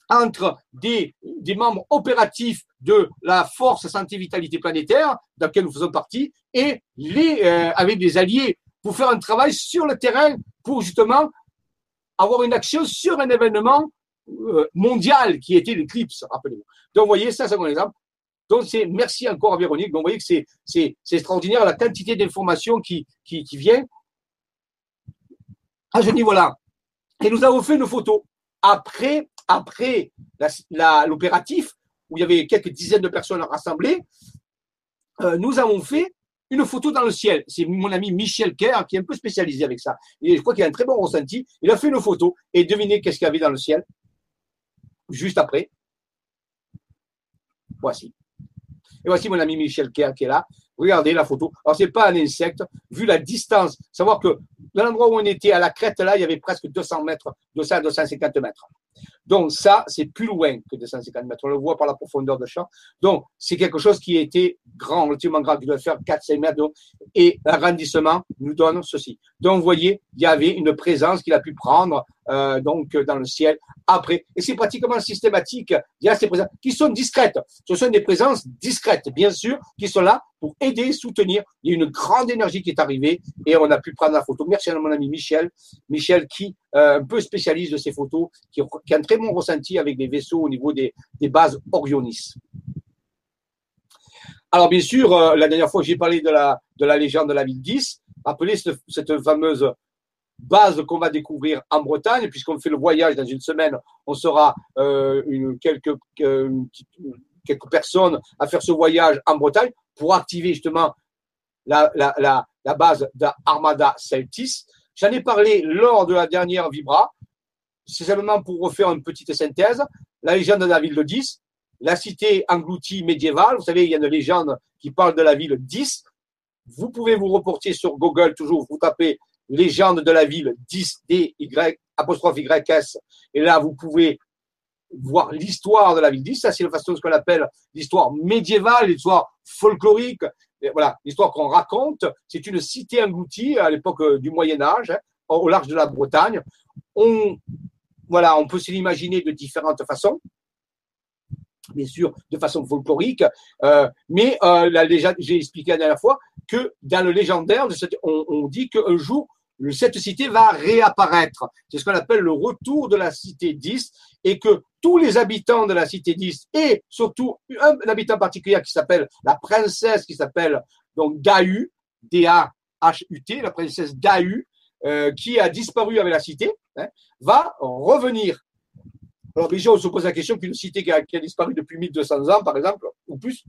S1: entre des, membres opératifs de la force santé vitalité planétaire, dans laquelle nous faisons partie, et les, euh, avec des alliés pour faire un travail sur le terrain pour justement avoir une action sur un événement euh, mondial qui était l'éclipse, rappelez-vous. Donc, vous voyez, ça, c'est un exemple. Donc, c'est merci encore à Véronique. Donc, vous voyez que c'est, c'est, c'est extraordinaire la quantité d'informations qui, qui, qui vient à ce niveau-là. Et nous avons fait une photo. Après, après l'opératif, où il y avait quelques dizaines de personnes rassemblées, euh, nous avons fait une photo dans le ciel. C'est mon ami Michel Kerr qui est un peu spécialisé avec ça. Je crois qu'il a un très bon ressenti. Il a fait une photo et devinez qu'est-ce qu'il y avait dans le ciel juste après. Voici. Et voici mon ami Michel Kerr qui est là. Regardez la photo. Alors, c'est pas un insecte. Vu la distance, savoir que dans l'endroit où on était, à la crête, là, il y avait presque 200 mètres, 200 250 mètres. Donc ça, c'est plus loin que 250 mètres. On le voit par la profondeur de champ. Donc c'est quelque chose qui a été grand, relativement grand, qui doit faire 4-5 mètres. Et l'agrandissement nous donne ceci. Donc vous voyez, il y avait une présence qu'il a pu prendre euh, donc dans le ciel après. Et c'est pratiquement systématique. Il y a ces présences qui sont discrètes. Ce sont des présences discrètes, bien sûr, qui sont là pour aider, soutenir. Il y a une grande énergie qui est arrivée et on a pu prendre la photo. Merci à mon ami Michel. Michel qui euh, un peu spécialiste de ces photos, qui, qui, un très ressenti avec des vaisseaux au niveau des, bases Orionis. Alors bien sûr, euh, la dernière fois j'ai parlé de la, de la légende de la ville 10, rappelez cette, fameuse base qu'on va découvrir en Bretagne, puisqu'on fait le voyage dans une semaine, on sera euh, quelques, quelques personnes à faire ce voyage en Bretagne pour activer justement la, la, la, la base d'Armada Celtis. J'en ai parlé lors de la dernière Vibra. C'est simplement pour refaire une petite synthèse. La légende de la ville de 10, la cité engloutie médiévale. Vous savez, il y a une légende qui parle de la ville 10. Vous pouvez vous reporter sur Google toujours, vous tapez légende de la ville 10 D Y apostrophe YS et là vous pouvez voir l'histoire de la ville 10. Ça, c'est la façon de ce qu'on appelle l'histoire médiévale, l'histoire folklorique. voilà, l'histoire qu'on raconte. C'est une cité engloutie à l'époque euh, du Moyen Âge, hein, au large de la Bretagne. On, voilà, on peut se l'imaginer de différentes façons bien sûr, de façon folklorique, euh, mais euh, j'ai expliqué la dernière fois que dans le légendaire, on, on dit qu'un jour, cette cité va réapparaître. C'est ce qu'on appelle le retour de la cité 10 et que tous les habitants de la cité 10 et surtout un, habitant particulier qui s'appelle la princesse qui s'appelle donc Dahu, D-A-H-U-T, la princesse Dahu, euh, qui a disparu avec la cité, hein, va revenir. Alors déjà, on se pose la question qu'une cité qui a, qui disparu depuis 1200 ans, par exemple, ou plus,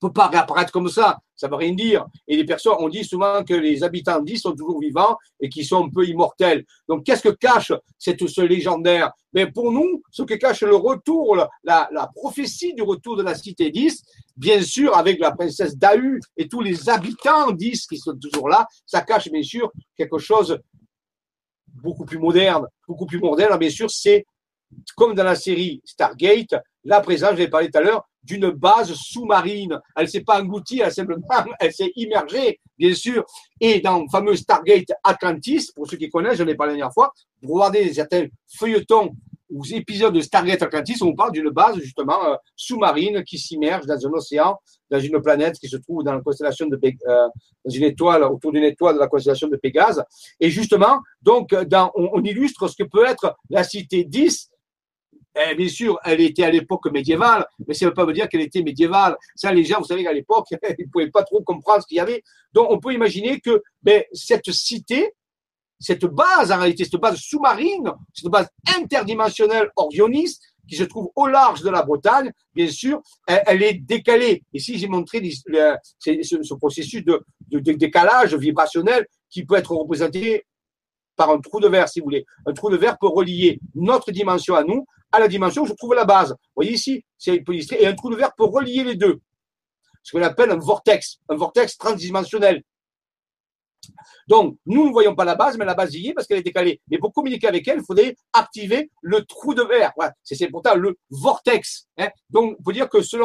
S1: peut pas réapparaître comme ça. Ça veut rien dire. Et les personnes, on dit souvent que les habitants d'Is sont toujours vivants et qu'ils sont un peu immortels. Donc, qu'est-ce que cache cette, ce légendaire? Mais pour nous, ce que cache le retour, la, prophétie du retour de la cité d'Is, bien sûr, avec la princesse Dahu et tous les habitants d'Is qui sont toujours là, ça cache bien sûr quelque chose beaucoup plus moderne, beaucoup plus moderne, bien sûr, c'est comme dans la série Stargate, la présence, je l'ai parlé tout à l'heure, d'une base sous-marine. Elle ne s'est pas engloutie, elle, simplement, elle s'est immergée, bien sûr. Et dans le fameux Stargate Atlantis, pour ceux qui connaissent, j'en ai parlé la dernière fois, vous regardez certains feuilletons ou épisodes de Stargate Atlantis, on parle d'une base justement euh, sous-marine qui s'immerge dans un océan, dans une planète qui se trouve dans la constellation de euh, dans une étoile autour d'une étoile de la constellation de Pégase. Et justement, donc, dans, on, on illustre ce que peut être la cité 10 eh, bien sûr, elle était à l'époque médiévale, mais ça ne veut pas dire qu'elle était médiévale. Ça, les gens, vous savez qu'à l'époque, ils ne pouvaient pas trop comprendre ce qu'il y avait. Donc, on peut imaginer que ben, cette cité, cette base, en réalité, cette base sous-marine, cette base interdimensionnelle orioniste, qui se trouve au large de la Bretagne, bien sûr, elle, est décalée. Ici, j'ai montré ce, processus de, décalage vibrationnel qui peut être représenté par un trou de verre, si vous voulez. Un trou de verre peut relier notre dimension à nous à la dimension où je trouve la base. Vous voyez ici, c'est et un trou de verre peut relier les deux. Ce qu'on appelle un vortex, un vortex transdimensionnel. Donc, nous ne voyons pas la base, mais la base y est parce qu'elle est décalée. Mais pour communiquer avec elle, il faudrait activer le trou de verre. C'est pourtant le vortex. Hein. Donc, il faut dire que sur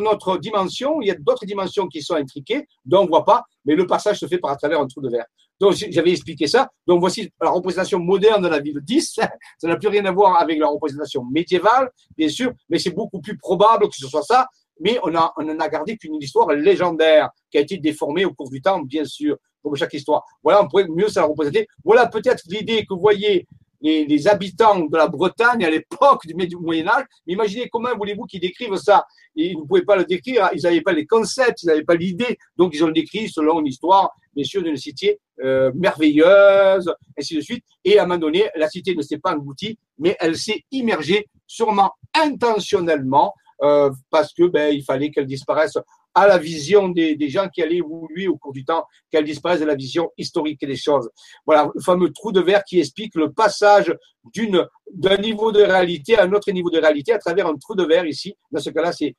S1: notre, dimension, il y a d'autres dimensions qui sont intriquées, dont on ne voit pas, mais le passage se fait par à travers un trou de verre. Donc, j'avais expliqué ça. Donc, voici la représentation moderne de la ville 10. Ça n'a plus rien à voir avec la représentation médiévale, bien sûr, mais c'est beaucoup plus probable que ce soit ça. Mais on, a, on en a gardé qu'une histoire légendaire qui a été déformée au cours du temps, bien sûr, comme chaque histoire. Voilà, on pourrait mieux la représenter. Voilà peut-être l'idée que vous voyez les, habitants de la Bretagne à l'époque du Moyen Âge. Mais imaginez comment voulez-vous qu'ils décrivent ça Ils ne pouvaient pas le décrire, ils n'avaient pas les concepts, ils n'avaient pas l'idée. Donc ils ont décrit selon une histoire, bien sûr, d'une cité euh, merveilleuse, ainsi de suite. Et à un moment donné, la cité ne s'est pas engloutie, mais elle s'est immergée, sûrement intentionnellement, euh, parce que ben, il fallait qu'elle disparaisse à la vision des, gens qui allaient évoluer au cours du temps, qu'elle disparaisse de la vision historique des choses. Voilà, le fameux trou de verre qui explique le passage d'une, d'un niveau de réalité à un autre niveau de réalité à travers un trou de verre ici. Dans ce cas-là, c'est,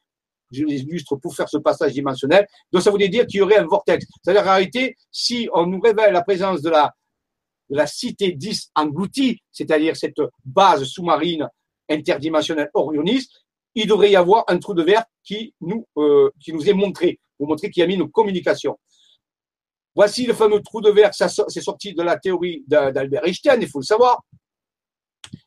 S1: je l'illustre pour faire ce passage dimensionnel. Donc, ça voudrait dire qu'il y aurait un vortex. C'est-à-dire, en réalité, si on nous révèle la présence de la, de la cité 10 engloutie, c'est-à-dire cette base sous-marine interdimensionnelle orioniste, il devrait y avoir un trou de verre qui nous, euh, qui nous est montré, pour montrer qu'il y a mis une communication. Voici le fameux trou de verre, c'est sorti de la théorie d'Albert Einstein, il faut le savoir.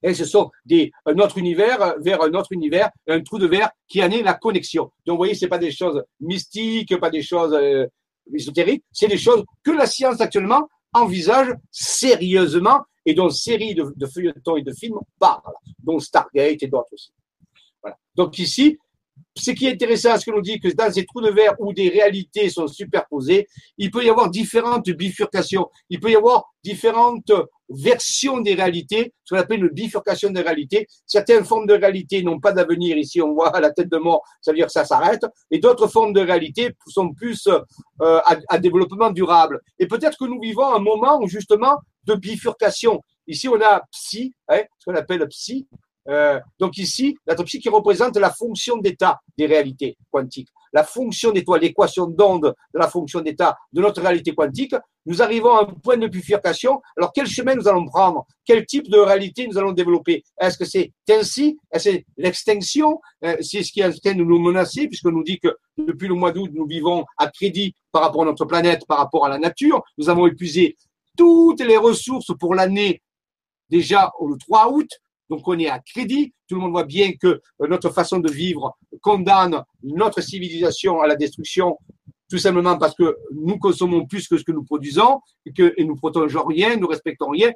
S1: Et ce sont des, un autre univers vers un autre univers, un trou de verre qui en est la connexion. Donc, vous voyez, c'est pas des choses mystiques, pas des choses euh, ésotériques, c'est des choses que la science actuellement envisage sérieusement et dont série de, de feuilletons et de films parlent, dont Stargate et d'autres aussi. Donc ici, ce qui est intéressant, ce que l'on dit que dans ces trous de verre où des réalités sont superposées, il peut y avoir différentes bifurcations. Il peut y avoir différentes versions des réalités, ce qu'on appelle une bifurcation des réalités. Certaines formes de réalité n'ont pas d'avenir. Ici, on voit la tête de mort, ça veut dire que ça s'arrête. Et d'autres formes de réalité sont plus euh, à, développement durable. Et peut-être que nous vivons un moment justement de bifurcation. Ici, on a psy, hein, ce qu'on appelle psy, euh, donc ici, l'atopsie qui représente la fonction d'état des réalités quantiques, la fonction d'étoile, l'équation d'onde de la fonction d'état de notre réalité quantique, nous arrivons à un point de bifurcation. Alors quel chemin nous allons prendre? Quel type de réalité nous allons développer? Est-ce que c'est ainsi? Est-ce que c'est l'extinction? Euh, C'est ce qui est en train de nous menacer, puisqu'on nous dit que depuis le mois d'août, nous vivons à crédit par rapport à notre planète, par rapport à la nature. Nous avons épuisé toutes les ressources pour l'année déjà le 3 août. Donc on est à crédit. Tout le monde voit bien que euh, notre façon de vivre condamne notre civilisation à la destruction, tout simplement parce que nous consommons plus que ce que nous produisons et que et nous protégeons rien, nous respectons rien.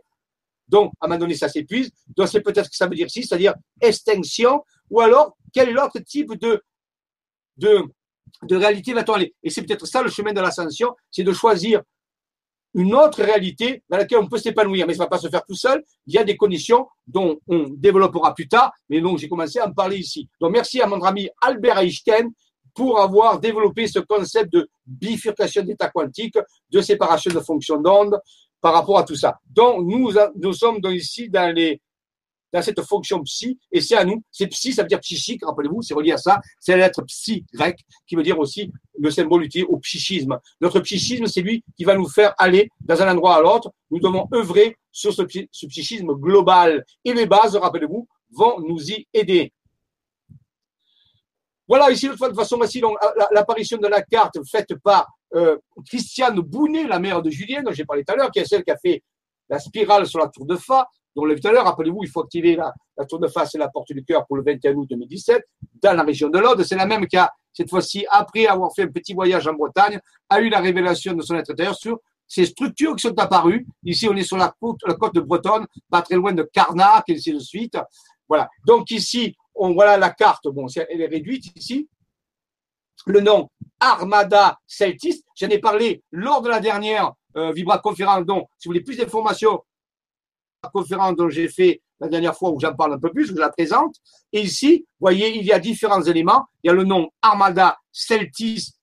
S1: Donc, à un moment donné, ça s'épuise. Donc, c'est peut-être que ça veut dire si, c'est-à-dire extinction, ou alors, quel autre type de, de, de réalité? Va-t-on aller Et c'est peut-être ça le chemin de l'ascension, c'est de choisir une autre réalité dans laquelle on peut s'épanouir, mais ça ne va pas se faire tout seul. Il y a des conditions dont on développera plus tard, mais donc j'ai commencé à en parler ici. Donc merci à mon ami Albert Einstein pour avoir développé ce concept de bifurcation d'état quantique, de séparation de fonctions d'onde par rapport à tout ça. Donc, nous, nous sommes donc ici dans les, dans cette fonction psy, et c'est à nous, c'est psy, ça veut dire psychique, rappelez-vous, c'est relié à ça, c'est la lettre psy grec, qui veut dire aussi le symbole utilisé au psychisme. Notre psychisme, c'est lui qui va nous faire aller d'un endroit à l'autre, nous devons œuvrer sur ce, psychisme global, et les bases, rappelez-vous, vont nous y aider. Voilà, ici, de façon, voici l'apparition de la carte faite par euh, Christiane Bounet, la mère de Julien, dont j'ai parlé tout à l'heure, qui est celle qui a fait la spirale sur la tour de Fa, dont l'a vu tout à l'heure, rappelez-vous, il faut activer la, tour de Fa, c'est la porte du cœur pour le 21 août 2017, dans la région de l'Aude. C'est la même qui a, cette fois-ci, après avoir fait un petit voyage en Bretagne, a eu la révélation de son être intérieur sur ces structures qui sont apparues. Ici, on est sur la côte, la de Bretonne, pas très loin de Carnac, et ainsi de suite. Voilà. Donc ici, on voilà la carte, bon, elle est réduite ici. Le nom Armada Celtis, j'en ai parlé lors de la dernière euh, Vibra conférence. Donc, si vous voulez plus d'informations, la conférence dont j'ai fait la dernière fois où j'en parle un peu plus, je la présente. Et ici, vous voyez, il y a différents éléments. Il y a le nom Armada Celtis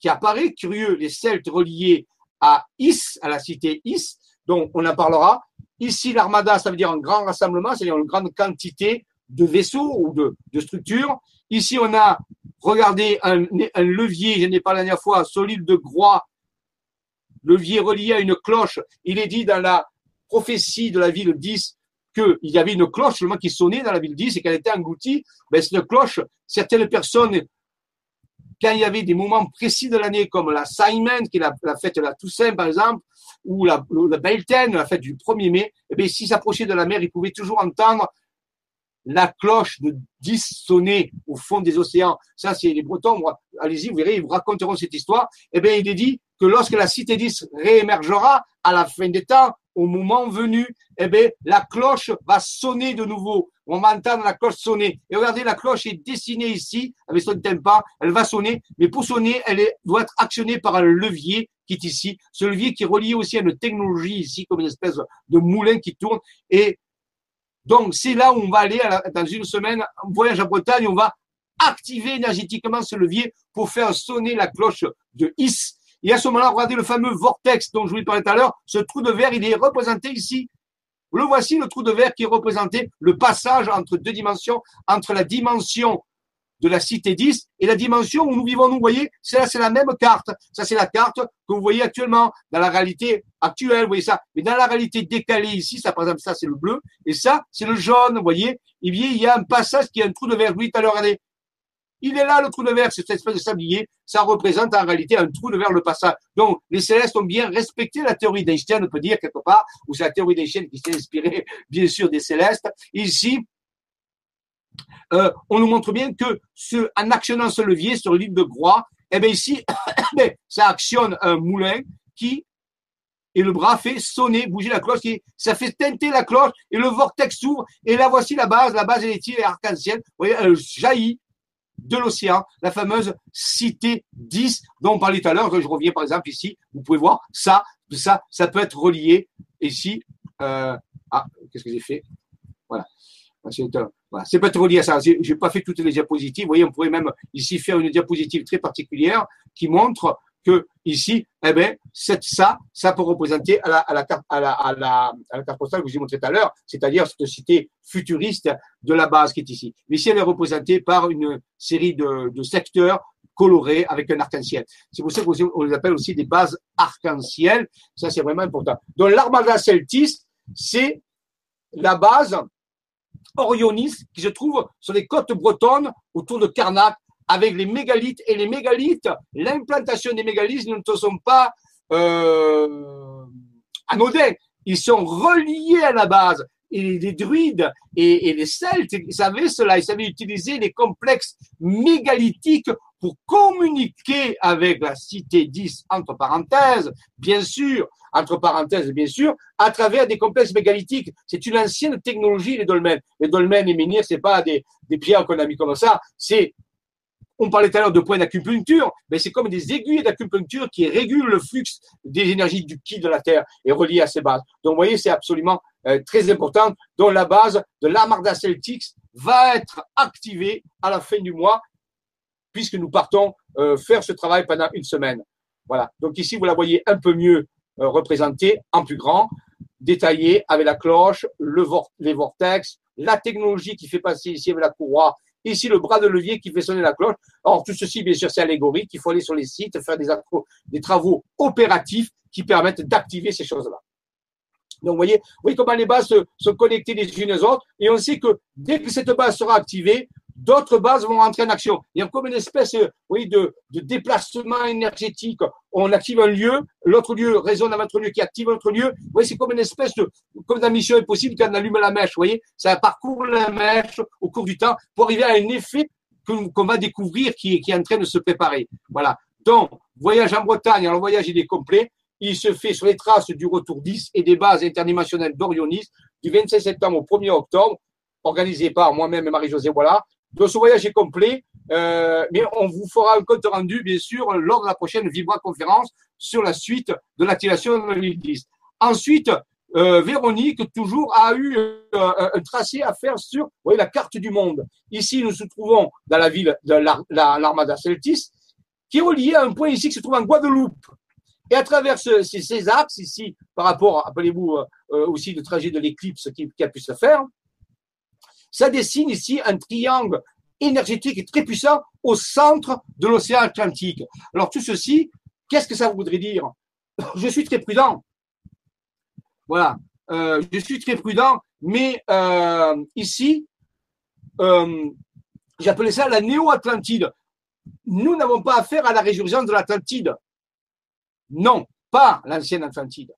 S1: qui apparaît, curieux, les Celtes reliés à Is, à la cité Is, donc on en parlera. Ici, l'armada, ça veut dire un grand rassemblement, c'est-à-dire une grande quantité de vaisseaux ou de, structures. Ici, on a, regardé un, un levier, je n'ai pas la dernière fois, solide de Groix, levier relié à une cloche. Il est dit dans la prophétie de la ville 10 qu'il y avait une cloche seulement qui sonnait dans la ville 10 et qu'elle était engloutie. Ben, cette cloche, certaines personnes, quand il y avait des moments précis de l'année, comme la Simon, qui est la, fête de la Toussaint, par exemple, ou la, la Beltane, la fête du 1er mai, eh bien, s'ils s'approchaient de la mer, ils pouvaient toujours entendre la cloche de 10 sonner au fond des océans. Ça, c'est les Bretons. Allez-y, vous verrez, ils vous raconteront cette histoire. Eh bien, il est dit que lorsque la cité 10 réémergera à la fin des temps, au moment venu, eh bien, la cloche va sonner de nouveau. On va entendre la cloche sonner. Et regardez, la cloche est dessinée ici, avec son tympan. Elle va sonner. Mais pour sonner, elle doit être actionnée par un levier qui est ici. Ce levier qui est relié aussi à une technologie ici, comme une espèce de moulin qui tourne. Et donc, c'est là où on va aller dans une semaine, un voyage à Bretagne, on va activer énergétiquement ce levier pour faire sonner la cloche de Is. Et à ce moment-là, regardez le fameux vortex dont je vous parlais tout à l'heure. Ce trou de verre, il est représenté ici. Le voici, le trou de verre qui est représenté le passage entre deux dimensions, entre la dimension de la cité 10 et la dimension où nous vivons, nous, vous voyez, c'est c'est la même carte. Ça, c'est la carte que vous voyez actuellement dans la réalité actuelle, vous voyez ça. Mais dans la réalité décalée ici, ça, par exemple, ça, c'est le bleu et ça, c'est le jaune, vous voyez. il y a un passage qui a un trou de verre. Oui, tout à l'heure, regardez. Il est là, le trou de verre, cette espèce de sablier. Ça représente en réalité un trou de verre, le passage. Donc, les célestes ont bien respecté la théorie d'Einstein, on peut dire quelque part, ou c'est la théorie d'Einstein qui s'est inspirée, bien sûr, des célestes. Ici, euh, on nous montre bien que ce, en actionnant ce levier sur l'île de Groix, eh bien ici, ben, ça actionne un moulin qui et le bras fait sonner, bouger la cloche, ça fait teinter la cloche, et le vortex s'ouvre, et là voici la base, la base elle est arc-en-ciel, vous voyez, elle jaillit de l'océan, la fameuse cité 10 dont on parlait tout à l'heure, je reviens par exemple ici, vous pouvez voir, ça, ça, ça peut être relié ici, euh, ah, qu'est-ce que j'ai fait? Voilà. Voilà, c'est pas trop lié à ça. J'ai pas fait toutes les diapositives. Vous voyez, on pourrait même ici faire une diapositive très particulière qui montre ici, eh ben, ça, ça peut représenter à la, la, à la, carte postale que je vous ai montré tout à l'heure, c'est-à-dire cette cité futuriste de la base qui est ici. Mais ici, elle est représentée par une série de, de secteurs colorés avec un arc-en-ciel. C'est pour ça qu'on les appelle aussi des bases arc-en-ciel. Ça, c'est vraiment important. Donc, l'armada celtis, c'est la base orionis qui se trouve sur les côtes bretonnes autour de Carnac avec les mégalithes. Et les mégalithes, l'implantation des mégalithes ne sont pas euh, anodins. Ils sont reliés à la base. Et les druides et, les celtes ils savaient cela. Ils savaient utiliser les complexes mégalithiques pour communiquer avec la cité 10, entre parenthèses, bien sûr, entre parenthèses, bien sûr, à travers des complexes mégalithiques. C'est une ancienne technologie, les dolmens. Les dolmens et menhirs, c'est pas des, des pierres qu'on a mis comme ça, c'est on parlait tout à l'heure de points d'acupuncture, mais c'est comme des aiguilles d'acupuncture qui régulent le flux des énergies du ki de la Terre et reliées à ces bases. Donc, vous voyez, c'est absolument euh, très important, dont la base de l'Amarda Celtics va être activée à la fin du mois puisque nous partons euh, faire ce travail pendant une semaine. Voilà. Donc ici, vous la voyez un peu mieux euh, représentée, en plus grand, détaillée, avec la cloche, le les vortex, la technologie qui fait passer ici avec la courroie, ici le bras de levier qui fait sonner la cloche. Or, tout ceci, bien sûr, c'est allégorique. Il faut aller sur les sites, faire des, des travaux opératifs qui permettent d'activer ces choses-là. Donc, vous voyez, vous comment les bases se, se connectent les unes aux autres. Et on sait que dès que cette base sera activée, d'autres bases vont entrer en action. Il y a comme une espèce oui, de, déplacement énergétique. On active un lieu, l'autre lieu résonne à votre lieu qui active l'autre lieu. C'est comme une espèce de, comme dans Mission Impossible quand on allume la mèche. Vous ça parcourt la mèche au cours du temps pour arriver à un effet qu'on va découvrir qui, qui est en train de se préparer. Voilà. Donc, voyage en Bretagne, le voyage il est complet. Il se fait sur les traces du retour 10 et des bases interdimensionnelles d'Orionis du 26 septembre au 1er octobre, organisé par moi-même et Marie-Josée Voilà. Donc ce voyage est complet, euh, mais on vous fera un compte rendu, bien sûr, lors de la prochaine Vibra conférence sur la suite de l'activation de 2010. Ensuite, euh, Véronique, toujours, a eu euh, un tracé à faire sur la carte du monde. Ici, nous nous trouvons dans la ville de l'Armada Celtis, qui est reliée à un point ici qui se trouve en Guadeloupe. Et à travers ces, axes ici, par rapport, appelez-vous aussi le trajet de l'éclipse qui, qui, a pu se faire, ça dessine ici un triangle énergétique très puissant au centre de l'océan Atlantique. Alors tout ceci, qu'est-ce que ça voudrait dire? Je suis très prudent. Voilà, euh, je suis très prudent, mais euh, ici, euh, j'appelais ça la néo-Atlantide. Nous n'avons pas affaire à la résurgence de l'Atlantide. Non, pas l'ancienne Atlantide.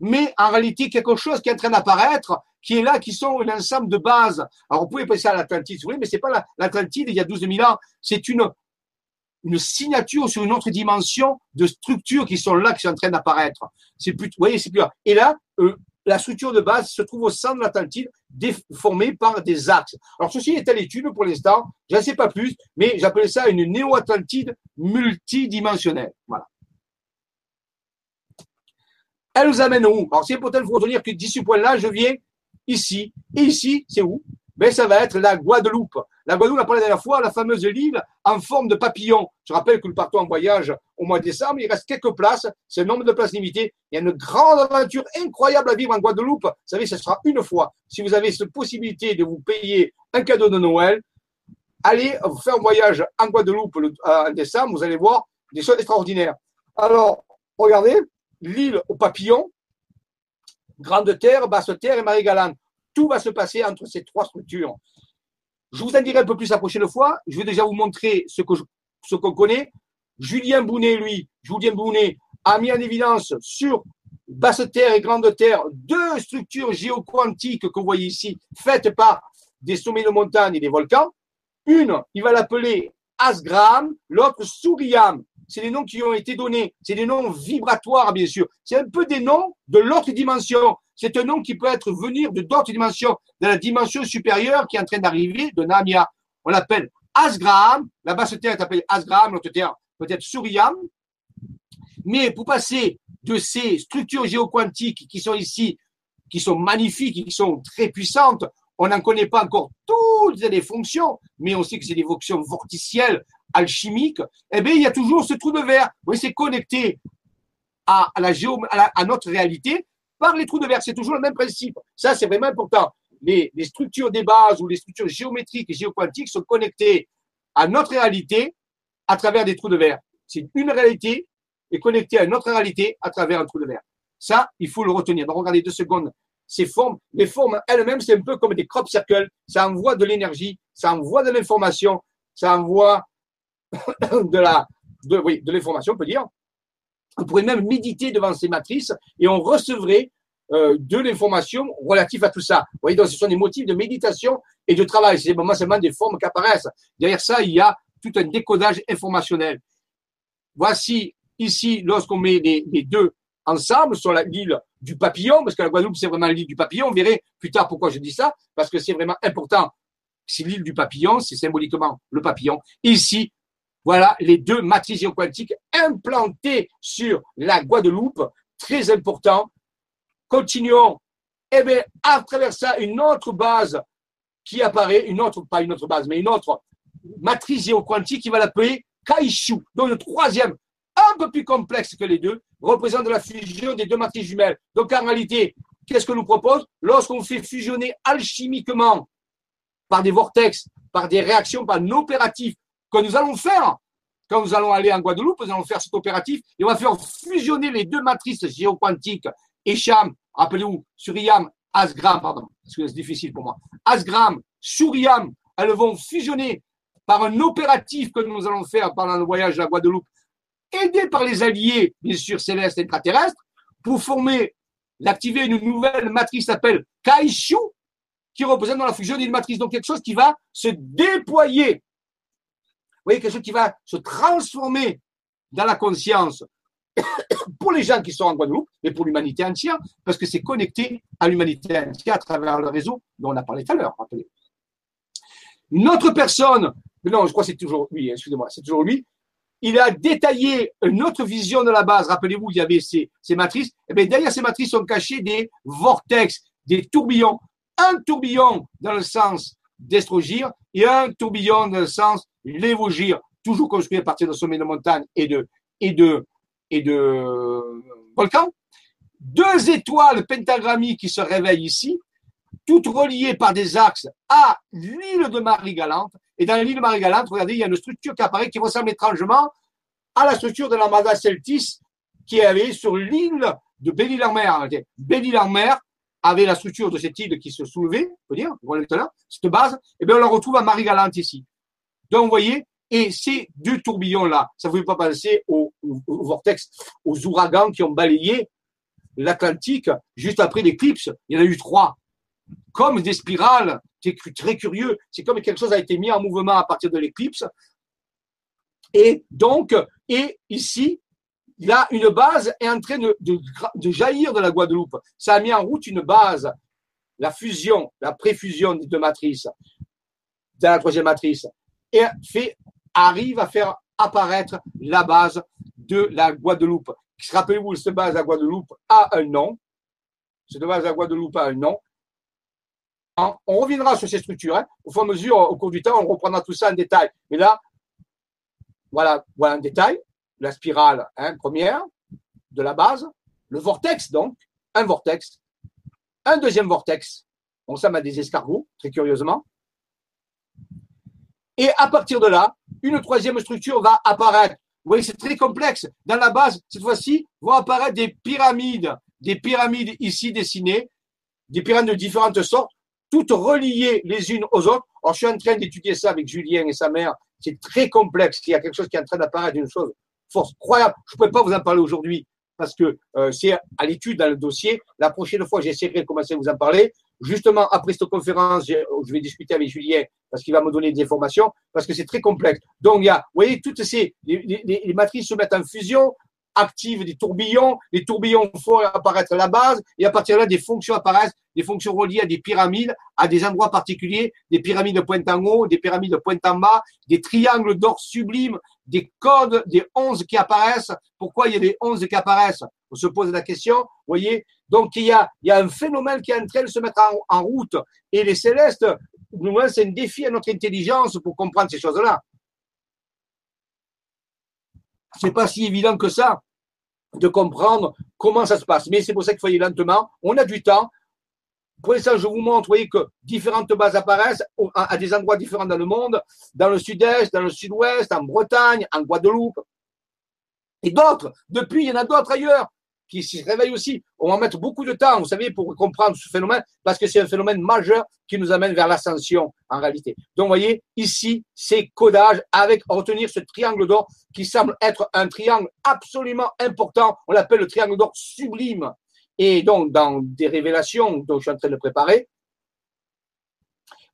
S1: Mais en réalité, quelque chose qui est en train d'apparaître, qui est là, qui sont un ensemble de bases. Alors, vous pouvez penser à l'Atlantide, oui, mais c'est pas l'Atlantide il y a 12 000 ans. C'est une, signature sur une autre dimension de structures qui sont là, qui sont en train d'apparaître. C'est plus, vous voyez, c'est plus là. Et là, euh, la structure de base se trouve au centre de l'Atlantide, formée par des axes. Alors, ceci est à l'étude pour l'instant. Je ne sais pas plus, mais j'appelais ça une néo-Atlantide multidimensionnelle. Voilà. Elle nous amène où? Alors, c'est il faut retenir que d'ici ce point-là, je viens ici. Et ici, c'est où? Ben, ça va être la Guadeloupe. La Guadeloupe, on a parlé la dernière fois, la fameuse île en forme de papillon. Je rappelle que nous partons en voyage au mois de décembre. Il reste quelques places. C'est un nombre de places limité. Il y a une grande aventure incroyable à vivre en Guadeloupe. Vous savez, ce sera une fois. Si vous avez cette possibilité de vous payer un cadeau de Noël, allez faire un voyage en Guadeloupe en décembre. Vous allez voir des choses extraordinaires. Alors, regardez, l'île aux papillons, Grande Terre, Basse Terre et Marie-Galante. Tout va se passer entre ces trois structures. Je vous en dirai un peu plus la prochaine fois. Je vais déjà vous montrer ce que ce qu'on connaît. Julien Bounet, lui, Julien Bounet, a mis en évidence sur Basse Terre et Grande Terre deux structures géoquantiques que vous voyez ici, faites par des sommets de montagne et des volcans. Une, il va l'appeler Asgram, l'autre Souriam c'est des noms qui ont été donnés. C'est des noms vibratoires, bien sûr. C'est un peu des noms de l'autre dimension. C'est un nom qui peut être venir de d'autres dimensions, de la dimension supérieure qui est en train d'arriver, de Namia. On l'appelle Asgraham. La basse terre est appelée Asgraham, l'autre terre peut-être Suriyam. Mais pour passer de ces structures géoquantiques qui sont ici, qui sont magnifiques, qui sont très puissantes, on n'en connaît pas encore toutes les fonctions, mais on sait que c'est des fonctions vorticielles alchimique, eh bien, il y a toujours ce trou de verre. Oui, c'est connecté à, la géo, à, notre réalité par les trous de verre. C'est toujours le même principe. Ça, c'est vraiment important. Les, les, structures des bases ou les structures géométriques et géoquantiques sont connectées à notre réalité à travers des trous de verre. C'est une réalité est connectée à une autre réalité à travers un trou de verre. Ça, il faut le retenir. Donc, regardez deux secondes. Ces formes, les formes elles-mêmes, c'est un peu comme des crop circles. Ça envoie de l'énergie, ça envoie de l'information, ça envoie de la, de, oui, de l'information, on peut dire. On pourrait même méditer devant ces matrices et on recevrait euh, de l'information relative à tout ça. Vous voyez, donc ce sont des motifs de méditation et de travail. C'est vraiment seulement des formes qui apparaissent. Derrière ça, il y a tout un décodage informationnel. Voici ici, lorsqu'on met les, deux ensemble sur l'île du papillon, parce que la Guadeloupe, c'est vraiment l'île du papillon. On verrait plus tard pourquoi je dis ça, parce que c'est vraiment important. C'est l'île du papillon, c'est symboliquement le papillon. Ici, voilà les deux matrices géoquantiques implantées sur la Guadeloupe, très important. Continuons. Eh bien, à travers ça, une autre base qui apparaît, une autre, pas une autre base, mais une autre matrice géoquantique qui va l'appeler Kaishu. Donc le troisième, un peu plus complexe que les deux, représente la fusion des deux matrices jumelles. Donc en réalité, qu'est-ce que nous propose Lorsqu'on fait fusionner alchimiquement par des vortex, par des réactions, par un opératif que nous allons faire quand nous allons aller en Guadeloupe, nous allons faire cet opératif et on va faire fusionner les deux matrices géoquantiques, Echam, rappelez-vous, Suriam, Asgram, pardon, parce que c'est difficile pour moi. Asgram, Suriam, elles vont fusionner par un opératif que nous allons faire pendant le voyage à Guadeloupe, aidés par les alliés, bien sûr, célestes et extraterrestres, pour former, l'activer une nouvelle matrice qui s'appelle Kaishu, qui représente dans la fusion d'une matrice. Donc quelque chose qui va se déployer voyez, quelque chose qui va se transformer dans la conscience pour les gens qui sont en Guadeloupe, mais pour l'humanité entière, parce que c'est connecté à l'humanité entière à travers le réseau dont on a parlé tout à l'heure. Une autre personne, non, je crois que c'est toujours lui, excusez-moi, c'est toujours lui, il a détaillé une autre vision de la base. Rappelez-vous, il y avait ces, ces matrices. Eh derrière ces matrices sont cachés des vortex, des tourbillons. Un tourbillon dans le sens d'estrogir et un tourbillon dans le sens l'évogir, toujours construit à partir de sommets de montagne et de, et de, et de volcans. Deux étoiles pentagrammiques qui se réveillent ici, toutes reliées par des axes à l'île de Marie-Galante. Et dans l'île Marie-Galante, regardez, il y a une structure qui apparaît qui ressemble étrangement à la structure de l'armada Celtis qui avait sur l'île de Belle-Île-en-Mer. Belle-Île-en-Mer avait la structure de cette île qui se soulevait, on peut dire, cette base, et eh bien on la retrouve à Marie-Galante ici. Donc, vous voyez, et ces deux tourbillons-là, ça ne vous fait pas penser aux, vortex, aux ouragans qui ont balayé l'Atlantique juste après l'éclipse. Il y en a eu trois. Comme des spirales, c'est très curieux. C'est comme quelque chose a été mis en mouvement à partir de l'éclipse. Et donc, et ici, a une base est en train de, de, jaillir de la Guadeloupe. Ça a mis en route une base, la fusion, la préfusion des deux matrices, dans la troisième matrice et fait, arrive à faire apparaître la base de la Guadeloupe. Rappelez-vous, cette base à Guadeloupe a un nom. Cette base à Guadeloupe a un nom. On reviendra sur ces structures. Hein. Au fur et à mesure, au cours du temps, on reprendra tout ça en détail. Mais là, voilà, voilà un détail. La spirale hein, première de la base. Le vortex, donc. Un vortex. Un deuxième vortex. On ressemble à des escargots, très curieusement. Et à partir de là, une troisième structure va apparaître. Vous voyez, c'est très complexe. Dans la base, cette fois-ci, vont apparaître des pyramides, des pyramides ici dessinées, des pyramides de différentes sortes, toutes reliées les unes aux autres. Alors, je suis en train d'étudier ça avec Julien et sa mère. C'est très complexe. Il y a quelque chose qui est en train d'apparaître, une chose force croyable. Je ne peux pas vous en parler aujourd'hui parce que euh, c'est à l'étude dans le dossier. La prochaine fois, j'essaierai de commencer à vous en parler. Justement, après cette conférence, je vais discuter avec Julien parce qu'il va me donner des informations, parce que c'est très complexe. Donc, il y a, vous voyez, toutes ces, les, matrices se mettent en fusion, activent des tourbillons, les tourbillons font apparaître la base, et à partir de là, des fonctions apparaissent, des fonctions reliées à des pyramides, à des endroits particuliers, des pyramides de pointe en haut, des pyramides de pointe en bas, des triangles d'or sublimes, des codes, des onze qui apparaissent. Pourquoi il y a des onze qui apparaissent? On se pose la question, voyez? Donc, il y a, il y a un phénomène qui est en train de se mettre en, route, et les célestes nous c'est un défi à notre intelligence pour comprendre ces choses-là. C'est pas si évident que ça de comprendre comment ça se passe. Mais c'est pour ça qu'il faut aller lentement. On a du temps. Pour l'instant, je vous montre, vous voyez que différentes bases apparaissent à des endroits différents dans le monde, dans le sud-est, dans le sud-ouest, en Bretagne, en Guadeloupe. Et d'autres, depuis, il y en a d'autres ailleurs qui se réveille aussi. On va mettre beaucoup de temps, vous savez, pour comprendre ce phénomène, parce que c'est un phénomène majeur qui nous amène vers l'ascension, en réalité. Donc, vous voyez, ici, c'est codage avec retenir ce triangle d'or qui semble être un triangle absolument important. On l'appelle le triangle d'or sublime. Et donc, dans des révélations dont je suis en train de préparer,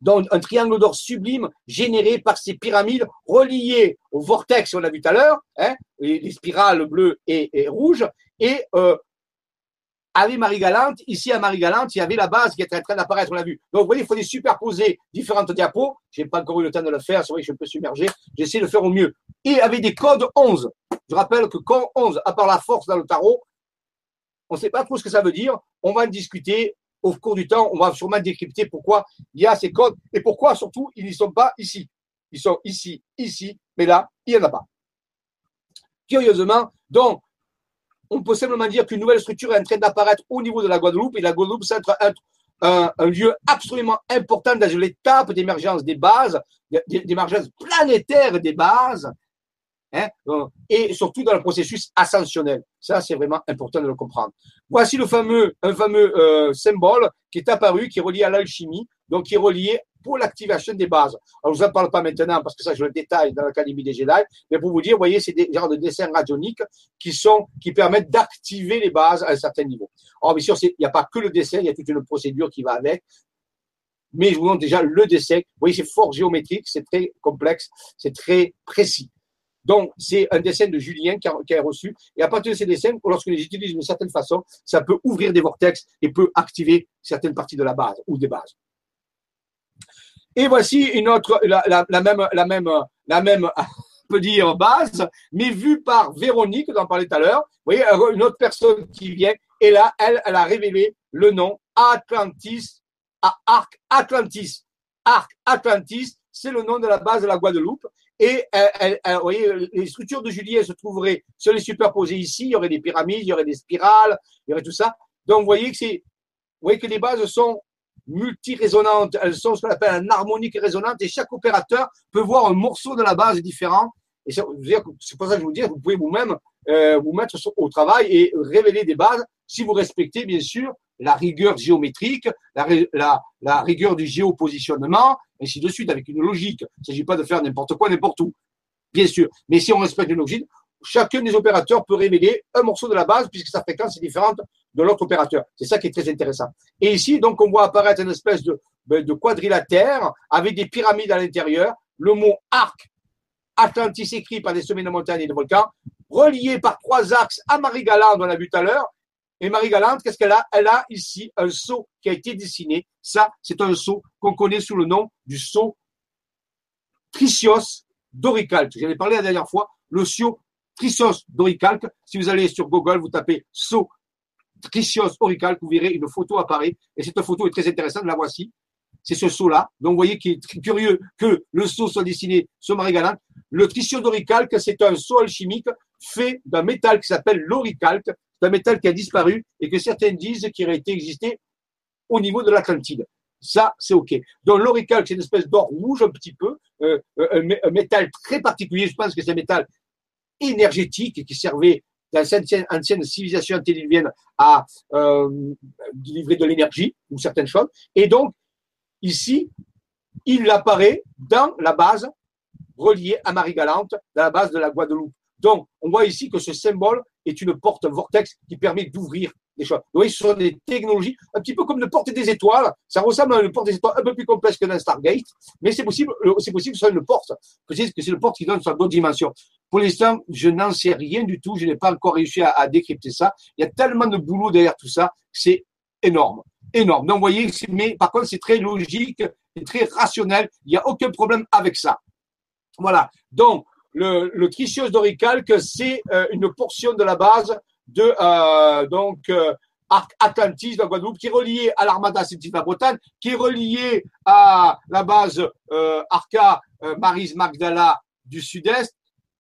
S1: donc un triangle d'or sublime généré par ces pyramides reliées au vortex, on l'a vu tout à l'heure, hein, les, spirales bleues et, rouges, et euh, avec Marie-Galante, ici à Marie-Galante, il y avait la base qui était en train d'apparaître, on l'a vu. Donc vous voyez, il les superposer différentes diapos. Je n'ai pas encore eu le temps de le faire, c'est vrai que je suis un peu. J'essaie de le faire au mieux. Et avec des codes 11. Je rappelle que code 11, à part la force dans le tarot, on ne sait pas trop ce que ça veut dire. On va en discuter au cours du temps, on va sûrement décrypter pourquoi il y a ces codes et pourquoi surtout ils n'y sont pas ici. Ils sont ici, ici, mais là, il n'y en a pas. curieusement. Donc, on peut simplement dire qu'une nouvelle structure est en train d'apparaître au niveau de la Guadeloupe et la Guadeloupe, c'est un, un, un, lieu absolument important dans l'étape d'émergence des bases, d'émergence planétaire des bases, hein, et surtout dans le processus ascensionnel. Ça, c'est vraiment important de le comprendre. Voici le fameux, un fameux euh, symbole qui est apparu, qui est relié à l'alchimie, donc qui est relié pour l'activation des bases. Alors, je vous en parle pas maintenant parce que ça, je le détaille dans l'Académie des Jedi, mais pour vous dire, vous voyez, c'est des genres de dessins radioniques qui sont, qui permettent d'activer les bases à un certain niveau. Alors, bien sûr, il n'y a pas que le dessin, il y a toute une procédure qui va avec. Mais je vous montre déjà le dessin. Vous voyez, c'est fort géométrique, c'est très complexe, c'est très précis. Donc, c'est un dessin de Julien qui a, reçu. Et à partir de ces dessins, lorsque les utilise d'une certaine façon, ça peut ouvrir des vortex et peut activer certaines parties de la base ou des bases. Et voici une autre, la, même, la même, la même, peut base, mais vue par Véronique, dont on parlait tout à l'heure. Vous voyez, une autre personne qui vient, et là, elle, a révélé le nom Atlantis, Arc Atlantis. Arc Atlantis, c'est le nom de la base de la Guadeloupe. Et elle, elle, vous voyez, les structures de Julien se trouveraient, se les superposer ici, il y aurait des pyramides, il y aurait des spirales, il y aurait tout ça. Donc, vous voyez que c'est, vous que les bases sont multi-résonantes, elles sont ce qu'on appelle un harmonique résonante et chaque opérateur peut voir un morceau de la base différent. Et c'est pour ça que je vous dis, vous pouvez vous-même euh, vous mettre au travail et révéler des bases si vous respectez bien sûr la rigueur géométrique, la, la rigueur du géopositionnement, ainsi de suite, avec une logique. Il ne s'agit pas de faire n'importe quoi, n'importe où, bien sûr. Mais si on respecte une logique, chacun des opérateurs peut révéler un morceau de la base puisque sa fréquence est différente de l'autre opérateur. C'est ça qui est très intéressant. Et ici, donc, on voit apparaître une espèce de, ben, quadrilatère avec des pyramides à l'intérieur. Le mot arc Atlantis écrit par des sommets de montagnes et de volcans, relié par trois axes à Marie-Galante, on l'a vu tout à l'heure. Et Marie-Galante, qu'est-ce qu'elle a? Elle a ici un seau qui a été dessiné. Ça, c'est un seau qu'on connaît sous le nom du seau Tricios doricalte. J'en ai parlé la dernière fois. Le seau Tricios doricalte. Si vous allez sur Google, vous tapez seau Tricios auricalque, vous verrez une photo apparaître. Et cette photo est très intéressante, la voici. C'est ce saut-là. Donc, vous voyez qu'il est curieux que le saut soit dessiné sur Marie-Galante. Le Tricios auricalque, c'est un saut alchimique fait d'un métal qui s'appelle l'auricalque. C'est un métal qui a disparu et que certains disent qu'il aurait été existé au niveau de l'Atlantide. Ça, c'est OK. Donc, l'auricalque, c'est une espèce d'or rouge un petit peu, euh, un, un, métal très particulier. Je pense que c'est un métal énergétique qui servait dans cette ancienne, civilisation antédiluvienne à euh, livrer de l'énergie ou certaines choses. Et donc, ici, il apparaît dans la base reliée à Marie-Galante, dans la base de la Guadeloupe. Donc, on voit ici que ce symbole est une porte vortex qui permet d'ouvrir des choses. Vous voyez, ce sont des technologies, un petit peu comme une porte des étoiles. Ça ressemble à une porte des étoiles un peu plus complexe que d'un Stargate, mais c'est possible, c'est possible que ce soit une porte. Que c'est une porte qui donne sur d'autres dimensions. Pour l'instant, je n'en sais rien du tout. Je n'ai pas encore réussi à, à, décrypter ça. Il y a tellement de boulot derrière tout ça, c'est énorme. Énorme. Donc, vous voyez, mais par contre, c'est très logique et très rationnel. Il n'y a aucun problème avec ça. Voilà. Donc, le, le tricios doricalque, c'est euh, une portion de la base de euh, donc euh, Atlantis de Guadeloupe, qui est relié à l'armada la Bretagne, qui est relié à la base euh, Arca euh, Maris Magdala du sud-est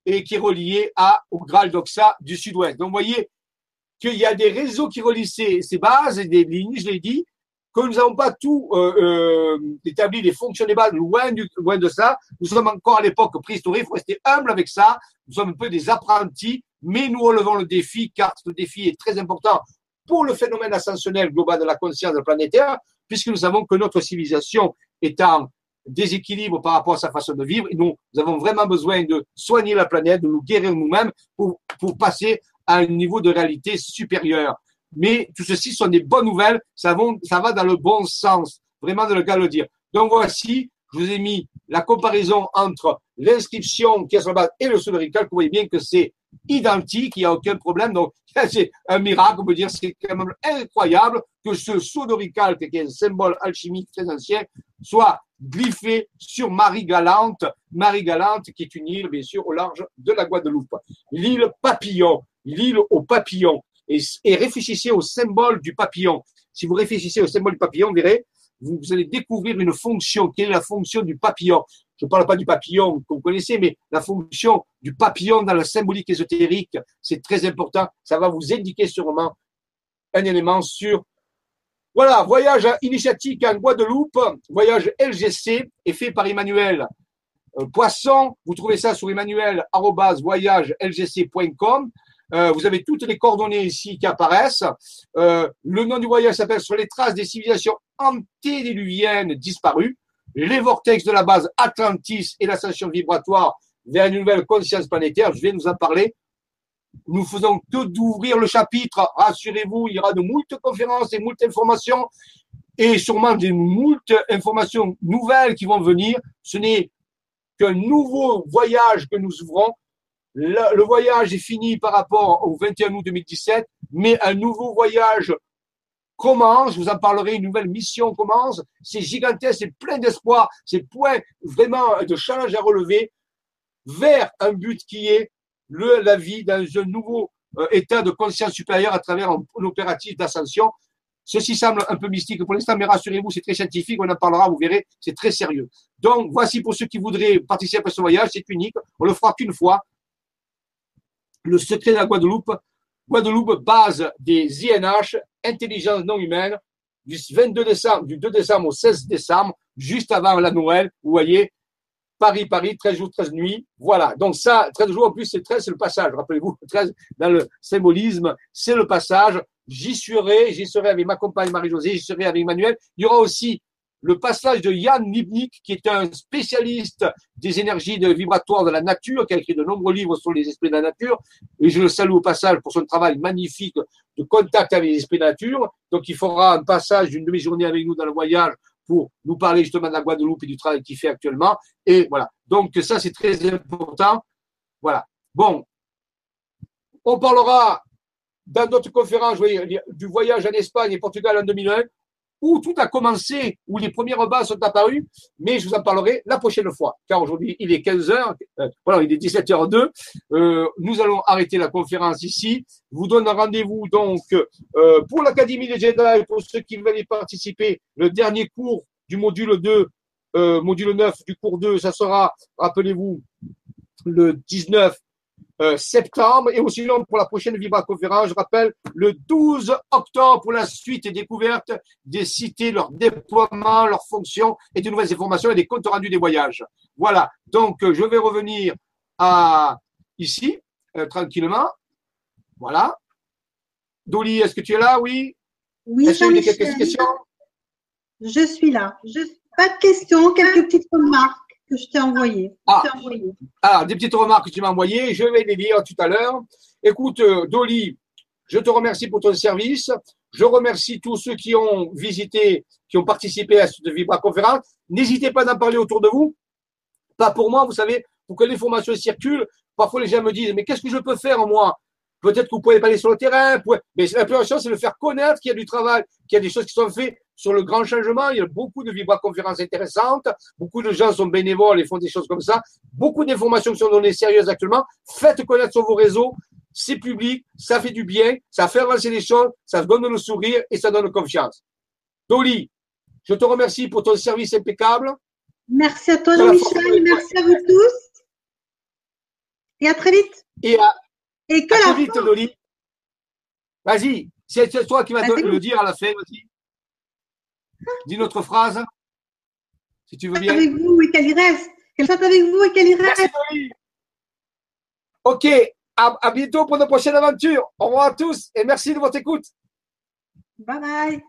S1: et qui est relié à, au d'Oxa du sud-ouest. Donc, vous voyez qu'il y a des réseaux qui relient ces, ces bases et des lignes, je l'ai dit, que nous n'avons pas tout euh, euh, établi les fonctions des loin, du, loin de ça. Nous sommes encore à l'époque préhistorique, il faut rester humble avec ça. Nous sommes un peu des apprentis, mais nous relevons le défi, car ce défi est très important pour le phénomène ascensionnel global de la conscience planétaire, puisque nous savons que notre civilisation est en déséquilibre par rapport à sa façon de vivre, nous, nous avons vraiment besoin de soigner la planète, de nous guérir nous-mêmes pour, pour passer à un niveau de réalité supérieur mais tout ceci sont des bonnes nouvelles, ça, va, dans le bon sens, vraiment de le cas de le dire. Donc voici, je vous ai mis la comparaison entre l'inscription qui est sur la base et le soudorical, vous voyez bien que c'est identique, il n'y a aucun problème. Donc, c'est un miracle, on peut dire, c'est quand même incroyable que ce sodorical, qui est un symbole alchimique très ancien, soit glyphé sur Marie-Galante, Marie-Galante qui est une île, bien sûr, au large de la Guadeloupe. L'île Papillon, l'île aux papillons et, réfléchissez au symbole du papillon. Si vous réfléchissez au symbole du papillon, vous vous, allez découvrir une fonction. Quelle est la fonction du papillon? Je ne parle pas du papillon que vous connaissez, mais la fonction du papillon dans la symbolique ésotérique, c'est très important. Ça va vous indiquer sûrement un élément sur voilà, voyage initiatique en Guadeloupe, voyage LGC est fait par Emmanuel euh, Poisson. Vous trouvez ça sur emmanuel-voyagelgc.com. Euh, vous avez toutes les coordonnées ici qui apparaissent. Euh, le nom du voyage s'appelle Sur les traces des civilisations antédiluviennes disparues, les vortex de la base Atlantis et l'ascension vibratoire vers une nouvelle conscience planétaire. Je vais nous en parler. Nous faisons que d'ouvrir le chapitre. Rassurez-vous, il y aura de moult conférences et moult informations et sûrement des moult informations nouvelles qui vont venir. Ce n'est qu'un nouveau voyage que nous ouvrons. Le, voyage est fini par rapport au 21 août 2017, mais un nouveau voyage commence. Je vous en parlerai. Une nouvelle mission commence. C'est gigantesque, c'est plein d'espoir, c'est point vraiment de challenge à relever vers un but qui est le, la vie dans un nouveau euh, état de conscience supérieure à travers un, opératif d'ascension. Ceci semble un peu mystique pour l'instant, mais rassurez-vous, c'est très scientifique, on en parlera, vous verrez, c'est très sérieux. Donc, voici pour ceux qui voudraient participer à ce voyage, c'est unique, on le fera qu'une fois. Le secret de la Guadeloupe, Guadeloupe, base des INH, intelligence non humaine, du 22 décembre, du 2 décembre au 16 décembre, juste avant la Noël, vous voyez, Paris, Paris, 13 jours, 13 nuits. Voilà. Donc ça, 13 jours en plus, c'est 13, c'est le passage. Rappelez-vous, 13 dans le symbolisme, c'est le passage. J'y serai, j'y serai avec ma compagne Marie-Josée, j'y serai avec Emmanuel. Il y aura aussi le passage de Yann Nibnik, qui est un spécialiste des énergies vibratoires de la nature, qui a écrit de nombreux livres sur les esprits de la nature. Et je le salue au passage pour son travail magnifique de contact avec les esprits de la nature. Donc, il fera un passage d'une demi-journée avec nous dans le voyage pour nous parler justement de la Guadeloupe et du travail qu'il fait actuellement. Et voilà. Donc ça, c'est très important. Voilà. Bon. On parlera dans d'autres conférences du voyage en Espagne et Portugal en 2001 où tout a commencé, où les premières bases sont apparues, mais je vous en parlerai la prochaine fois, car aujourd'hui il est 15h, euh, voilà, il est 17h02, euh, nous allons arrêter la conférence ici, je vous donne un rendez-vous donc euh, pour l'Académie des Jedi, pour ceux qui veulent y participer, le dernier cours du module 2, euh, module 9 du cours 2, ça sera, rappelez-vous, le 19 euh, septembre et aussi pour la prochaine Vibra conférence. Je rappelle le 12 octobre pour la suite et découverte des cités, leur déploiement, leurs fonctions et de nouvelles informations et des comptes rendus des voyages. Voilà. Donc, euh, je vais revenir à ici euh, tranquillement. Voilà. Dolly, est-ce que tu es là? Oui.
S2: Oui. Est-ce que quelques questions? Je suis là. Je... Pas de questions, quelques petites remarques que je t'ai envoyé.
S1: Ah. ah. des petites remarques que tu m'as envoyées, je vais les lire tout à l'heure. Écoute, euh, Dolly, je te remercie pour ton service. Je remercie tous ceux qui ont visité, qui ont participé à cette Vibra conférence. N'hésitez pas d'en parler autour de vous. Pas pour moi, vous savez, pour que l'information circule. Parfois, les gens me disent, mais qu'est-ce que je peux faire, moi? Peut-être que vous pouvez pas aller sur le terrain. Mais la première chose, c'est de faire connaître qu'il y a du travail, qu'il y a des choses qui sont faites sur le grand changement. Il y a beaucoup de vibra-conférences intéressantes. Beaucoup de gens sont bénévoles et font des choses comme ça. Beaucoup d'informations qui sont données sérieuses actuellement. Faites connaître sur vos réseaux. C'est public. Ça fait du bien. Ça fait avancer les choses. Ça donne le sourire et ça donne confiance. Dolly, je te remercie pour ton service impeccable.
S2: Merci à toi, Michel. Merci à vous tous. Et à très vite.
S1: Et à, et que la vite, Dolly. Vas-y, c'est toi qui vas le dire à la fin, vas-y. Dis notre phrase, si tu veux bien.
S2: Avec vous et qu'elle y reste. Qu'elle soit avec vous et qu'elle y reste.
S1: Ok, à, à bientôt pour nos prochaines aventures. Au revoir à tous et merci de votre écoute.
S2: Bye bye.